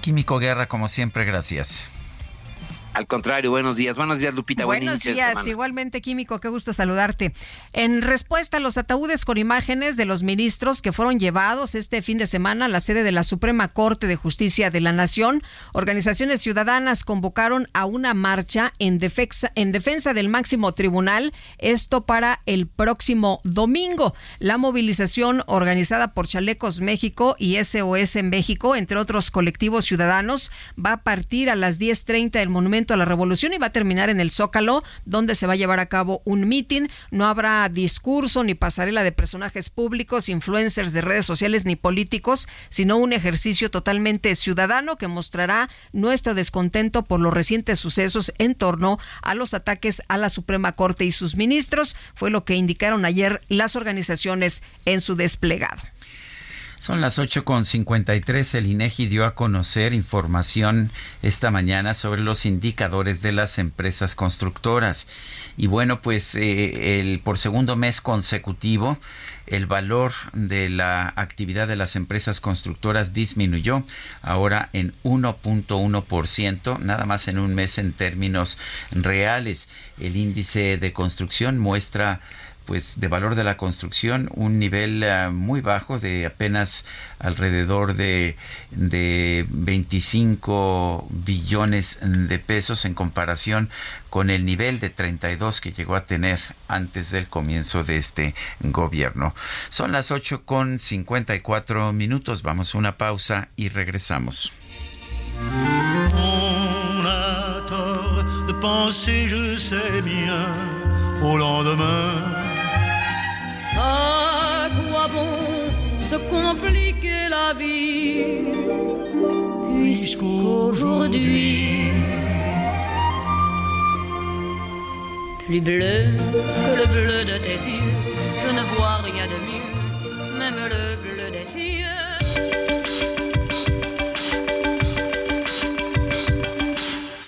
Speaker 1: Químico Guerra, como siempre, gracias.
Speaker 36: Al contrario, buenos días. Buenos días, Lupita.
Speaker 2: Buenos días, igualmente, Químico, qué gusto saludarte. En respuesta a los ataúdes con imágenes de los ministros que fueron llevados este fin de semana a la sede de la Suprema Corte de Justicia de la Nación, organizaciones ciudadanas convocaron a una marcha en defensa, en defensa del máximo tribunal, esto para el próximo domingo. La movilización organizada por Chalecos México y SOS México, entre otros colectivos ciudadanos, va a partir a las 10.30 del Monumento a la Revolución y va a terminar en el Zócalo, donde se va a llevar a cabo un mitin. No habrá discurso ni pasarela de personajes públicos, influencers de redes sociales ni políticos, sino un ejercicio totalmente ciudadano que mostrará nuestro descontento por los recientes sucesos en torno a los ataques a la Suprema Corte y sus ministros. Fue lo que indicaron ayer las organizaciones en su desplegado.
Speaker 1: Son las 8.53. El INEGI dio a conocer información esta mañana sobre los indicadores de las empresas constructoras. Y bueno, pues eh, el, por segundo mes consecutivo, el valor de la actividad de las empresas constructoras disminuyó ahora en 1.1%, nada más en un mes en términos reales. El índice de construcción muestra pues de valor de la construcción un nivel eh, muy bajo de apenas alrededor de, de 25 billones de pesos en comparación con el nivel de 32 que llegó a tener antes del comienzo de este gobierno. Son las 8 con 54 minutos. Vamos a una pausa y regresamos.
Speaker 26: Se compliquer la vie puisqu'aujourd'hui plus bleu que le bleu de tes yeux, je ne vois rien de mieux, même le bleu des cieux.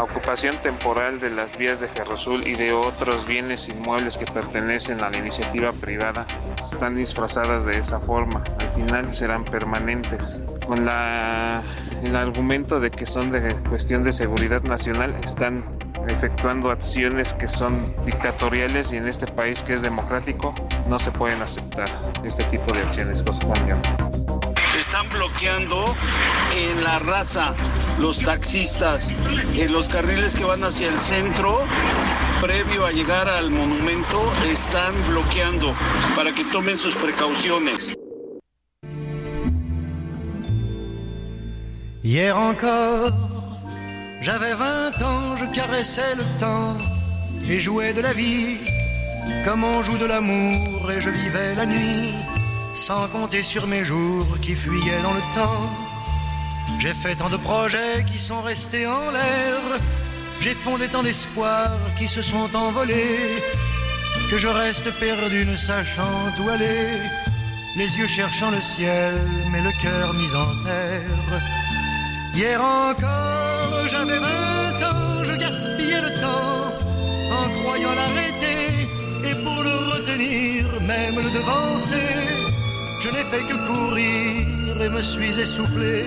Speaker 37: La ocupación temporal de las vías de Ferrosul y de otros bienes inmuebles que pertenecen a la iniciativa privada están disfrazadas de esa forma. Al final serán permanentes. Con la, el argumento de que son de cuestión de seguridad nacional, están efectuando acciones que son dictatoriales y en este país que es democrático no se pueden aceptar este tipo de acciones. Cosa
Speaker 38: están bloqueando en la raza los taxistas, en los carriles que van hacia el centro, previo a llegar al monumento, están bloqueando para que tomen sus precauciones.
Speaker 13: Hier encore, j'avais 20 ans, je caressais le temps et jouais de la vie comme on joue de l'amour et je vivais la nuit sans compter sur mes jours qui fuyaient dans le temps. J'ai fait tant de projets qui sont restés en l'air, j'ai fondé tant d'espoirs qui se sont envolés, que je reste perdu ne sachant où aller, les yeux cherchant le ciel, mais le cœur mis en terre. Hier encore, j'avais vingt ans, je gaspillais le temps, croyant l'arrêter. Et pour le retenir, même le devancer, je n'ai fait que courir et me suis essoufflé.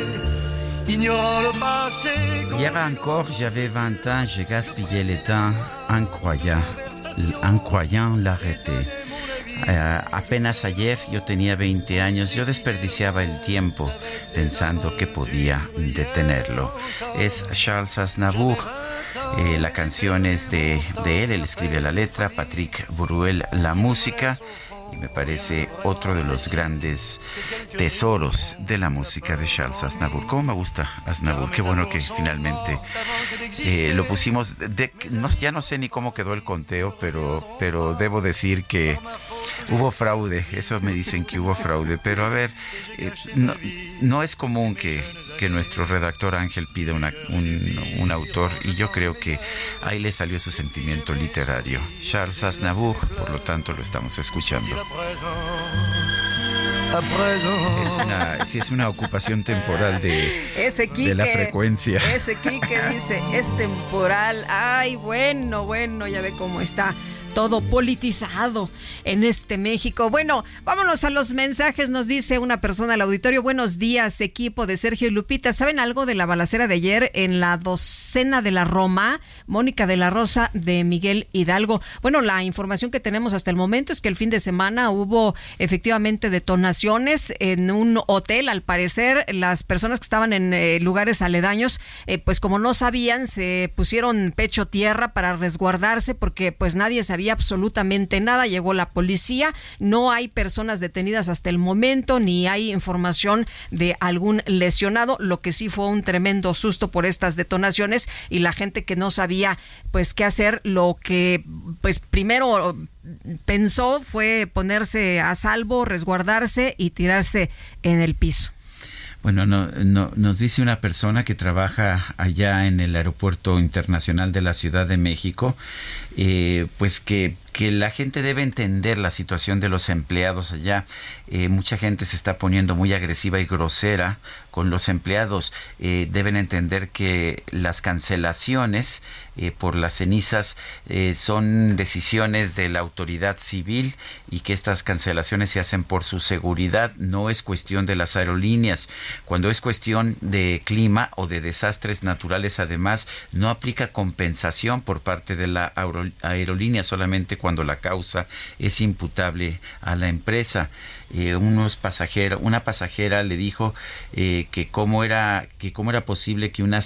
Speaker 13: Ignorant le passé.
Speaker 1: Hier encore, j'avais 20 ans, j'ai gaspillé le temps en croyant, en l'arrêter. Eh, apenas ayer yo tenía 20 años, yo desperdiciaba el tiempo pensando que podía detenerlo. Es Charles Aznavour. Eh, la canción es de, de él, él escribe la letra, Patrick Buruel la música me parece otro de los grandes tesoros de la música de Charles Aznavour. ¿Cómo me gusta Aznavour? Qué bueno que finalmente eh, lo pusimos. Ya no sé ni cómo quedó el conteo, pero, pero debo decir que hubo fraude. Eso me dicen que hubo fraude. Pero a ver, eh, no, no, es común que, que, nuestro redactor Ángel pida una, un, un autor y yo creo que ahí le salió su sentimiento literario. Charles Aznavour, por lo tanto lo estamos escuchando. Es una, sí, es una ocupación temporal de,
Speaker 2: ese Quique,
Speaker 1: de la frecuencia.
Speaker 2: Ese Quique dice, es temporal. Ay, bueno, bueno, ya ve cómo está todo politizado en este México. Bueno, vámonos a los mensajes. Nos dice una persona al auditorio. Buenos días, equipo de Sergio y Lupita. ¿Saben algo de la balacera de ayer en la docena de la Roma? Mónica de la Rosa de Miguel Hidalgo. Bueno, la información que tenemos hasta el momento es que el fin de semana hubo efectivamente detonaciones en un hotel. Al parecer, las personas que estaban en eh, lugares aledaños, eh, pues como no sabían, se pusieron pecho tierra para resguardarse porque pues nadie sabía absolutamente nada. Llegó la policía, no hay personas detenidas hasta el momento, ni hay información de algún lesionado. Lo que sí fue un tremendo susto por estas detonaciones y la gente que no sabía pues qué hacer, lo que pues primero pensó fue ponerse a salvo, resguardarse y tirarse en el piso.
Speaker 1: Bueno, no, no, nos dice una persona que trabaja allá en el Aeropuerto Internacional de la Ciudad de México, eh, pues que que la gente debe entender la situación de los empleados allá. Eh, mucha gente se está poniendo muy agresiva y grosera con los empleados. Eh, deben entender que las cancelaciones eh, por las cenizas son decisiones de la autoridad civil y que estas cancelaciones se hacen por su seguridad. No es cuestión de las aerolíneas. Cuando es cuestión de clima o de desastres naturales, además, no aplica compensación por parte de la aerolínea solamente cuando la causa es imputable a la empresa. Eh, unos pasajeros, una pasajera le dijo eh, que cómo era que cómo era posible que una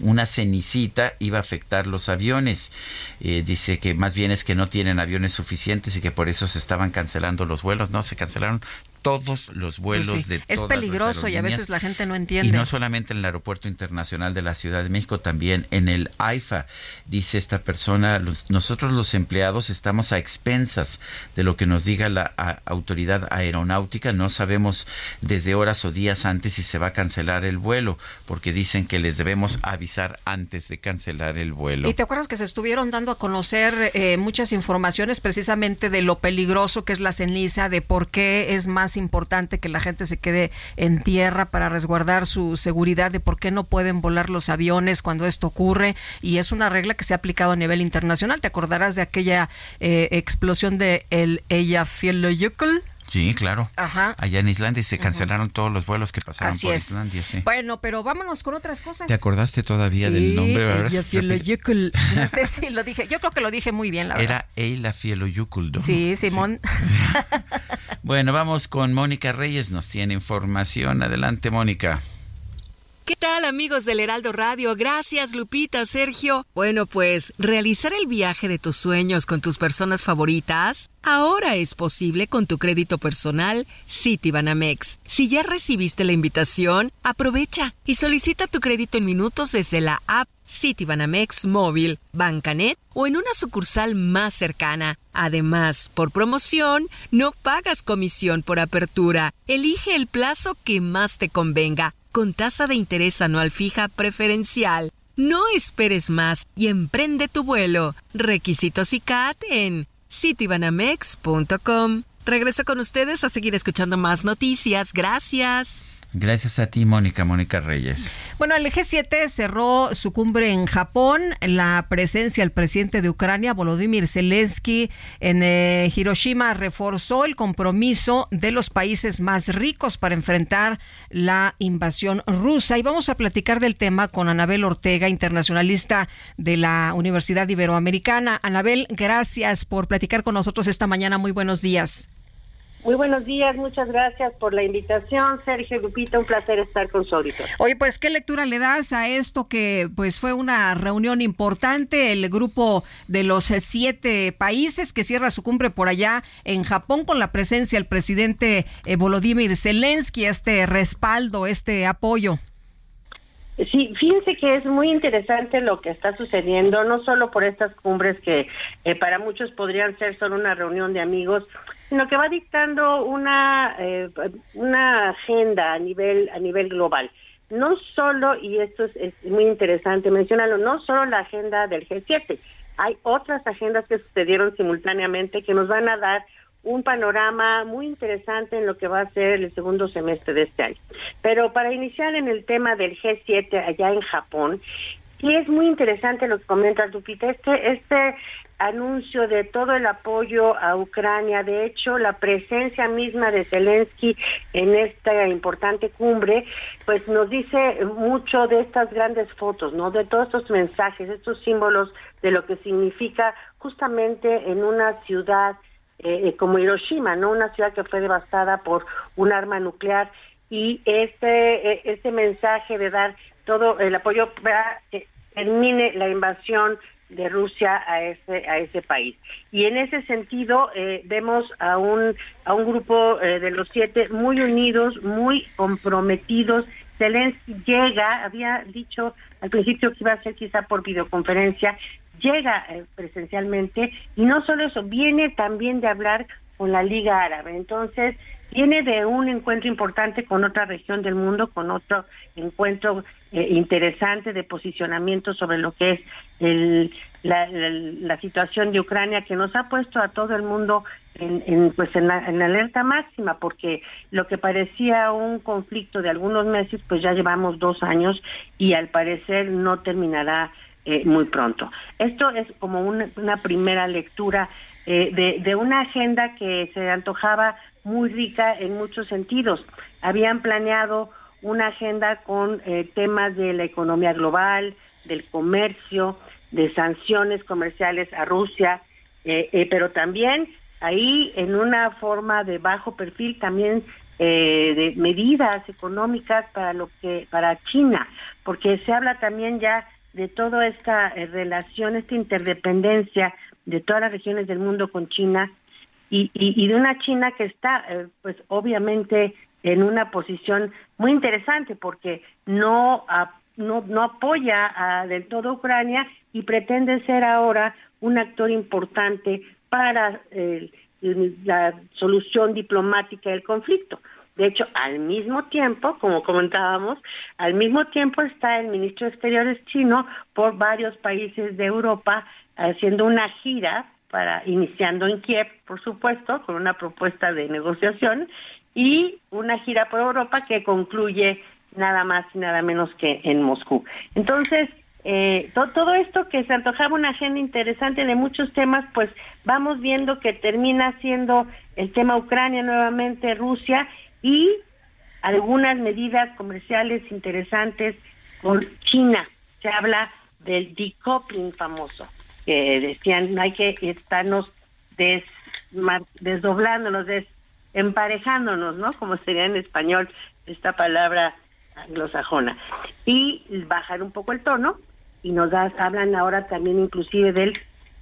Speaker 1: una cenicita iba a afectar los aviones. Eh, dice que más bien es que no tienen aviones suficientes y que por eso se estaban cancelando los vuelos. No, se cancelaron todos los vuelos
Speaker 2: pues sí,
Speaker 1: de
Speaker 2: Es peligroso y a veces la gente no entiende.
Speaker 1: Y no solamente en el Aeropuerto Internacional de la Ciudad de México, también en el AIFA. Dice esta persona, los, nosotros los empleados estamos a expensas de lo que nos diga la a, autoridad aeronáutica. No sabemos desde horas o días antes si se va a cancelar el vuelo, porque dicen que les debemos avisar antes de cancelar el vuelo.
Speaker 2: Y te acuerdas que se estuvieron dando a conocer eh, muchas informaciones precisamente de lo peligroso que es la ceniza, de por qué es más importante que la gente se quede en tierra para resguardar su seguridad, de por qué no pueden volar los aviones cuando esto ocurre. Y es una regla que se ha aplicado a nivel internacional. Te acordarás de aquella eh, explosión de el Eyjafjallajökull.
Speaker 1: Sí, claro.
Speaker 2: Ajá.
Speaker 1: Allá en Islandia se cancelaron todos los vuelos que pasaron
Speaker 2: Así
Speaker 1: por
Speaker 2: es.
Speaker 1: Islandia. Sí.
Speaker 2: Bueno, pero vámonos con otras cosas.
Speaker 1: ¿Te acordaste todavía
Speaker 2: sí,
Speaker 1: del nombre? ¿verdad?
Speaker 2: Eyjafjallajökull. No sé si lo dije. Yo creo que lo dije muy bien, la verdad.
Speaker 1: Era Eyjafjallajökull. ¿no?
Speaker 2: Sí, Simón.
Speaker 1: Sí. bueno, vamos con Mónica Reyes. Nos tiene información. Adelante, Mónica.
Speaker 35: ¿Qué tal amigos del Heraldo Radio? Gracias Lupita, Sergio. Bueno, pues realizar el viaje de tus sueños con tus personas favoritas ahora es posible con tu crédito personal Citibanamex. Si ya recibiste la invitación, aprovecha y solicita tu crédito en minutos desde la app Citibanamex móvil, Bancanet o en una sucursal más cercana. Además, por promoción, no pagas comisión por apertura. Elige el plazo que más te convenga con tasa de interés anual fija preferencial. No esperes más y emprende tu vuelo. Requisitos y CAT en citibanamex.com. Regreso con ustedes a seguir escuchando más noticias. Gracias.
Speaker 1: Gracias a ti, Mónica, Mónica Reyes.
Speaker 2: Bueno, el G7 cerró su cumbre en Japón. La presencia del presidente de Ucrania, Volodymyr Zelensky, en eh, Hiroshima reforzó el compromiso de los países más ricos para enfrentar la invasión rusa. Y vamos a platicar del tema con Anabel Ortega, internacionalista de la Universidad Iberoamericana. Anabel, gracias por platicar con nosotros esta mañana. Muy buenos días.
Speaker 39: Muy buenos días, muchas gracias por la invitación, Sergio Lupita, un placer estar con su auditor.
Speaker 2: Oye, pues, ¿qué lectura le das a esto que pues fue una reunión importante, el grupo de los siete países que cierra su cumbre por allá en Japón con la presencia del presidente eh, Volodymyr Zelensky, este respaldo, este apoyo?
Speaker 39: Sí, fíjense que es muy interesante lo que está sucediendo, no solo por estas cumbres que eh, para muchos podrían ser solo una reunión de amigos, sino que va dictando una, eh, una agenda a nivel, a nivel global. No solo, y esto es, es muy interesante mencionarlo, no solo la agenda del G7, hay otras agendas que sucedieron simultáneamente que nos van a dar un panorama muy interesante en lo que va a ser el segundo semestre de este año. Pero para iniciar en el tema del G7 allá en Japón, y es muy interesante lo que comenta Lupita, este, este anuncio de todo el apoyo a Ucrania, de hecho la presencia misma de Zelensky en esta importante cumbre, pues nos dice mucho de estas grandes fotos, ¿no? De todos estos mensajes, estos símbolos de lo que significa justamente en una ciudad eh, eh, como Hiroshima, ¿no? Una ciudad que fue devastada por un arma nuclear y este, eh, este mensaje de dar todo el apoyo para que termine la invasión de Rusia a ese a ese país y en ese sentido vemos a un a un grupo de los siete muy unidos muy comprometidos Zelensky llega había dicho al principio que iba a ser quizá por videoconferencia llega eh, presencialmente y no solo eso, viene también de hablar con la Liga Árabe. Entonces, viene de un encuentro importante con otra región del mundo, con otro encuentro eh, interesante de posicionamiento sobre lo que es la, situación de Ucrania que nos ha puesto a todo el mundo en, pues alerta máxima porque lo que parecía un conflicto de algunos meses pues ya llevamos dos años y al parecer no terminará eh, muy pronto. Esto es como una primera lectura eh, de, una agenda que se antojaba muy rica en muchos sentidos. Habían planeado una agenda con eh, temas de la economía global, del comercio, de sanciones comerciales a Rusia, pero también ahí en una forma de bajo perfil también de medidas económicas para lo que para China, porque se habla también ya de toda esta eh, relación, esta interdependencia de todas las regiones del mundo con China y, y, de una China que está, eh, pues obviamente, en una posición muy interesante porque no, no, no, apoya a, del todo Ucrania y pretende ser ahora un actor importante para la solución diplomática del conflicto. De hecho, al mismo tiempo, como comentábamos, al mismo tiempo está el ministro de Exteriores chino por varios países de Europa haciendo una gira para iniciando en Kiev, por supuesto, con una propuesta de negociación y una gira por Europa que concluye nada más y nada menos que en Moscú. Entonces, eh, todo esto que se antojaba una agenda interesante de muchos temas, pues vamos viendo que termina siendo el tema Ucrania nuevamente, Rusia, y algunas medidas comerciales interesantes con China. Se habla del decoupling famoso, que decían no hay que estarnos des, desdoblándonos, emparejándonos, ¿no? Como sería en español esta palabra anglosajona. Y bajar un poco el tono y nos das hablan ahora también inclusive del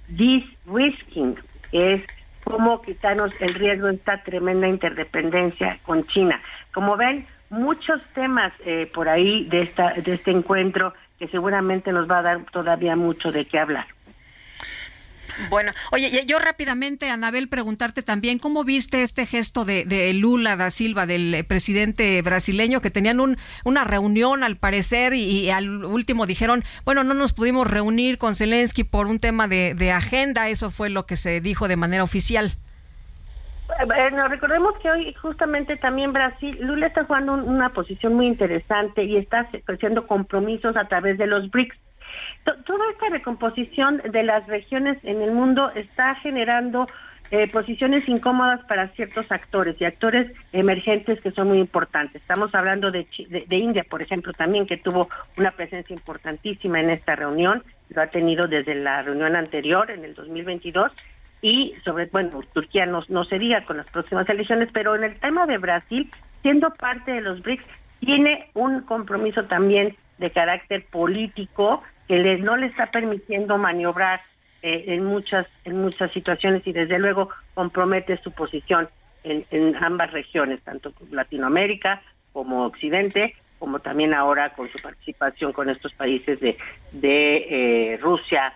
Speaker 39: de-risking, que es cómo quitarnos el riesgo de esta tremenda interdependencia con China. Como ven, muchos temas eh, por ahí de, esta, de este encuentro que seguramente nos va a dar todavía mucho de qué hablar.
Speaker 2: Bueno, oye, yo rápidamente, Anabel, preguntarte también, ¿cómo viste este gesto de, Lula da Silva, del eh, presidente brasileño, que tenían un, una reunión al parecer y, al último dijeron, bueno, no nos pudimos reunir con Zelensky por un tema de, agenda, eso fue lo que se dijo de manera oficial?
Speaker 39: Bueno, recordemos que hoy justamente también Brasil, Lula está jugando una posición muy interesante y está haciendo compromisos a través de los BRICS. Toda esta recomposición de las regiones en el mundo está generando eh, posiciones incómodas para ciertos actores y actores emergentes que son muy importantes. Estamos hablando de, de, India, por ejemplo, también que tuvo una presencia importantísima en esta reunión, lo ha tenido desde la reunión anterior, en el 2022, y sobre, bueno, Turquía no, no sería con las próximas elecciones, pero en el tema de Brasil, siendo parte de los BRICS, tiene un compromiso también de carácter político no le está permitiendo maniobrar eh, en muchas en muchas situaciones y desde luego compromete su posición en, ambas regiones, tanto Latinoamérica como Occidente, como también ahora con su participación con estos países de, de eh, Rusia,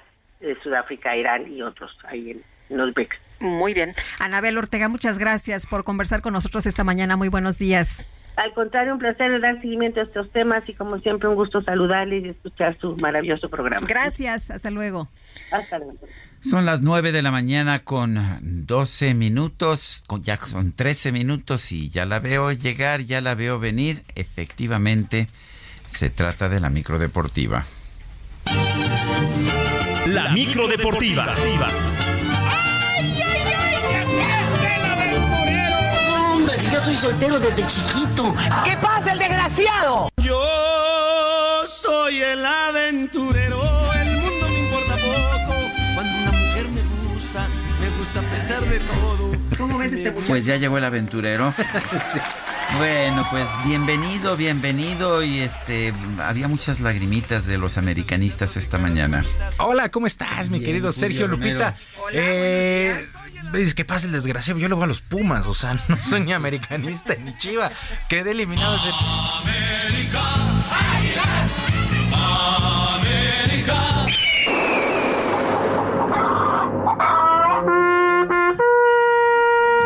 Speaker 39: Sudáfrica, Irán y otros ahí en, en los BRICS.
Speaker 2: Muy bien. Anabel Ortega, muchas gracias por conversar con nosotros esta mañana. Muy buenos días.
Speaker 39: Al contrario, un placer dar seguimiento a estos temas y como siempre un gusto saludarles y escuchar su maravilloso programa.
Speaker 2: Gracias, hasta luego.
Speaker 39: Hasta luego.
Speaker 1: Son las 9 de la mañana con 12 minutos, ya son 13 minutos y ya la veo llegar, ya la veo venir. Efectivamente, se trata de la micro deportiva.
Speaker 8: La micro
Speaker 40: yo soy soltero desde chiquito.
Speaker 41: ¿Qué pasa, el desgraciado?
Speaker 13: Yo soy el aventurero, el mundo me importa poco. Cuando una mujer me gusta, me gusta a pesar de todo.
Speaker 2: ¿Cómo ves este muchacho?
Speaker 1: Pues ya llegó el aventurero. Bueno, pues bienvenido, bienvenido y este había muchas lagrimitas de los americanistas esta mañana.
Speaker 42: Hola, ¿cómo estás, mi querido Sergio Lupita?
Speaker 2: Hola, eh,
Speaker 42: dices que pasa el desgraciado. Yo le voy a los Pumas, o sea, no soy ni americanista ni chiva. Quedé eliminado ese.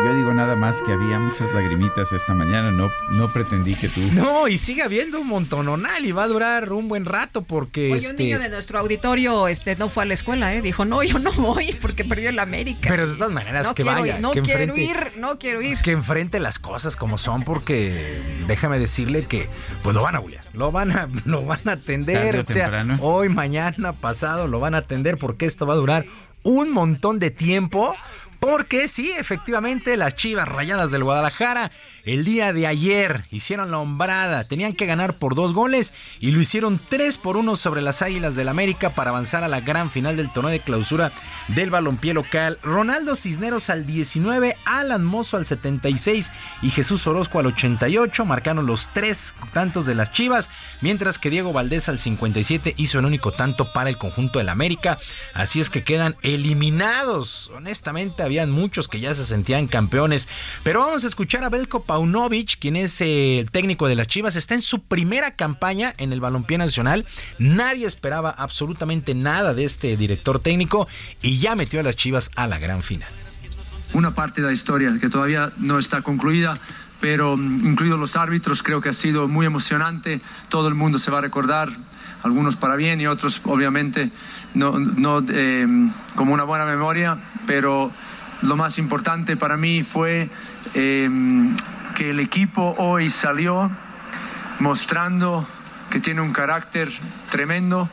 Speaker 1: Yo digo nada más que había muchas lagrimitas esta mañana, no, no pretendí que tú.
Speaker 42: No, y sigue habiendo un montononal y va a durar un buen rato porque.
Speaker 2: Oye,
Speaker 42: este...
Speaker 2: un niño de nuestro auditorio este, no fue a la escuela, ¿eh? Dijo, no, yo no voy porque perdió el América.
Speaker 42: Pero de todas maneras,
Speaker 2: no
Speaker 42: que
Speaker 2: quiero
Speaker 42: vaya.
Speaker 2: Ir, no
Speaker 42: que
Speaker 2: quiero
Speaker 42: enfrente,
Speaker 2: ir, no quiero ir.
Speaker 42: Que enfrente las cosas como son porque déjame decirle que pues lo van a bullear, lo van a, lo van a atender.
Speaker 1: O
Speaker 42: o sea,
Speaker 1: temprano.
Speaker 42: hoy, mañana, pasado, lo van a atender porque esto va a durar un montón de tiempo. Porque sí, efectivamente, las Chivas Rayadas del Guadalajara el día de ayer hicieron la hombrada. Tenían que ganar por dos goles y lo hicieron tres por uno sobre las Águilas del América para avanzar a la gran final del torneo de clausura del balompié local. Ronaldo Cisneros al 19, Alan Mozo al 76 y Jesús Orozco al 88 marcaron los tres tantos de las Chivas, mientras que Diego Valdés al 57 hizo el único tanto para el conjunto del América. Así es que quedan eliminados. Honestamente, habían muchos que ya se sentían campeones. Pero vamos a escuchar a Belko Paunovic, quien es eh, el técnico de las Chivas. Está en su primera campaña en el balompié nacional. Nadie esperaba absolutamente nada de este director técnico y ya metió a las Chivas a la gran final.
Speaker 32: Una parte de la historia que todavía no está concluida, pero mm, incluidos los árbitros, creo que ha sido muy emocionante. Todo el mundo se va a recordar, algunos para bien y otros obviamente no, no eh, como una buena memoria, pero lo más importante para mí fue eh, que el equipo hoy salió mostrando que tiene un carácter tremendo,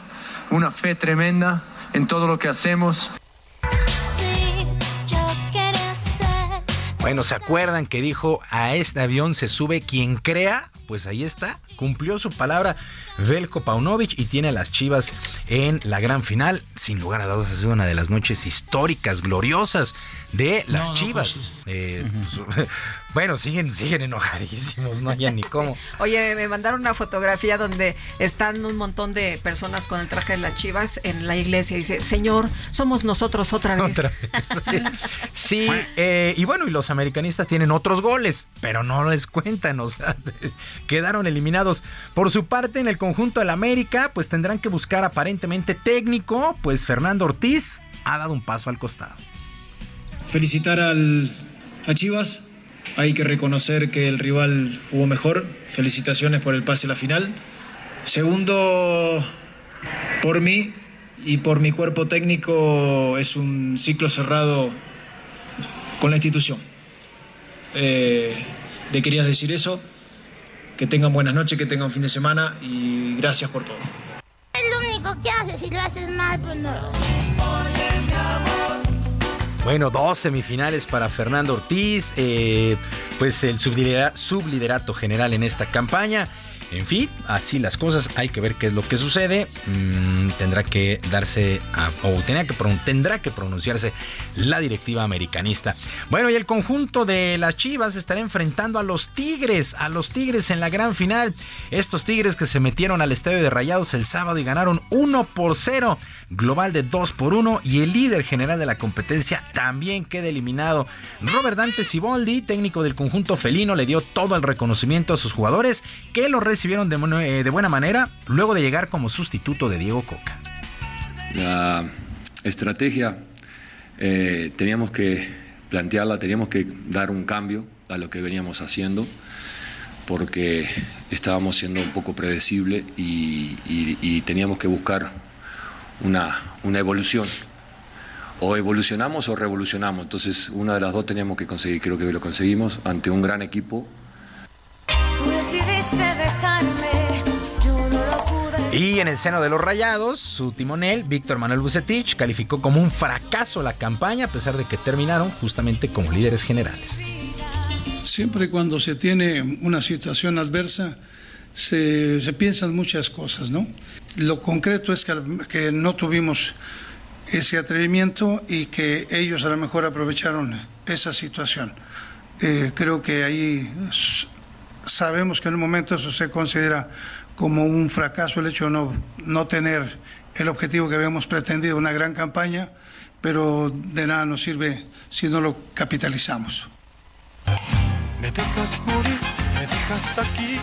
Speaker 32: una fe tremenda en todo lo que hacemos.
Speaker 42: Bueno, ¿se acuerdan que dijo a este avión se sube quien crea? Pues ahí está, cumplió su palabra Velko Paunovic y tiene a las Chivas en la gran final. Sin lugar a dudas, ha sido una de las noches históricas, gloriosas de las
Speaker 2: No, no,
Speaker 42: Chivas.
Speaker 2: pues-
Speaker 42: Eh, pues, bueno, siguen, siguen enojadísimos, no hay ni cómo.
Speaker 2: Oye, me mandaron una fotografía donde están un montón de personas con el traje de las chivas en la iglesia. Y dice, Señor, somos nosotros otra vez.
Speaker 42: Otra Sí, eh, y bueno, y los americanistas tienen otros goles, pero no les cuentan, o sea, quedaron eliminados. Por su parte, en el conjunto del América, pues tendrán que buscar aparentemente técnico, pues Fernando Ortiz ha dado un paso al costado.
Speaker 43: Felicitar al, a Chivas. Hay que reconocer que el rival jugó mejor. Felicitaciones por el pase a la final. Segundo, por mí y por mi cuerpo técnico es un ciclo cerrado con la institución. eh, le querías decir eso. Que tengan buenas noches, que tengan fin de semana y gracias por todo.
Speaker 44: Es lo único que haces, si lo haces mal, pues no.
Speaker 42: Bueno, dos semifinales para Fernando Ortiz, eh, pues el subliderato general en esta campaña. En fin, así las cosas, hay que ver qué es lo que sucede. Mm, tendrá que darse o tendrá que, pronunciarse la directiva americanista. Bueno, y el conjunto de las Chivas estará enfrentando a los Tigres, a los Tigres en la gran final. Estos Tigres que se metieron al estadio de Rayados el sábado y ganaron 1 por 0, global de 2 por 1 y el líder general de la competencia también queda eliminado. Robert Dante Siboldi, técnico del conjunto felino, le dio todo el reconocimiento a sus jugadores que lo recibieron eh, de, buena manera luego de llegar como sustituto de Diego Coca.
Speaker 45: La estrategia eh, teníamos que plantearla, teníamos que dar un cambio a lo que veníamos haciendo porque estábamos siendo un poco predecible y, teníamos que buscar una, una evolución o evolucionamos o revolucionamos. Entonces, una de las dos teníamos que conseguir, creo que lo conseguimos ante un gran equipo
Speaker 42: y en el seno de los Rayados, su timonel, Víctor Manuel Bucetich, calificó como un fracaso la campaña a pesar de que terminaron justamente como líderes generales.
Speaker 46: Siempre cuando se tiene una situación adversa, se, piensan muchas cosas, ¿no? Lo concreto es que, no tuvimos ese atrevimiento y que ellos a lo mejor aprovecharon esa situación. Eh, creo que ahí sabemos que en un momento eso se considera como un fracaso el hecho de no, no tener el objetivo que habíamos pretendido, una gran campaña, pero de nada nos sirve si no lo capitalizamos.
Speaker 42: Me dejas morir, me dejas aquí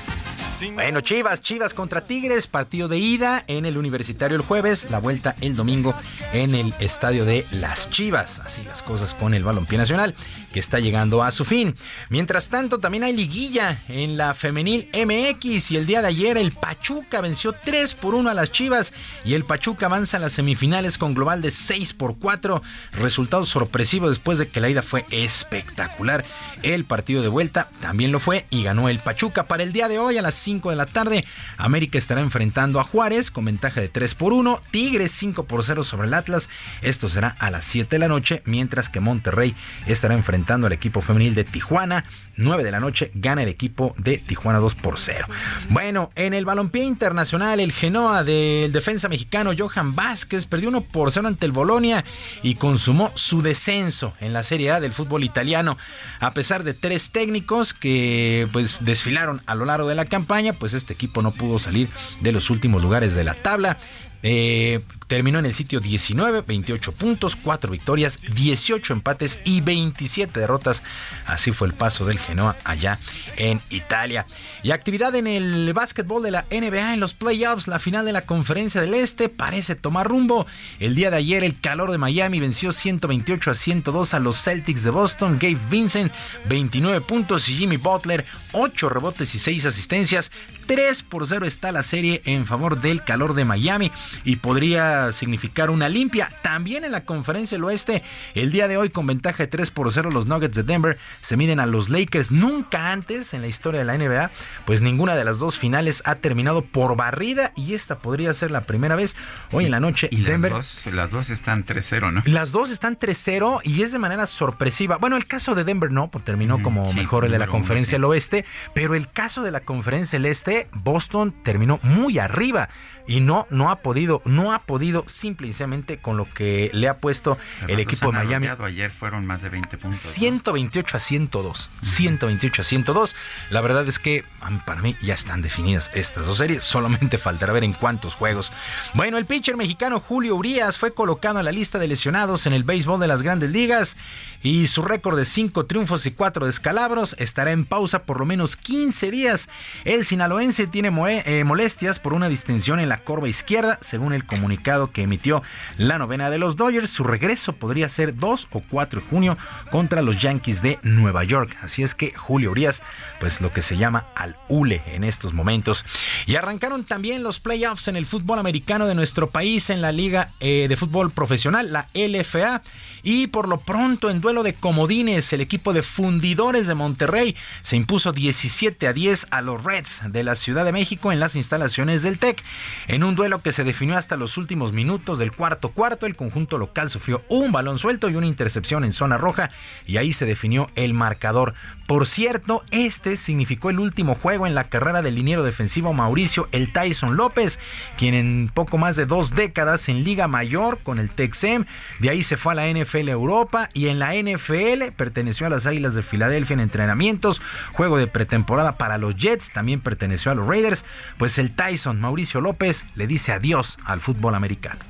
Speaker 42: bueno, Chivas, Chivas contra Tigres, partido de ida en el Universitario el jueves, la vuelta el domingo en el estadio de Las Chivas. Así las cosas con el balompié nacional que está llegando a su fin. Mientras tanto, también hay liguilla en la femenil MX y el día de ayer el Pachuca venció 3 por 1 a las Chivas y el Pachuca avanza a las semifinales con global de 6 por 4. Resultado sorpresivo después de que la ida fue espectacular. El partido de vuelta también lo fue y ganó el Pachuca. Para el día de hoy a las 5 de la tarde, América estará enfrentando a Juárez con ventaja de 3 por 1, Tigres 5 por 0 sobre el Atlas. Esto será a las 7 de la noche, mientras que Monterrey estará enfrentando al equipo femenil de Tijuana. 9 de la noche gana el equipo de Tijuana 2 por 0. Bueno, en el balompié internacional, el Genoa del defensa mexicano Johan Vázquez perdió 1 por 0 ante el Bolonia y consumó su descenso en la Serie A del fútbol italiano. A pesar de tres técnicos que pues desfilaron a lo largo de la campaña, pues este equipo no pudo salir de los últimos lugares de la tabla. Eh, terminó en el sitio 19, 28 puntos, 4 victorias, 18 empates y 27 derrotas. Así fue el paso del Genoa allá en Italia. Y actividad en el básquetbol de la NBA en los playoffs, la final de la Conferencia del Este parece tomar rumbo. El día de ayer el calor de Miami venció 128 a 102 a los Celtics de Boston. Gabe Vincent 29 puntos y Jimmy Butler 8 rebotes y 6 asistencias. 3 por 0 está la serie en favor del calor de Miami y podría significar una limpia. También en la conferencia del oeste, el día de hoy con ventaja de 3 por 0 los Nuggets de Denver se miden a los Lakers. Nunca antes en la historia de la NBA, pues ninguna de las dos finales ha terminado por barrida y esta podría ser la primera vez hoy en la noche.
Speaker 1: Y Denver, las, dos, las dos están 3-0, ¿no?
Speaker 42: Las dos están 3-0 y es de manera sorpresiva. Bueno, el caso de Denver no, porque terminó como mejor el de la conferencia del oeste, pero el caso de la conferencia del este, Boston terminó muy arriba y no, no ha podido, no ha podido simplemente con lo que le ha puesto el equipo de Miami.
Speaker 1: Ayer fueron más de 20 puntos.
Speaker 42: 128 a 102. 128 a 102. La verdad es que para mí ya están definidas estas dos series. Solamente faltará ver en cuántos juegos. Bueno, el pitcher mexicano Julio Urias fue colocado en la lista de lesionados en el béisbol de las grandes ligas y su récord de 5 triunfos y 4 descalabros estará en pausa por lo menos 15 días. El sinaloense tiene eh, molestias por una distensión en la corva izquierda. según el comunicado que emitió la novena de los Dodgers. Su regreso podría ser 2 o 4 de junio contra los Yankees de Nueva York. Así es que Julio Urias, pues lo que se llama al hule en estos momentos. Y arrancaron también los playoffs en el fútbol americano de nuestro país en la Liga eh, de Fútbol Profesional, la LFA. Y por lo pronto, en duelo de comodines, el equipo de fundidores de Monterrey se impuso 17 a 10 a los Reds de la Ciudad de México en las instalaciones del TEC. En un duelo que se definió hasta los últimos minutos del cuarto cuarto, el conjunto local sufrió un balón suelto y una intercepción en zona roja y ahí se definió el marcador. Por cierto, este significó el último juego en la carrera del liniero defensivo Mauricio El Tyson López, quien en poco más de dos décadas en Liga Mayor con el Texem, de ahí se fue a la NFL Europa y en la NFL perteneció a las Águilas de Filadelfia en entrenamientos, juego de pretemporada para los Jets, también perteneció a los Raiders, pues el Tyson Mauricio López le dice adiós al fútbol americano.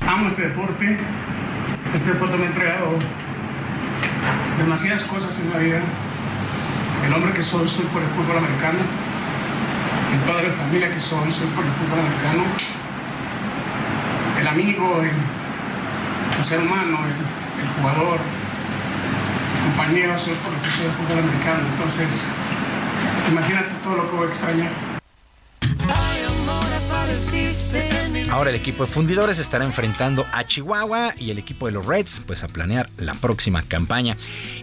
Speaker 47: Amo este deporte, este deporte me ha entregado demasiadas cosas en la vida. El hombre que soy, soy por el fútbol americano. El padre de familia que soy, soy por el fútbol americano. El amigo, el, ser humano, el, jugador, el compañero, soy por lo que soy fútbol americano. Entonces, imagínate todo lo que voy a extrañar.
Speaker 42: Ahora el equipo de fundidores estará enfrentando a Chihuahua y el equipo de los Reds pues a planear la próxima campaña.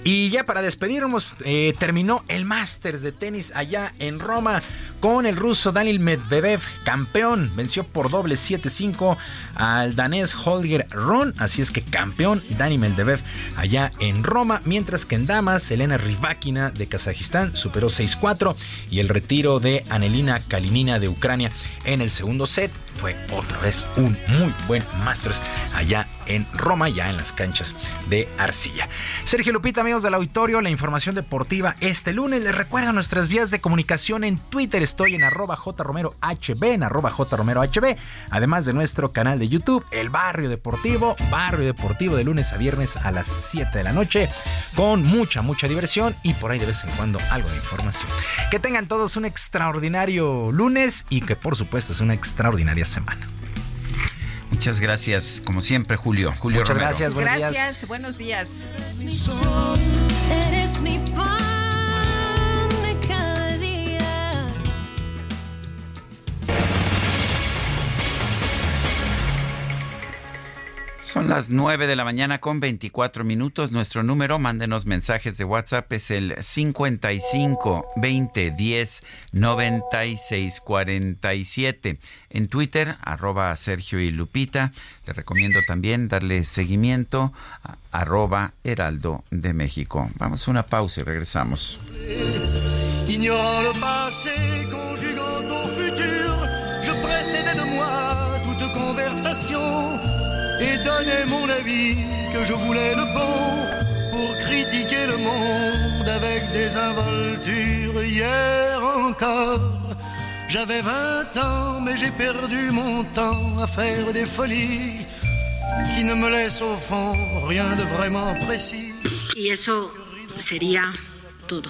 Speaker 42: Y ya para despedirnos, eh, terminó el Masters de tenis allá en Roma con el ruso Daniel Medvedev, campeón. Venció por doble 7-5 al danés Holger Ron. Así es que campeón Dani Medvedev allá en Roma. Mientras que en damas, Elena Rybakina de Kazajistán superó 6-4. Y el retiro de Anelina Kalinina de Ucrania en el segundo set fue otra vez un muy buen Masters allá en Roma, ya en las canchas de Arcilla. Sergio Lupita, amigos del auditorio, la información deportiva este lunes. Les recuerdo nuestras vías de comunicación en Twitter. Estoy en arroba jromerohb, en arroba jromerohb, además de nuestro canal de YouTube, El Barrio Deportivo, Barrio Deportivo de lunes a viernes a las 7 de la noche, con mucha, mucha diversión y por ahí de vez en cuando algo de información. Que tengan todos un extraordinario lunes y que por supuesto es una extraordinaria semana.
Speaker 1: Muchas gracias, como siempre, Julio. Julio
Speaker 42: Muchas gracias,
Speaker 2: buenos gracias, buenos días.
Speaker 26: Eres mi pan
Speaker 1: Son las 9 de la mañana con 24 minutos. Nuestro número, mándenos mensajes de WhatsApp, es el 55 20 10 96 47. En Twitter, arroba Sergio y Lupita. Le recomiendo también darle seguimiento a arroba Heraldo de México. Vamos a una pausa y regresamos.
Speaker 13: De moi toute conversation et donnais mon avis que je voulais le bon pour critiquer le monde avec des involtures. Hier encore, j'avais 20 ans, mais j'ai perdu mon temps à faire des folies qui ne me laissent au fond rien de vraiment précis.
Speaker 48: Y eso sería todo.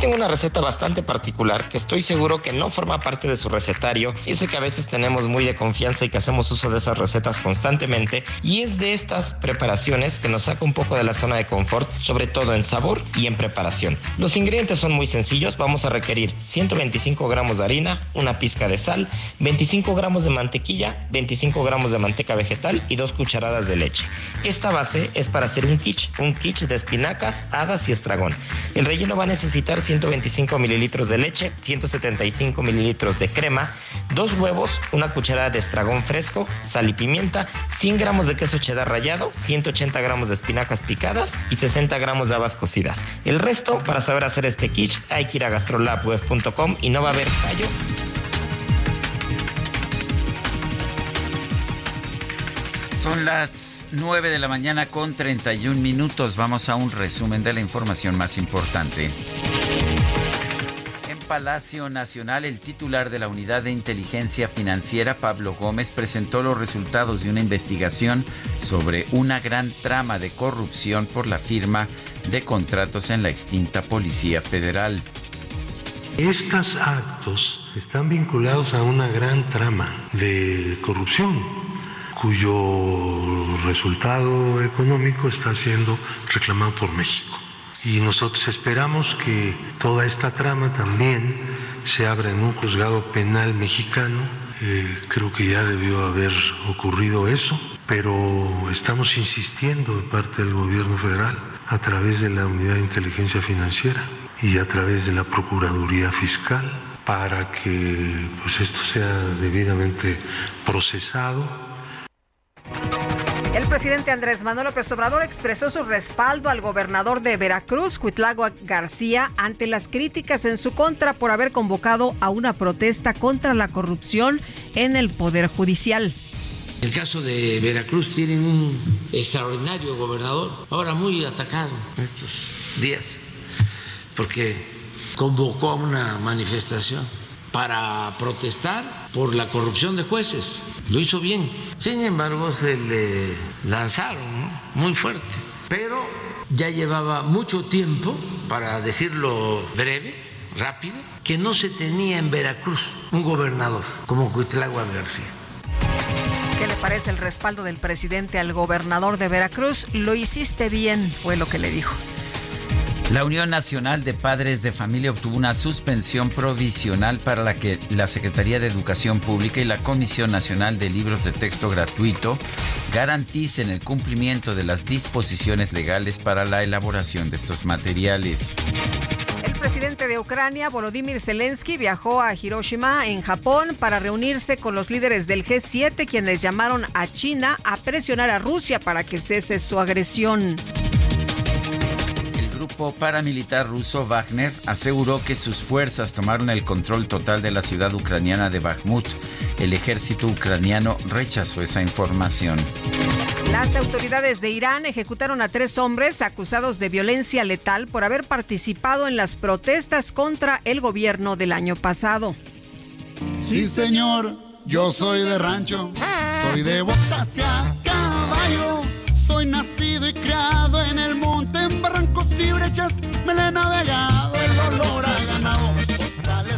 Speaker 49: Tengo una receta bastante particular que estoy seguro que no forma parte de su recetario. Y sé que a veces tenemos muy de confianza y que hacemos uso de esas recetas constantemente. Y es de estas preparaciones que nos saca un poco de la zona de confort, sobre todo en sabor y en preparación. Los ingredientes son muy sencillos. Vamos a requerir 125 gramos de harina, una pizca de sal, 25 gramos de mantequilla, 25 gramos de manteca vegetal y dos cucharadas de leche. Esta base es para hacer un quiche, un quiche de espinacas, hadas y estragón. El relleno va a necesitar 125 mililitros de leche, 175 mililitros de crema, dos huevos, una cucharada de estragón fresco, sal y pimienta, 100 gramos de queso cheddar rallado, 180 gramos de espinacas picadas y 60 gramos de habas cocidas. El resto, para saber hacer este quiche, hay que ir a gastrolabweb.com y no va a haber fallo.
Speaker 1: Son las 9 de la mañana con 31 minutos. Vamos a un resumen de la información más importante. En Palacio Nacional, el titular de la Unidad de Inteligencia Financiera, Pablo Gómez, presentó los resultados de una investigación sobre una gran trama de corrupción por la firma de contratos en la extinta Policía Federal.
Speaker 50: Estos actos están vinculados a una gran trama de corrupción cuyo resultado económico está siendo reclamado por México. Y nosotros esperamos que toda esta trama también se abra en un juzgado penal mexicano. Eh, creo que ya debió haber ocurrido eso, pero estamos insistiendo de parte del gobierno federal a través de la Unidad de Inteligencia Financiera y a través de la Procuraduría Fiscal para que pues, esto sea debidamente procesado
Speaker 2: el presidente Andrés Manuel López Obrador expresó su respaldo al gobernador de Veracruz, Cuitlago García, ante las críticas en su contra por haber convocado a una protesta contra la corrupción en el Poder Judicial.
Speaker 51: El caso de Veracruz tiene un extraordinario gobernador, ahora muy atacado estos días, porque convocó a una manifestación para protestar por la corrupción de jueces. Lo hizo bien. Sin embargo, se le lanzaron muy fuerte. Pero ya llevaba mucho tiempo, para decirlo breve, rápido, que no se tenía en Veracruz un gobernador como Cuitláhuac García.
Speaker 2: ¿Qué le parece el respaldo del presidente al gobernador de Veracruz? Lo hiciste bien, fue lo que le dijo.
Speaker 1: La Unión Nacional de Padres de Familia obtuvo una suspensión provisional para la que la Secretaría de Educación Pública y la Comisión Nacional de Libros de Texto Gratuito garanticen el cumplimiento de las disposiciones legales para la elaboración de estos materiales.
Speaker 2: El presidente de Ucrania, Volodymyr Zelensky, viajó a Hiroshima, en Japón, para reunirse con los líderes del G7, quienes llamaron a China a presionar a Rusia para que cese su agresión
Speaker 1: grupo paramilitar ruso Wagner aseguró que sus fuerzas tomaron el control total de la ciudad ucraniana de Bakhmut. El ejército ucraniano rechazó esa información.
Speaker 2: Las autoridades de Irán ejecutaron a tres hombres acusados de violencia letal por haber participado en las protestas contra el gobierno del año pasado.
Speaker 52: Sí, señor, yo soy de rancho, soy de botas y a caballo, soy nacido y criado en el monte, en barrancos y brechas, me le he navegado, el olor a ganado.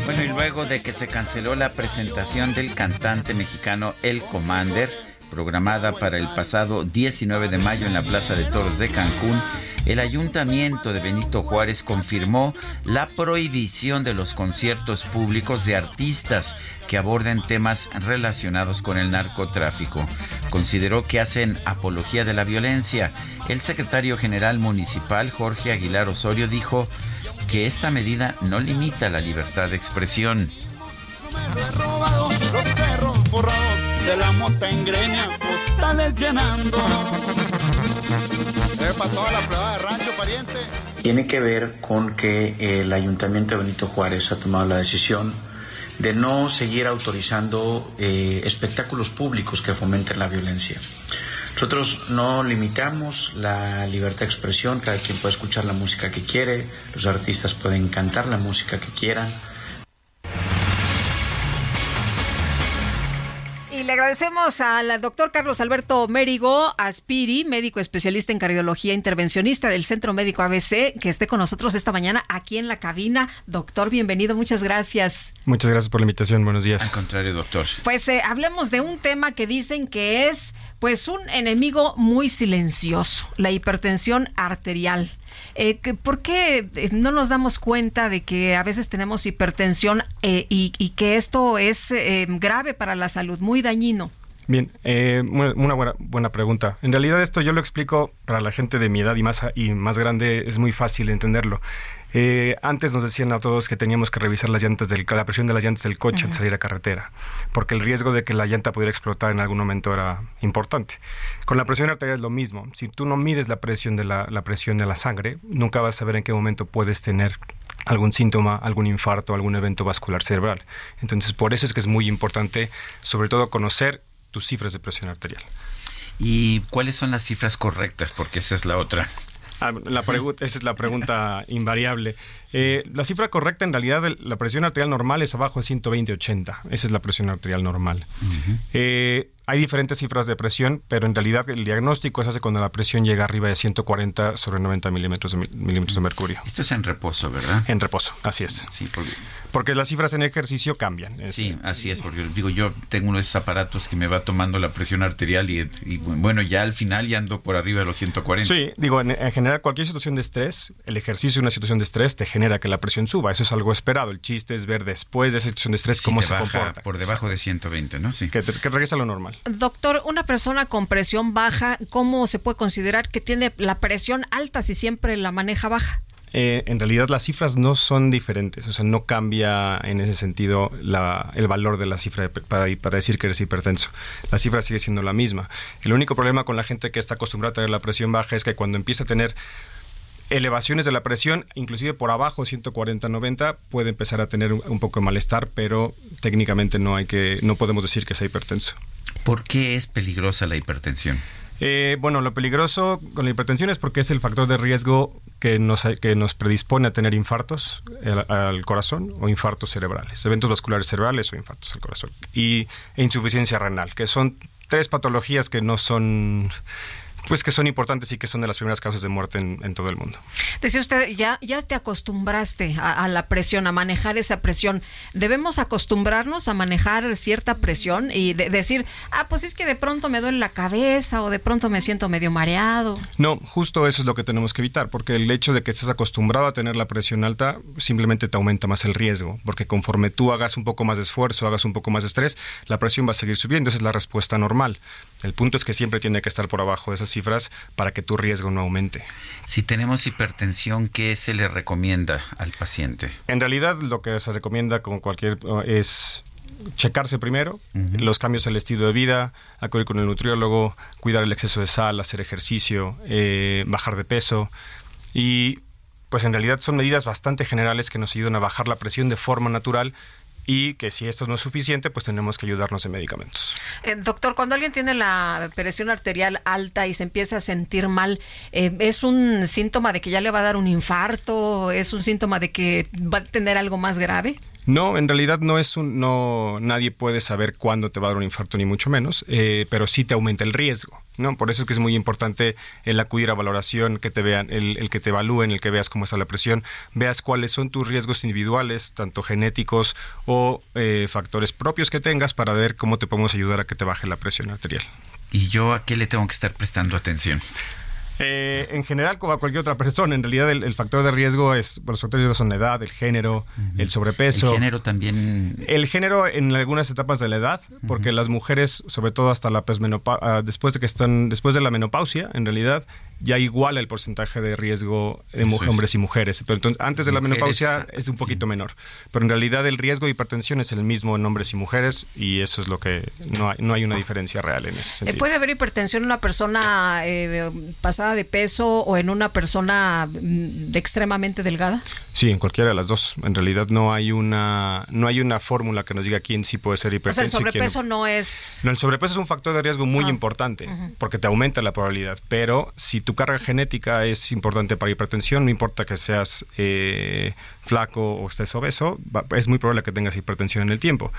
Speaker 1: Bueno, y luego de que se canceló la presentación del cantante mexicano El Commander, programada para el pasado 19 de mayo en la Plaza de Toros de Cancún, el ayuntamiento de Benito Juárez confirmó la prohibición de los conciertos públicos de artistas que aborden temas relacionados con el narcotráfico. Consideró que hacen apología de la violencia. El secretario general municipal, Jorge Aguilar Osorio, dijo que esta medida no limita la libertad de expresión.
Speaker 52: De la mota en greña, postales llenando. toda la prueba de rancho, pariente.
Speaker 53: Tiene que ver con que el Ayuntamiento de Benito Juárez ha tomado la decisión de no seguir autorizando eh, espectáculos públicos que fomenten la violencia. Nosotros no limitamos la libertad de expresión, cada quien puede escuchar la música que quiere, los artistas pueden cantar la música que quieran,
Speaker 2: le agradecemos al doctor Carlos Alberto Mérigo Aspiri, médico especialista en cardiología intervencionista del Centro Médico ABC, que esté con nosotros esta mañana aquí en la cabina. Doctor, bienvenido, muchas gracias.
Speaker 54: Muchas gracias por la invitación, buenos días.
Speaker 1: Al contrario, doctor.
Speaker 2: Pues eh, hablemos de un tema que dicen que es pues un enemigo muy silencioso, la hipertensión arterial. Eh, ¿Por qué eh, no nos damos cuenta de que a veces tenemos hipertensión eh, y, que esto es eh, grave para la salud, muy dañino?
Speaker 54: Bien, eh, una buena, buena, pregunta. En realidad esto yo lo explico para la gente de mi edad y más, y más grande, es muy fácil entenderlo. Eh, antes nos decían a todos que teníamos que revisar las llantas del, la presión de las llantas del coche uh -huh. al salir a carretera, porque el riesgo de que la llanta pudiera explotar en algún momento era importante. Con la presión arterial es lo mismo. Si tú no mides la presión de la, la presión de la sangre, nunca vas a saber en qué momento puedes tener algún síntoma, algún infarto, algún evento vascular cerebral. Entonces, por eso es que es muy importante, sobre todo, conocer tus cifras de presión arterial.
Speaker 1: ¿Y cuáles son las cifras correctas? Porque esa es la otra.
Speaker 54: Ah, la esa es la pregunta invariable. Sí. Eh, la cifra correcta en realidad, la presión arterial normal es abajo de 120-80. Esa es la presión arterial normal. Uh -huh. eh, hay diferentes cifras de presión, pero en realidad el diagnóstico se hace cuando la presión llega arriba de 140 sobre 90 milímetros de, milímetros de mercurio.
Speaker 1: Esto es en reposo, ¿verdad?
Speaker 54: En reposo, así es.
Speaker 1: Sí, porque...
Speaker 54: porque las cifras en ejercicio cambian.
Speaker 1: Sí, así es, porque digo, yo tengo uno de esos aparatos que me va tomando la presión arterial y, y bueno, ya al final ya ando por arriba de los 140.
Speaker 54: Sí, digo, en, en, general cualquier situación de estrés, el ejercicio de una situación de estrés te genera que la presión suba, eso es algo esperado. El chiste es ver después de esa situación de estrés
Speaker 1: sí,
Speaker 54: cómo
Speaker 1: se
Speaker 54: baja comporta.
Speaker 1: por debajo de 120, ¿no? Sí.
Speaker 54: Que, que regresa a lo normal.
Speaker 2: Doctor, una persona con presión baja, ¿cómo se puede considerar que tiene la presión alta si siempre la maneja baja?
Speaker 54: Eh, en realidad las cifras no son diferentes, o sea, no cambia en ese sentido la, el valor de la cifra para, decir que eres hipertenso. La cifra sigue siendo la misma. El único problema con la gente que está acostumbrada a tener la presión baja es que cuando empieza a tener elevaciones de la presión, inclusive por abajo 140-90, puede empezar a tener un, un, poco de malestar, pero técnicamente no hay que, no podemos decir que sea hipertenso.
Speaker 1: ¿Por qué es peligrosa la hipertensión?
Speaker 54: Eh, bueno, lo peligroso con la hipertensión es porque es el factor de riesgo que nos, que nos predispone a tener infartos al, corazón o infartos cerebrales, eventos vasculares cerebrales o infartos al corazón. Y e insuficiencia renal, que son tres patologías que no son pues que son importantes y que son de las primeras causas de muerte en, en todo el mundo.
Speaker 2: Decía usted, ya, ya te acostumbraste a, a, la presión, a manejar esa presión. ¿Debemos acostumbrarnos a manejar cierta presión y de decir, ah, pues es que de pronto me duele la cabeza o de pronto me siento medio mareado?
Speaker 54: No, justo eso es lo que tenemos que evitar, porque el hecho de que estés acostumbrado a tener la presión alta simplemente te aumenta más el riesgo, porque conforme tú hagas un poco más de esfuerzo, hagas un poco más de estrés, la presión va a seguir subiendo, esa es la respuesta normal. El punto es que siempre tiene que estar por abajo de esas cifras para que tu riesgo no aumente.
Speaker 1: Si tenemos hipertensión, ¿qué se le recomienda al paciente?
Speaker 54: En realidad lo que se recomienda como cualquier es checarse primero, uh -huh. los cambios en el estilo de vida, acudir con el nutriólogo, cuidar el exceso de sal, hacer ejercicio, eh, bajar de peso y pues en realidad son medidas bastante generales que nos ayudan a bajar la presión de forma natural y que si esto no es suficiente, pues tenemos que ayudarnos en medicamentos.
Speaker 2: Eh, doctor, cuando alguien tiene la presión arterial alta y se empieza a sentir mal, eh, ¿es un síntoma de que ya le va a dar un infarto? ¿Es un síntoma de que va a tener algo más grave?
Speaker 54: No, en realidad no es un, no, nadie puede saber cuándo te va a dar un infarto ni mucho menos, eh, pero sí te aumenta el riesgo, ¿no? Por eso es que es muy importante el acudir a valoración, que te vean, el, el que te evalúen, el que veas cómo está la presión, veas cuáles son tus riesgos individuales, tanto genéticos o eh, factores propios que tengas para ver cómo te podemos ayudar a que te baje la presión arterial.
Speaker 1: ¿Y yo a qué le tengo que estar prestando atención?
Speaker 54: Eh, en general, como a cualquier otra persona, en realidad el, el factor de riesgo es, los factores de riesgo son la edad, el género, uh -huh. el sobrepeso.
Speaker 1: El género también.
Speaker 54: El género en algunas etapas de la edad, porque uh -huh. las mujeres, sobre todo hasta la uh, después de que están, después de la menopausia, en realidad ya iguala el porcentaje de riesgo de es. hombres y mujeres. Pero entonces, antes de mujeres, la menopausia es un poquito sí. menor. Pero en realidad el riesgo de hipertensión es el mismo en hombres y mujeres y eso es lo que no hay, no hay una diferencia real en ese sentido.
Speaker 2: ¿Puede haber hipertensión en una persona eh, pasada de peso o en una persona mm, extremadamente delgada?
Speaker 54: Sí, en cualquiera de las dos. En realidad no hay una no hay una fórmula que nos diga quién sí puede ser hipertenso.
Speaker 2: O sea, el sobrepeso no... no... es...
Speaker 54: No, el sobrepeso es un factor de riesgo muy -huh. importante uh -huh. porque te aumenta la probabilidad. Pero si tú tu carga genética es importante para hipertensión, no importa que seas eh, flaco o estés obeso, es muy probable que tengas hipertensión en el tiempo.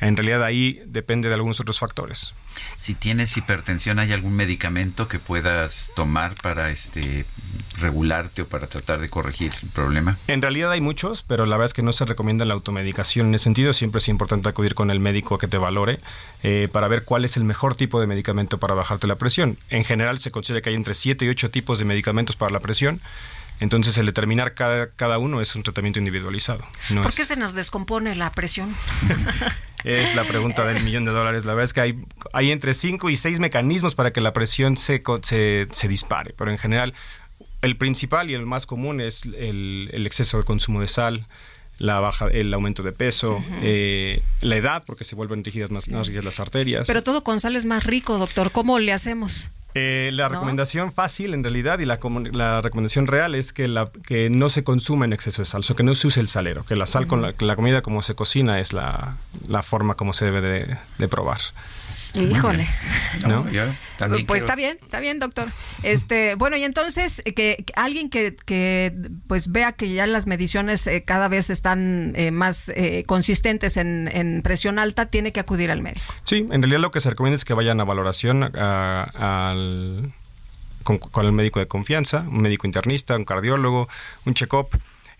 Speaker 54: En realidad ahí depende de algunos otros factores.
Speaker 1: Si tienes hipertensión, ¿hay algún medicamento que puedas tomar para este regularte o para tratar de corregir el problema?
Speaker 54: En realidad hay muchos, pero la verdad es que no se recomienda la automedicación. En ese sentido, siempre es importante acudir con el médico que te valore eh, para ver cuál es el mejor tipo de medicamento para bajarte la presión. En general se considera que hay entre 7 y 8 tipos de medicamentos para la presión. Entonces, el determinar cada, cada uno es un tratamiento individualizado.
Speaker 2: ¿Por qué se nos descompone la presión?
Speaker 54: es la pregunta del millón de dólares. La verdad es que hay, hay entre 5 y 6 mecanismos para que la presión se, se, se dispare, pero en general el principal y el más común es el, el exceso de consumo de sal, la baja, el aumento de peso, eh, la edad, porque se vuelven rígidas más, más rígidas las arterias.
Speaker 2: Pero todo con sal es más rico, doctor. ¿Cómo le hacemos?
Speaker 54: Eh, la recomendación fácil en realidad y la, la, recomendación real es que, la, que no se consuma en exceso de sal, o que no se use el salero, que la sal con la, la, comida como se cocina es la, forma como se debe de, de probar.
Speaker 2: Híjole. pues está bien, está bien, doctor. Este, bueno, y entonces eh, que, alguien que, que, pues vea que ya las mediciones eh, cada vez están eh, más consistentes en, en, presión alta, tiene que acudir al médico.
Speaker 54: Sí, en realidad lo que se recomienda es que vayan a valoración al con, con, el médico de confianza, un médico internista, un cardiólogo, un check-up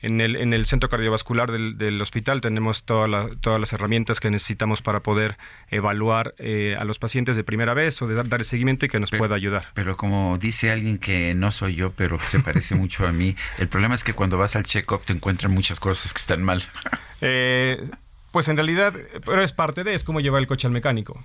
Speaker 54: en el, en el centro cardiovascular del, del hospital tenemos todas todas las herramientas que necesitamos para poder evaluar eh, a los pacientes de primera vez o de dar, dar seguimiento y que nos pueda ayudar.
Speaker 1: Pero como dice alguien que no soy yo, pero que se parece mucho a mí, el problema es que cuando vas al check-up te encuentran muchas cosas que están mal.
Speaker 54: Eh, pues en realidad, pero es parte de, es como llevar el coche al mecánico,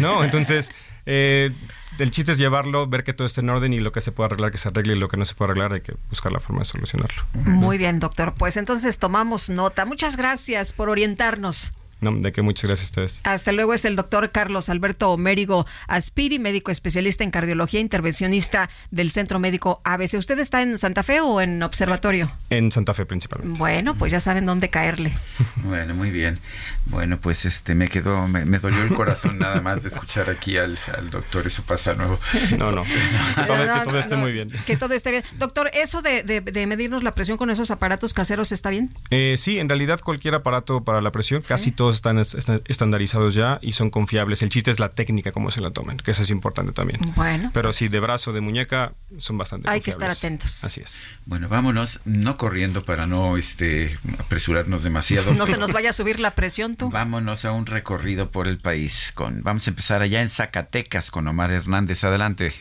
Speaker 54: ¿no? Entonces, eh, el chiste es llevarlo, ver que todo esté en orden y lo que se pueda arreglar, que se arregle y lo que no se pueda arreglar, hay que buscar la forma de solucionarlo.
Speaker 2: Muy bien, doctor. Pues entonces tomamos nota. Muchas gracias por orientarnos.
Speaker 54: No, de que muchas gracias a ustedes.
Speaker 2: Hasta luego es el doctor Carlos Alberto Mérigo Aspiri, médico especialista en cardiología, intervencionista del Centro Médico ABC. ¿Usted está en Santa Fe o en Observatorio?
Speaker 54: En Santa Fe principalmente.
Speaker 2: Bueno, pues ya saben dónde caerle.
Speaker 1: Bueno, muy bien. Bueno, pues este me quedó, me, dolió el corazón nada más de escuchar aquí al, doctor. Eso pasa nuevo.
Speaker 54: No, no. Que todo, esté muy bien.
Speaker 2: Que todo esté bien. Doctor, ¿eso de, medirnos la presión con esos aparatos caseros está bien?
Speaker 54: Eh, sí, en realidad cualquier aparato para la presión, casi todos están, estandarizados ya y son confiables. El chiste es la técnica, como se la tomen, que eso es importante también.
Speaker 2: Bueno.
Speaker 54: Pero si de brazo, de muñeca, son bastante
Speaker 2: Hay que estar atentos.
Speaker 54: Así es.
Speaker 1: Bueno, vámonos, no corriendo para no este, apresurarnos demasiado.
Speaker 2: No se nos vaya a subir la presión tú.
Speaker 1: Vámonos a un recorrido por el país. Con, vamos a empezar allá en Zacatecas con Omar Hernández. Adelante.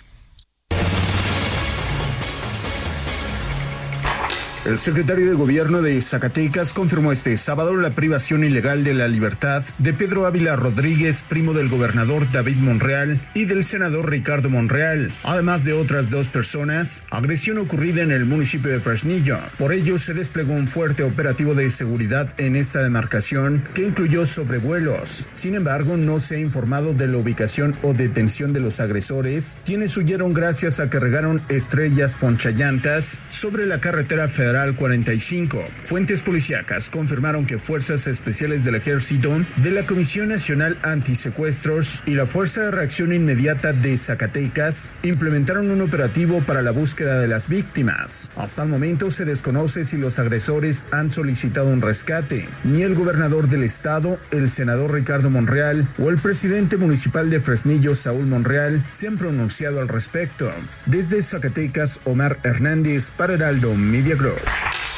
Speaker 55: El secretario de Gobierno de Zacatecas confirmó este sábado la privación ilegal de la libertad de Pedro Ávila Rodríguez, primo del gobernador David Monreal y del senador Ricardo Monreal, además de otras dos personas, agresión ocurrida en el municipio de Fresnillo. Por ello se desplegó un fuerte operativo de seguridad en esta demarcación que incluyó sobrevuelos. Sin embargo, no se ha informado de la ubicación o detención de los agresores, quienes huyeron gracias a que regaron estrellas ponchallantas sobre la carretera federal 45. Fuentes policíacas confirmaron que fuerzas especiales del ejército, de la Comisión Nacional Antisecuestros y la Fuerza de Reacción Inmediata de Zacatecas implementaron un operativo para la búsqueda de las víctimas. Hasta el momento se desconoce si los agresores han solicitado un rescate. Ni el gobernador del estado, el senador Ricardo Monreal o el presidente municipal de Fresnillo, Saúl Monreal, se han pronunciado al respecto. Desde Zacatecas, Omar Hernández para Heraldo Media Group.
Speaker 56: Y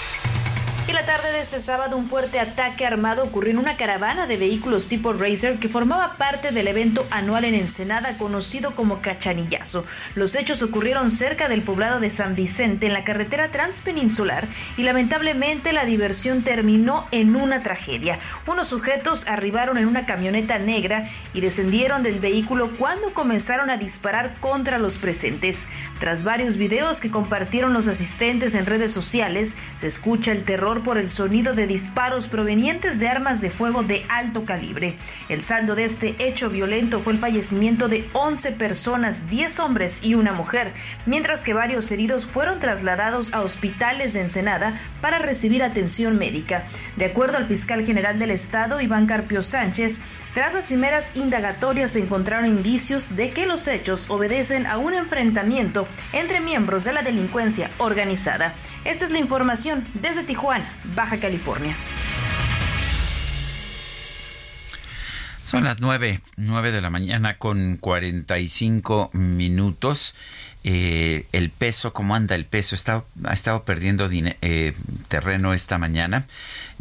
Speaker 56: la tarde de este sábado un fuerte ataque armado ocurrió en una caravana de vehículos tipo Racer que formaba parte del evento anual en Ensenada conocido como Cachanillazo. Los hechos ocurrieron cerca del poblado de San Vicente en la carretera transpeninsular y lamentablemente la diversión terminó en una tragedia. Unos sujetos arribaron en una camioneta negra y descendieron del vehículo cuando comenzaron a disparar contra los presentes. Tras varios videos que compartieron los asistentes en redes sociales, se escucha el terror por el sonido de disparos provenientes de armas de fuego de alto calibre. El saldo de este hecho violento fue el fallecimiento de 11 personas, 10 hombres y una mujer, mientras que varios heridos fueron trasladados a hospitales de Ensenada para recibir atención médica. De acuerdo al fiscal general del estado, Iván Carpio Sánchez, Tras las primeras indagatorias se encontraron indicios de que los hechos obedecen a un enfrentamiento entre miembros de la delincuencia organizada. Esta es la información desde Tijuana, Baja California.
Speaker 1: Son las nueve, nueve de la mañana con 45 minutos. Eh, el peso, ¿cómo anda el peso? Ha estado perdiendo eh, terreno esta mañana.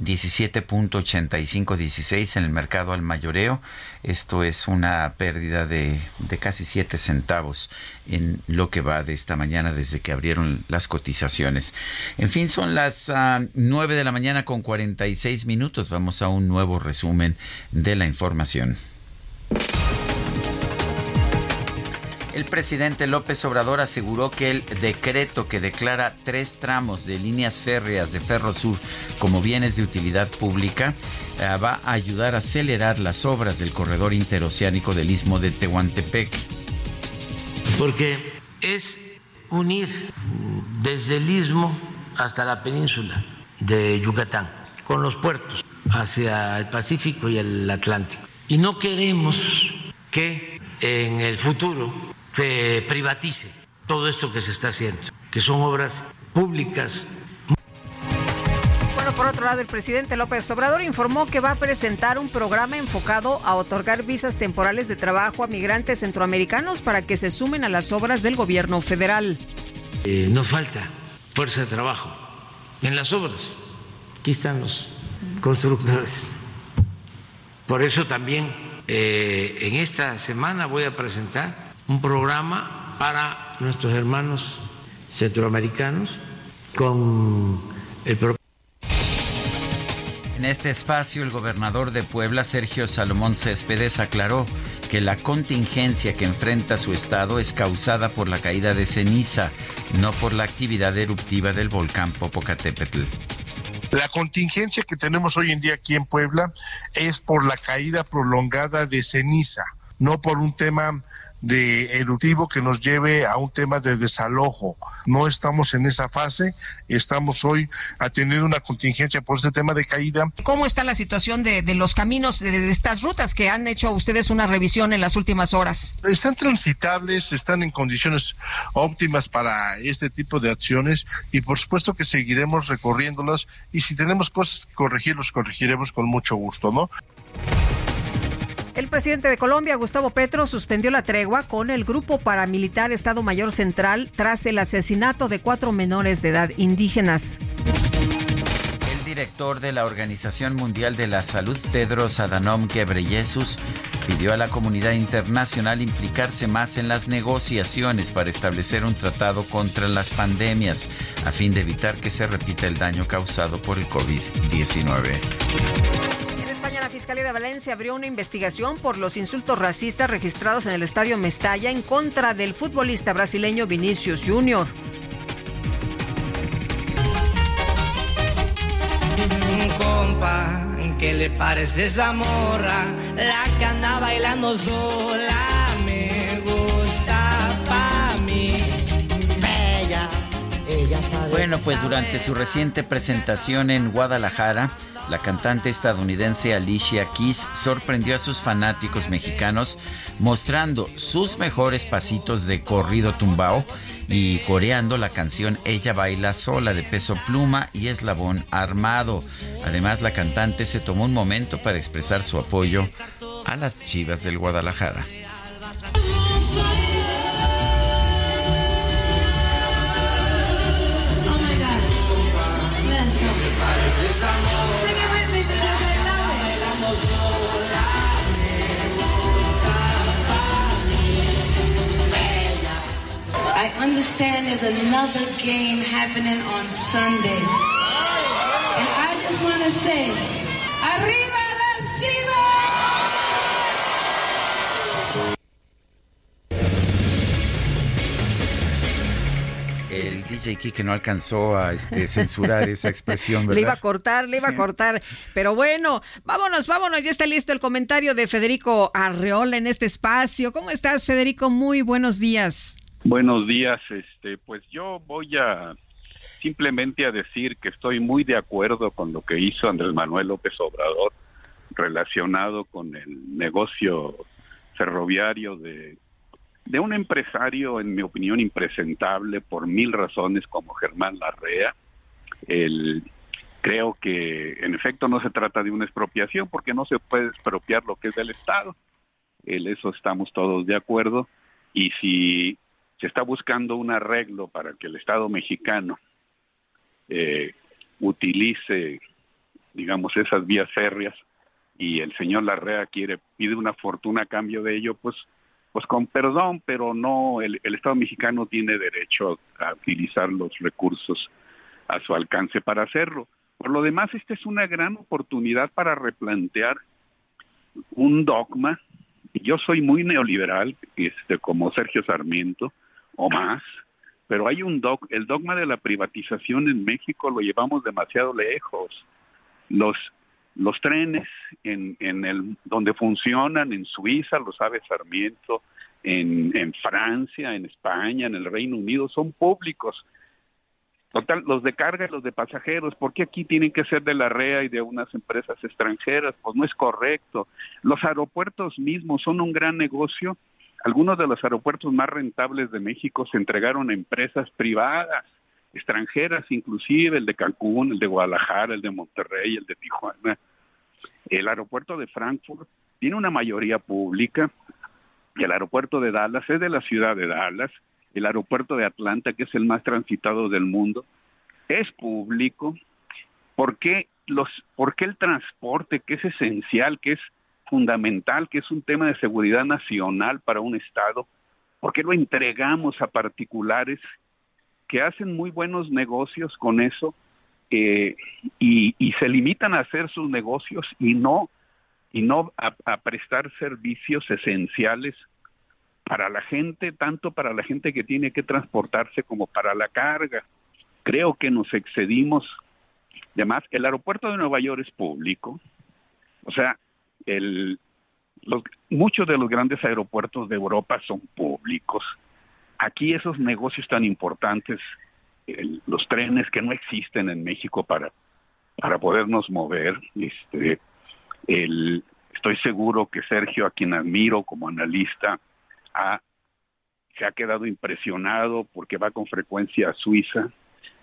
Speaker 1: 17.8516 en el mercado al mayoreo. Esto es una pérdida de, de, casi 7 centavos en lo que va de esta mañana desde que abrieron las cotizaciones. En fin, son las uh, ah, 9 de la mañana con 46 minutos. Vamos a un nuevo resumen de la información. El presidente López Obrador aseguró que el decreto que declara tres tramos de líneas férreas de Ferrosur como bienes de utilidad pública eh, va a ayudar a acelerar las obras del corredor interoceánico del istmo de Tehuantepec.
Speaker 51: Porque es unir desde el istmo hasta la península de Yucatán con los puertos hacia el Pacífico y el Atlántico. Y no queremos que en el futuro se privatice todo esto que se está haciendo, que son obras públicas.
Speaker 2: Bueno, por otro lado, el presidente López Obrador informó que va a presentar un programa enfocado a otorgar visas temporales de trabajo a migrantes centroamericanos para que se sumen a las obras del gobierno federal.
Speaker 51: Eh, no falta fuerza de trabajo en las obras. Aquí están los constructores. Por eso también eh, en esta semana voy a presentar un programa para nuestros hermanos centroamericanos con el
Speaker 1: en este espacio, el gobernador de Puebla, Sergio Salomón Céspedes, aclaró que la contingencia que enfrenta su estado es causada por la caída de ceniza, no por la actividad eruptiva del volcán Popocatépetl.
Speaker 57: La contingencia que tenemos hoy en día aquí en Puebla es por la caída prolongada de ceniza, no por un tema de eruptivo que nos lleve a un tema de desalojo. No estamos en esa fase, estamos hoy atendiendo una contingencia por este tema de caída.
Speaker 2: ¿Cómo está la situación de, los caminos de, estas rutas que han hecho ustedes una revisión en las últimas horas?
Speaker 57: Están transitables, están en condiciones óptimas para este tipo de acciones y por supuesto que seguiremos recorriéndolas y si tenemos cosas que corregir, los corregiremos con mucho gusto, ¿no?
Speaker 2: El presidente de Colombia, Gustavo Petro, suspendió la tregua con el grupo paramilitar Estado Mayor Central tras el asesinato de cuatro menores de edad indígenas.
Speaker 1: El director de la Organización Mundial de la Salud, Tedros Adhanom Ghebreyesus, pidió a la comunidad internacional implicarse más en las negociaciones para establecer un tratado contra las pandemias, a fin de evitar que se repita el daño causado por el COVID-19.
Speaker 2: Fiscalía de Valencia abrió una investigación por los insultos racistas registrados en el estadio Mestalla en contra del futbolista brasileño Vinicius Junior.
Speaker 58: Compa, ¿qué le parece esa? La que bailando sola me
Speaker 1: Bueno, pues durante su reciente presentación en Guadalajara, la cantante estadounidense Alicia Keys sorprendió a sus fanáticos mexicanos mostrando sus mejores pasitos de corrido tumbao y coreando la canción Ella baila sola de peso pluma y eslabón armado. Además, la cantante se tomó un momento para expresar su apoyo a las Chivas del Guadalajara.
Speaker 58: I understand there's another game happening on Sunday. And I just want to say, ¡Arriba las chivas!
Speaker 1: El DJ que no alcanzó a este, censurar esa expresión, ¿verdad?
Speaker 2: Le iba a cortar, le iba a cortar. Pero bueno, vámonos, vámonos. Ya está listo el comentario de Federico Arreola en este espacio. ¿Cómo estás, Federico? Muy buenos días.
Speaker 59: Buenos días. Este, pues yo voy a simplemente a decir que estoy muy de acuerdo con lo que hizo Andrés Manuel López Obrador relacionado con el negocio ferroviario de, de un empresario, en mi opinión, impresentable por mil razones como Germán Larrea. El, creo que en efecto no se trata de una expropiación porque no se puede expropiar lo que es del Estado. En eso estamos todos de acuerdo. Y si se está buscando un arreglo para que el Estado mexicano eh, utilice, digamos, esas vías férreas y el señor Larrea quiere pide una fortuna a cambio de ello, pues pues con perdón, pero no, el, Estado mexicano tiene derecho a utilizar los recursos a su alcance para hacerlo. Por lo demás, esta es una gran oportunidad para replantear un dogma. Yo soy muy neoliberal, este, como Sergio Sarmiento, o más, pero hay un dog, el dogma de la privatización en México lo llevamos demasiado lejos. Los los trenes en, en el donde funcionan en Suiza, lo sabe Sarmiento, en, en Francia, en España, en el Reino Unido, son públicos. Total, los de carga y los de pasajeros, ¿por qué aquí tienen que ser de la REA y de unas empresas extranjeras? Pues no es correcto. Los aeropuertos mismos son un gran negocio. Algunos de los aeropuertos más rentables de México se entregaron a empresas privadas extranjeras, inclusive el de Cancún, el de Guadalajara, el de Monterrey, el de Tijuana. El aeropuerto de Frankfurt tiene una mayoría pública. El aeropuerto de Dallas es de la ciudad de Dallas. El aeropuerto de Atlanta, que es el más transitado del mundo, es público. ¿Por qué, los, ¿Por qué el transporte, que es esencial, que es fundamental, que es un tema de seguridad nacional para un Estado, por qué lo entregamos a particulares que hacen muy buenos negocios con eso eh, y, se limitan a hacer sus negocios y no y no a, a, prestar servicios esenciales para la gente, tanto para la gente que tiene que transportarse como para la carga. Creo que nos excedimos. Además, el aeropuerto de Nueva York es público. O sea, el, los, muchos de los grandes aeropuertos de Europa son públicos aquí esos negocios tan importantes, los trenes que no existen en México para, para podernos mover, este, estoy seguro que Sergio, a quien admiro como analista, se ha quedado impresionado porque va con frecuencia a Suiza,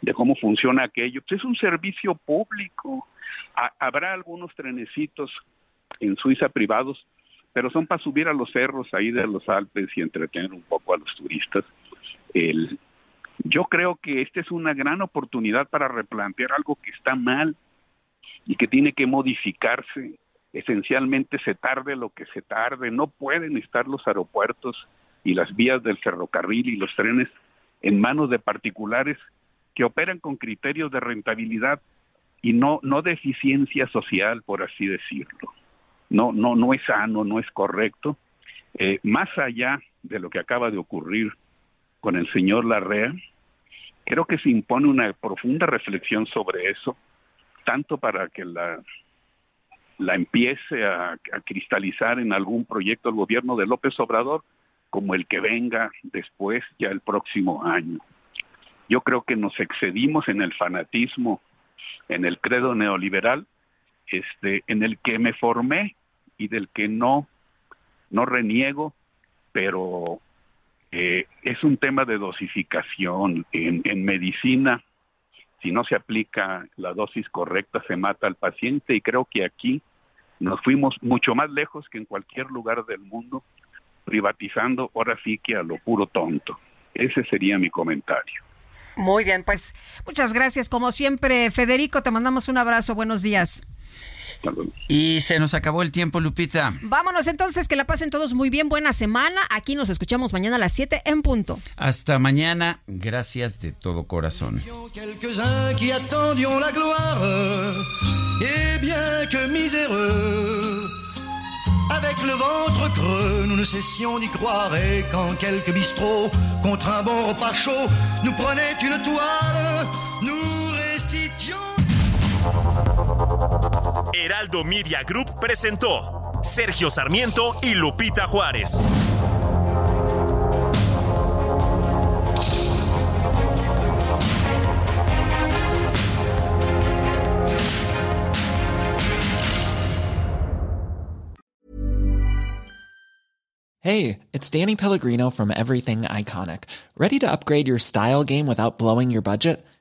Speaker 59: de cómo funciona aquello. Pues es un servicio público. Ha, habrá algunos trenecitos en Suiza privados pero son para subir a los cerros ahí de los Alpes y entretener un poco a los turistas. Yo creo que esta es una gran oportunidad para replantear algo que está mal y que tiene que modificarse. Esencialmente se tarde lo que se tarde. No pueden estar los aeropuertos y las vías del ferrocarril y los trenes en manos de particulares que operan con criterios de rentabilidad y no, no de eficiencia social, por así decirlo no, no, no es sano, no es correcto. Eh, más allá de lo que acaba de ocurrir con el señor Larrea, creo que se impone una profunda reflexión sobre eso, tanto para que la, la empiece a, a cristalizar en algún proyecto el gobierno de López Obrador, como el que venga después, ya el próximo año. Yo creo que nos excedimos en el fanatismo, en el credo neoliberal, este, en el que me formé y del que no, no reniego, pero eh, es un tema de dosificación. En, en medicina, si no se aplica la dosis correcta, se mata al paciente y creo que aquí nos fuimos mucho más lejos que en cualquier lugar del mundo, privatizando ahora sí que a lo puro tonto. Ese sería mi comentario.
Speaker 2: Muy bien, pues muchas gracias. Como siempre, Federico, te mandamos un abrazo. Buenos días.
Speaker 1: Y se nos acabó el tiempo, Lupita.
Speaker 2: Vámonos entonces, que la pasen todos muy bien. Buena semana. Aquí nos escuchamos mañana a las 7 en punto.
Speaker 1: Hasta mañana. Gracias de todo corazón.
Speaker 13: Quelques-uns qui attendions la gloire, et bien que miséreux, avec le ventre creux, nous ne cessions d'y croire, et quand quelques bistrots, contre un bon repas chaud, nous prenaient une toile, nous récitions.
Speaker 8: Heraldo Media Group presentó Sergio Sarmiento y Lupita Juárez.
Speaker 60: Hey, it's Danny Pellegrino from Everything Iconic. ¿Ready to upgrade your style game without blowing your budget?